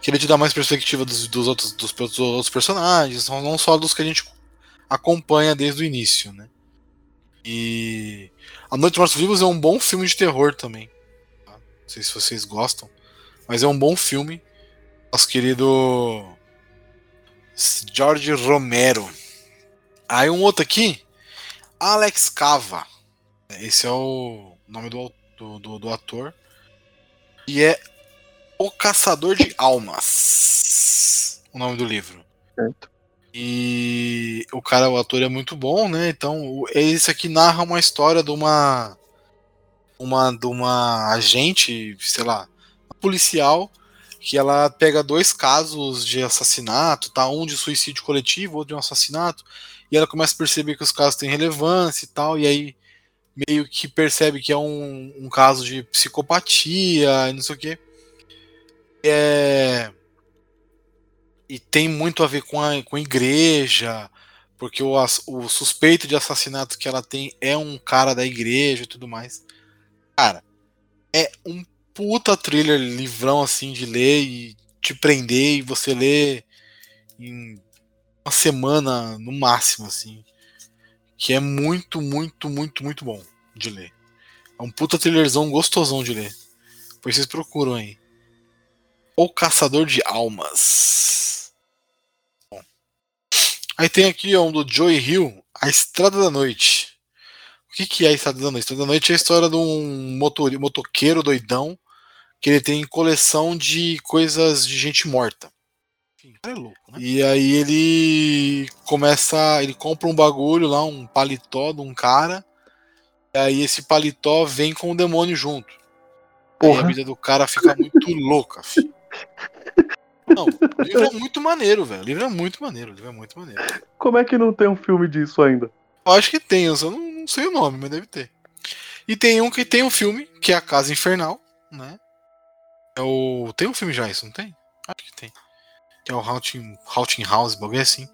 Que ele te dá mais perspectiva dos, dos outros, dos, dos outros personagens, não não só dos que a gente acompanha desde o início, né? E A Noite dos Mortos Vivos é um bom filme de terror também. tá? Não sei se vocês gostam, mas é um bom filme. Nosso querido George Romero. Aí um outro aqui, Alex Cava. Esse é o nome do, do, do, ator. E é O Caçador de Almas. O nome do livro. Certo. E o cara, o ator é muito bom, né? Então, esse aqui narra uma história de uma uma de uma agente, sei lá, policial que ela pega dois casos de assassinato, tá? Um de suicídio coletivo, outro de um assassinato, e ela começa a perceber que os casos têm relevância e tal, e aí meio que percebe que é um, um caso de psicopatia e não sei o quê. É... E tem muito a ver com a, com a igreja, porque o, o suspeito de assassinato que ela tem é um cara da igreja e tudo mais. Cara, é um puta thriller, livrão assim de ler e te prender e você lê em uma semana no máximo, assim. Que é muito, muito, muito, muito bom de ler. É um puta thrillerzão gostosão de ler. Depois vocês procuram aí. O Caçador de Almas. Bom. Aí tem aqui um do Joey Hill, A Estrada da Noite. O que, que é a Estrada da Noite? A Estrada da Noite é a história de um motor, motoqueiro doidão que ele tem coleção de coisas de gente morta. Enfim, o cara é louco, né? E aí ele começa, ele compra um bagulho lá, um paletó de um cara, e aí esse paletó vem com o demônio junto. Aí a Porra. vida do cara fica muito louca, filho. Não, o livro é muito maneiro, velho. O livro é muito maneiro, o livro é muito maneiro. Como é que não tem um filme disso ainda? Acho que tem, eu só não, não sei o nome, mas deve ter. E tem um que tem um filme, que é A Casa Infernal, né? É o. Tem um filme já, isso, não tem? Acho que tem. Que é o Haunting, Haunting House, bagulho assim.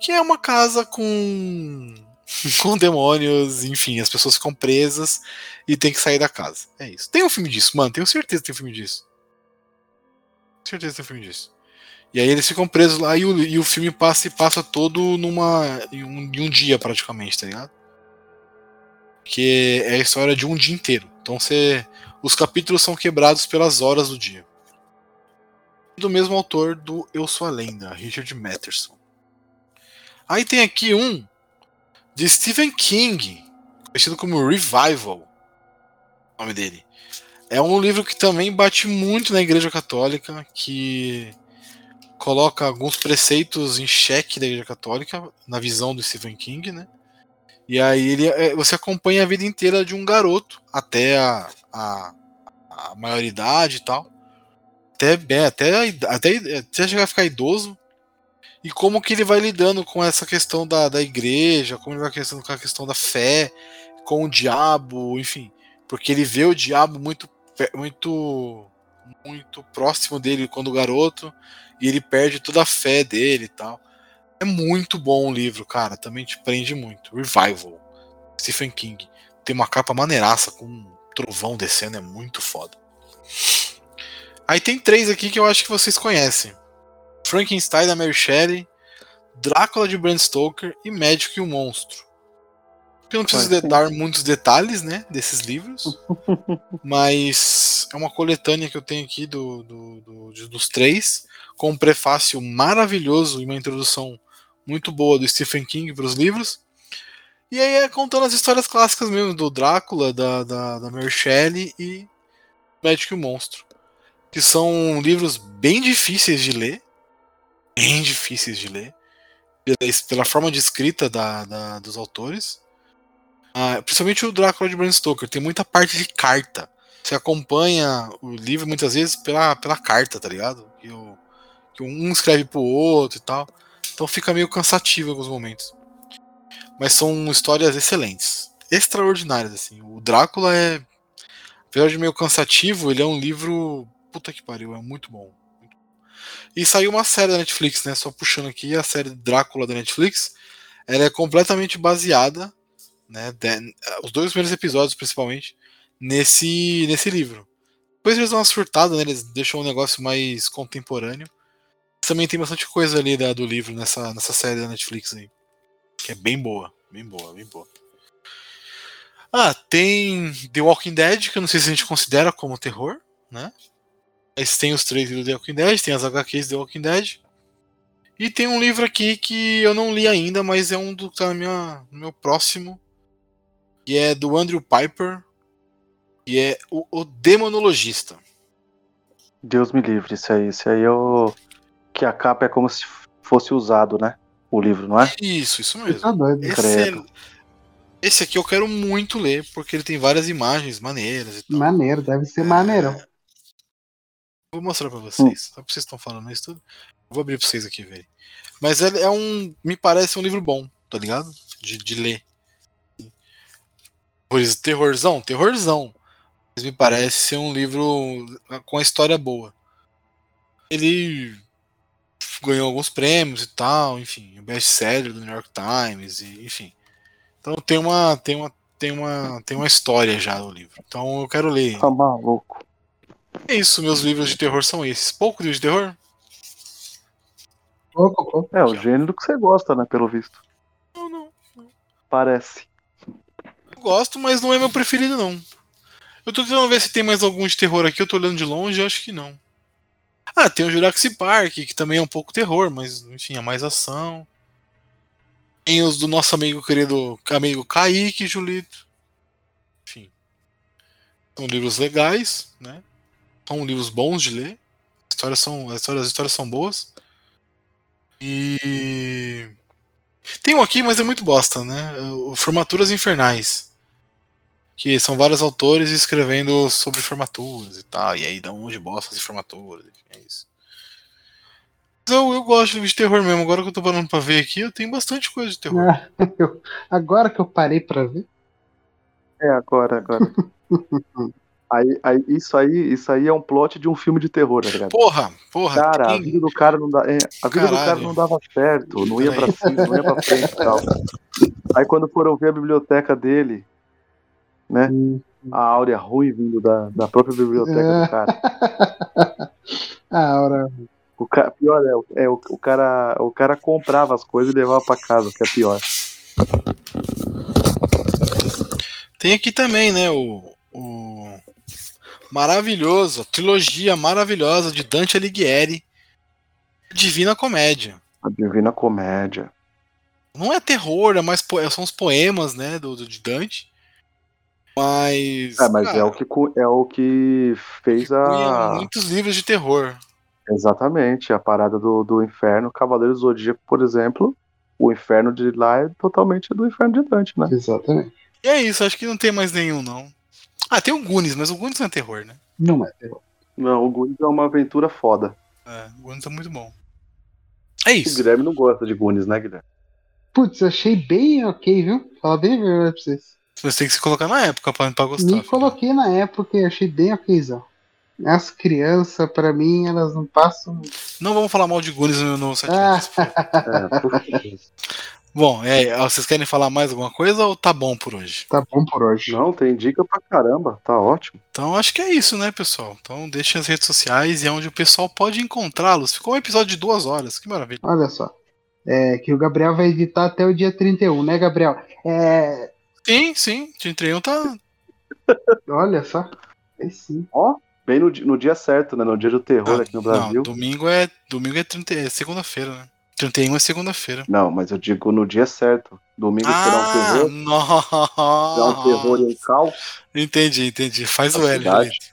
Que é uma casa com. com demônios, enfim, as pessoas ficam presas e tem que sair da casa. É isso. Tem um filme disso, mano, tenho certeza que tem um filme disso. Tenho certeza que tem um filme disso. E aí eles ficam presos lá e o, e o filme passa e passa todo numa. Em um, em um dia praticamente, tá ligado? Que é a história de um dia inteiro. Então você. Os capítulos são quebrados pelas horas do dia. Do mesmo autor do Eu Sou a Lenda, Richard Matterson. Aí tem aqui um de Stephen King, conhecido como Revival, o nome dele. É um livro que também bate muito na Igreja Católica, que coloca alguns preceitos em xeque da Igreja Católica, na visão do Stephen King, né? E aí ele, é, você acompanha a vida inteira de um garoto até a, a, a maioridade e tal. Até, é, até, até, até chegar a ficar idoso. E como que ele vai lidando com essa questão da, da igreja, como ele vai lidando com a questão da fé, com o diabo, enfim. Porque ele vê o diabo muito, muito, muito próximo dele quando garoto e ele perde toda a fé dele e tal. É muito bom o livro, cara. Também te prende muito. Revival. Stephen King. Tem uma capa maneiraça com um trovão descendo, é muito foda. Aí tem três aqui que eu acho que vocês conhecem: Frankenstein da Mary Shelley, Drácula de Bram Stoker e Médico e o Monstro. Eu não preciso dar muitos detalhes, né, desses livros, mas é uma coletânea que eu tenho aqui do, do, do, dos três, com um prefácio maravilhoso e uma introdução muito boa do Stephen King para os livros. E aí é contando as histórias clássicas mesmo do Drácula, da, da, da Mary Shelley e Médico e o Monstro. Que são livros bem difíceis de ler. Bem difíceis de ler. Pela, pela forma de escrita da, da dos autores. Ah, principalmente o Drácula de Bram Stoker. Tem muita parte de carta. Você acompanha o livro muitas vezes pela, pela carta, tá ligado? Que, um escreve pro outro e tal. Então fica meio cansativo em alguns momentos. Mas são histórias excelentes. Extraordinárias, assim. O Drácula é. Apesar de meio cansativo, ele é um livro. Puta que pariu, é muito bom. E saiu uma série da Netflix, né? Só puxando aqui a série Drácula da Netflix. Ela é completamente baseada, né? De... os dois primeiros episódios, principalmente, nesse, nesse livro. Depois eles dão uma surtada, né? Eles deixam um negócio mais contemporâneo também tem bastante coisa ali da, do livro nessa, nessa série da Netflix aí. Que é bem boa. Bem boa, bem boa. Ah, tem The Walking Dead, que eu não sei se a gente considera como terror, né? Mas tem os três do The Walking Dead, tem as HQs do The Walking Dead. E tem um livro aqui que eu não li ainda, mas é um do que tá no, minha, no meu próximo. Que é do Andrew Piper. E é o, o Demonologista. Deus me livre, isso aí. Isso aí eu que a capa é como se fosse usado, né? O livro, não é? Isso, isso mesmo. Tá doido. Esse, é... Esse aqui eu quero muito ler, porque ele tem várias imagens maneiras e tal. Maneiro, deve ser maneirão. Vou mostrar pra vocês. Hum. Só que vocês estão falando isso tudo. vou abrir pra vocês aqui verem. Mas é, é um. Me parece um livro bom, tá ligado? De, de ler. Terrorzão? Terrorzão. Mas me parece ser um livro com a história boa. Ele ganhou alguns prêmios e tal, enfim, o best-seller do New York Times, e, enfim. Então tem uma, tem uma, tem uma, tem uma história já no livro. Então eu quero ler. Tá maluco. É isso, meus livros de terror são esses. Pouco livros de terror? Pouco, pouco. É o gênero que você gosta, né, pelo visto. Não, não. não. Parece. Eu gosto, mas não é meu preferido, não. Eu tô tentando ver se tem mais algum de terror aqui, eu tô olhando de longe, acho que não. Ah, tem o Jurassic Park, que também é um pouco terror, mas enfim, é mais ação. Tem os do nosso amigo querido amigo Kaique, Julito. Enfim. São livros legais, né? São livros bons de ler. As histórias são, as histórias, as histórias são boas. E. Tem um aqui, mas é muito bosta, né? O Formaturas Infernais que são vários autores escrevendo sobre formaturas e tal, e aí dá um monte de bosta de formaturas, é isso. eu, eu gosto de terror mesmo. Agora que eu tô parando pra ver aqui, eu tenho bastante coisa de terror. Ah, eu- agora que eu parei pra ver. É, agora, agora. aí, aí, isso aí, isso aí é um plot de um filme de terror, tá ligado? Porra, porra. Cara, a tem- vida do cara não dá, é, a vida do cara não dava certo, não ia pra cima, não ia pra frente e tal. Aí quando foram ver a biblioteca dele, né? Hum. A áurea ruim vindo da, da própria biblioteca É. do cara. A hora. O cara pior é, o- é o, o cara, o cara comprava as coisas e levava pra casa, que é pior. Tem aqui também, né? O, o maravilhoso, a trilogia maravilhosa de Dante Alighieri, Divina Comédia. A Divina Comédia. Não é terror, é mais são os poemas, né, do, do de Dante. Mas, É, mas cara, é o que é o que fez cunha a muitos livros de terror. exatamente a parada do, do inferno, Cavaleiro do Zodíaco, por exemplo. O inferno de lá é totalmente do inferno de Dante, né? Exatamente. E é isso, acho que não tem mais nenhum, não. Ah, tem o Goonies, mas o Goonies não é terror, né? Não é terror. Não, o Goonies é uma aventura foda. É, o Goonies é muito bom. É O isso. Guilherme não gosta de Goonies, né, Guilherme? Putz, achei bem ok, viu? Fala bem a verdade pra vocês. Você tem que se colocar na época pra, pra gostar. Me filho. coloquei na época e achei bem okzão. As crianças, pra mim, elas não passam. Não vamos falar mal de Goonies no, no site. Ah, É, por favor. Bom, é, vocês querem falar mais alguma coisa ou tá bom por hoje? tá bom por hoje. Não, tem dica pra caramba, tá ótimo. Então acho que é isso, né, pessoal? Então deixem as redes sociais e é onde o pessoal pode encontrá-los. Ficou um episódio de duas horas, que maravilha. Olha só. É, que o Gabriel vai editar até o dia 31, né, Gabriel? É, Sim, sim, 31 tá. olha só. É sim. Bem no, no dia certo, né? No dia do terror Ah, aqui no não, Brasil. domingo é. Domingo é, 30, é segunda-feira, né? 31 é segunda-feira. Não, mas eu digo no dia certo. Domingo será um Ah, terror. Será um terror e nossa. um caos. Entendi, entendi. Faz na o L.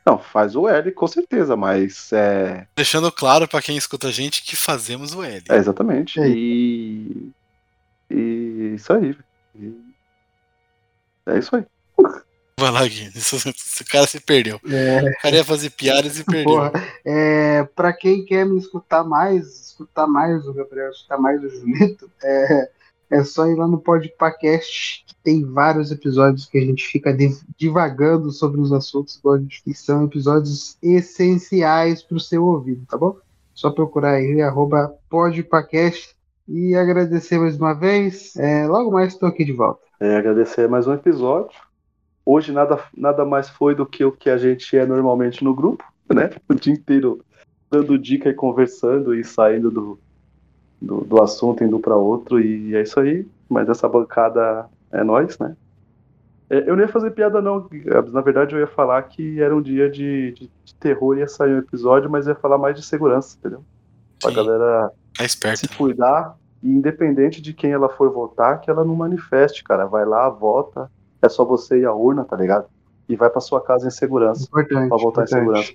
Não, faz o L, com certeza, mas é. Deixando claro pra quem escuta a gente que fazemos o L. É, exatamente. E. E isso aí. velho. E- É isso aí. Vai lá, Gui. Esse, cara se perdeu. É, O cara ia fazer piadas e perdeu. porra. É, pra quem quer me escutar mais, escutar mais o Gabriel, escutar mais o Julito, é, é só ir lá no Podpacast, que tem vários episódios que a gente fica div- divagando sobre os assuntos igual a gente- que são episódios essenciais pro seu ouvido, tá bom? Só procurar aí, arroba Podpacast. E agradecer mais uma vez. É, logo mais estou aqui de volta. É, agradecer mais um episódio. Hoje nada, nada mais foi do que o que a gente é normalmente no grupo, né? O dia inteiro dando dica e conversando e saindo do, do, do assunto, indo para outro, e é isso aí. Mas essa bancada é nós, né? É, Eu não ia fazer piada, não. Gabs. Na verdade, eu ia falar que era um dia de, de, de terror, ia sair um episódio, mas ia falar mais de segurança, entendeu? Pra Sim, galera tá esperto. se cuidar e independente de quem ela for votar, que ela não manifeste, cara. Vai lá, vota. É só você ir à urna, tá ligado? E vai pra sua casa em segurança, Importante. pra votar em importante. segurança.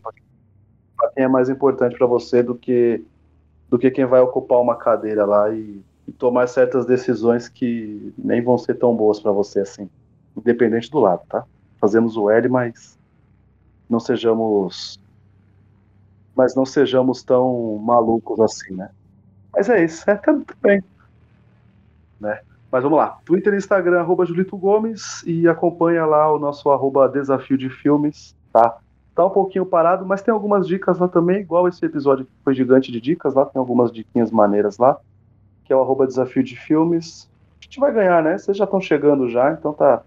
Pra quem é mais importante pra você do que do que quem vai ocupar uma cadeira lá e, e tomar certas decisões que nem vão ser tão boas pra você assim, independente do lado, tá? Fazemos o L, mas não sejamos mas não sejamos tão malucos assim, né? Mas é isso, é tudo bem. Né? Mas vamos lá. Twitter e Instagram, arroba Julito Gomes, e acompanha lá o nosso arroba Desafio de Filmes, tá? Tá um pouquinho parado, mas tem algumas dicas lá também, igual esse episódio que foi gigante de dicas lá, tem algumas diquinhas maneiras lá, que é o arroba Desafio de Filmes. A gente vai ganhar, né? Vocês já estão chegando já, então tá,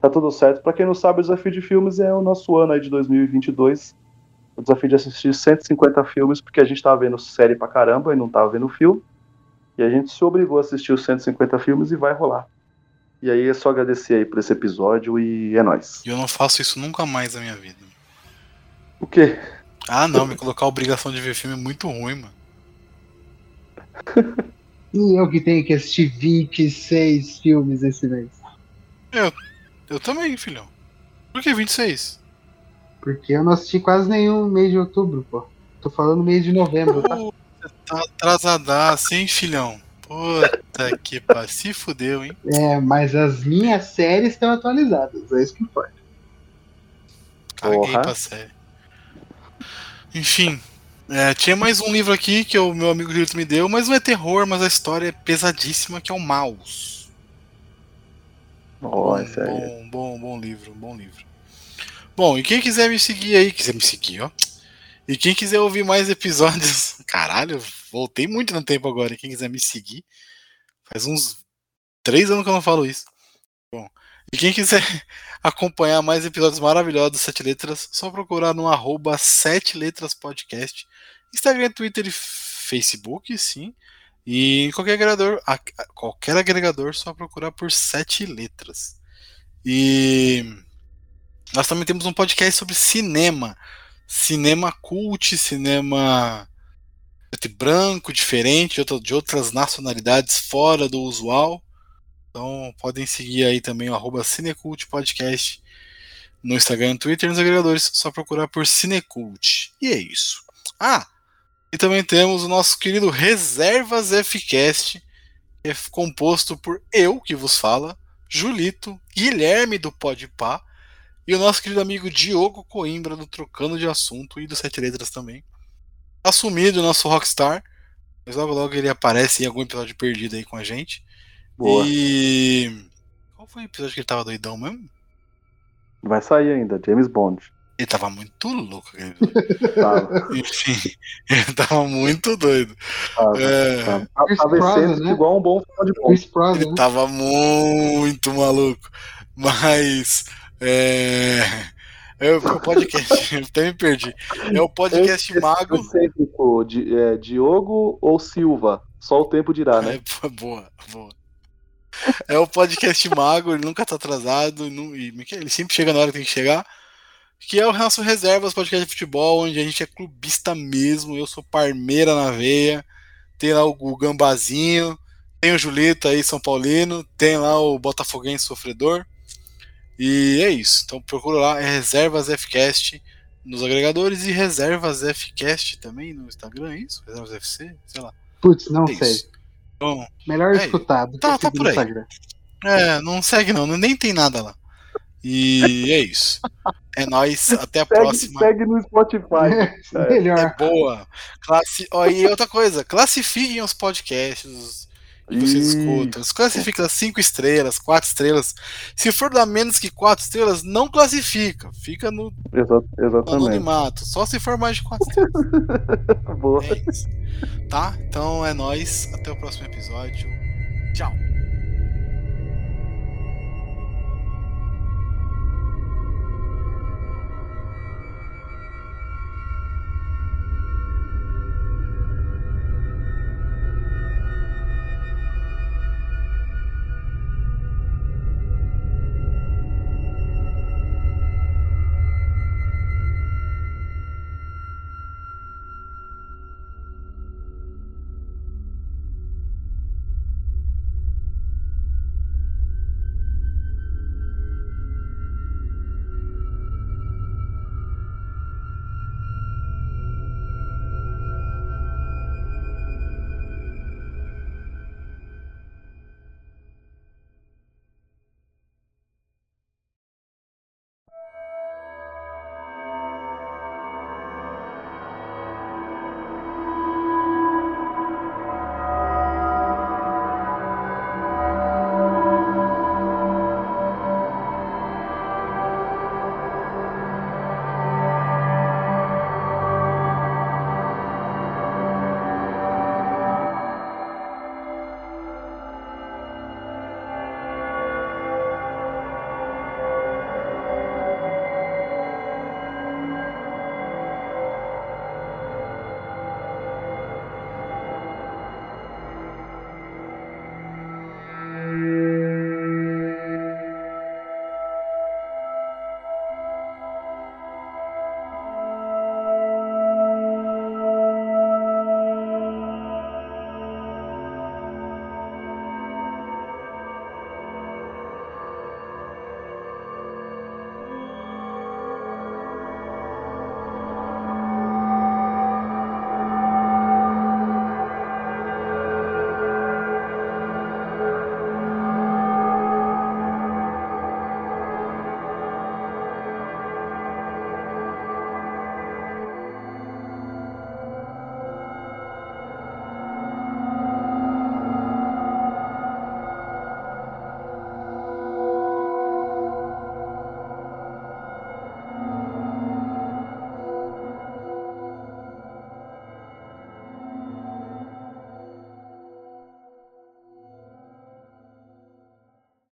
tá tudo certo. Pra quem não sabe, o Desafio de Filmes é o nosso ano aí de 2022, o desafio de assistir 150 filmes, porque a gente tava vendo série pra caramba e não tava vendo filme. E a gente se obrigou a assistir os 150 filmes e vai rolar. E aí é só agradecer aí por esse episódio e é nóis. E eu não faço isso nunca mais na minha vida. O quê? Ah, não, me colocar a obrigação de ver filme é muito ruim, mano. E eu que tenho que assistir 26 filmes esse mês. Eu também, filhão. Por que 26? Porque eu não assisti quase nenhum mês de outubro, pô. Tô falando mês de novembro, tá? Tá atrasadaço, hein, filhão? Puta que pariu. Se fudeu, hein? É, mas as minhas séries estão atualizadas, é isso que importa. Caguei Porra. pra série. Enfim, É, tinha mais um livro aqui que o meu amigo Julito me deu, mas não é terror, mas a história é pesadíssima, que é o Maus. Ó, esse aí. Bom, bom, bom livro, bom livro. Bom, e quem quiser me seguir aí, quiser me seguir, ó. E quem quiser ouvir mais episódios, caralho, voltei muito no tempo agora. E quem quiser me seguir, faz uns três anos que eu não falo isso. Bom, e quem quiser acompanhar mais episódios maravilhosos do Sete Letras, só procurar no arroba Sete Letras Podcast. Instagram, Twitter e Facebook, sim. E em qualquer agregador, a- a- qualquer agregador, só procurar por Sete Letras. E nós também temos um podcast sobre cinema. Cinema cult, cinema e branco, diferente, de outra- de outras nacionalidades fora do usual. Então podem seguir aí também o arroba Cinecult Podcast no Instagram, no Twitter e nos agregadores. Só procurar por Cinecult. E é isso. Ah, e também temos o nosso querido Reservas Fcast, que é composto por eu, que vos fala, Julito, Guilherme do Podpah e o nosso querido amigo Diogo Coimbra do Trocando de Assunto e do Sete Letras também. Assumido o nosso Rockstar, mas logo logo ele aparece em algum episódio perdido aí com a gente. Boa. E. Qual foi o episódio que ele tava doidão mesmo? Vai sair ainda, James Bond. Ele tava muito louco aquele episódio. Tava, Enfim, ele tava muito doido. tava, É, tava. Vencendo né? igual um bom final de bom. Ele né? tava muito maluco. Mas. É. É o podcast, até me perdi. É o podcast Esse- Mago. técnico, Di- é, Diogo ou Silva? Só o tempo dirá, né? É, boa, boa. É o podcast Mago, ele nunca tá atrasado, e não- e ele sempre chega na hora que tem que chegar. Que é o nosso Reservas Podcast de Futebol, onde a gente é clubista mesmo. Eu sou Parmeira na veia. Tem lá o, o Gambazinho, tem o Julito aí, São Paulino, tem lá o Botafoguense Sofredor. E é isso. Então procura lá, é Reservas Fcast nos agregadores e Reservas Fcast também no Instagram, é isso? Reservas FC? Sei lá. Putz, não É sei. isso. Então, Melhor É, escutado. tá- tá por aí. Instagram. É, não segue não, nem tem nada lá. E é isso. É nóis, até a Segue, próxima. segue no Spotify. É, melhor. É boa. Classi... Ó, e outra coisa, classifiquem os podcasts que vocês Ih, escutam. Classifica as 5 estrelas, 4 estrelas. Se for dar menos que 4 estrelas, não classifica. Fica no exa- Exatamente. anonimato. Só se for mais de 4 estrelas. Boa. É. Tá? Então é nóis. Até o próximo episódio. Tchau.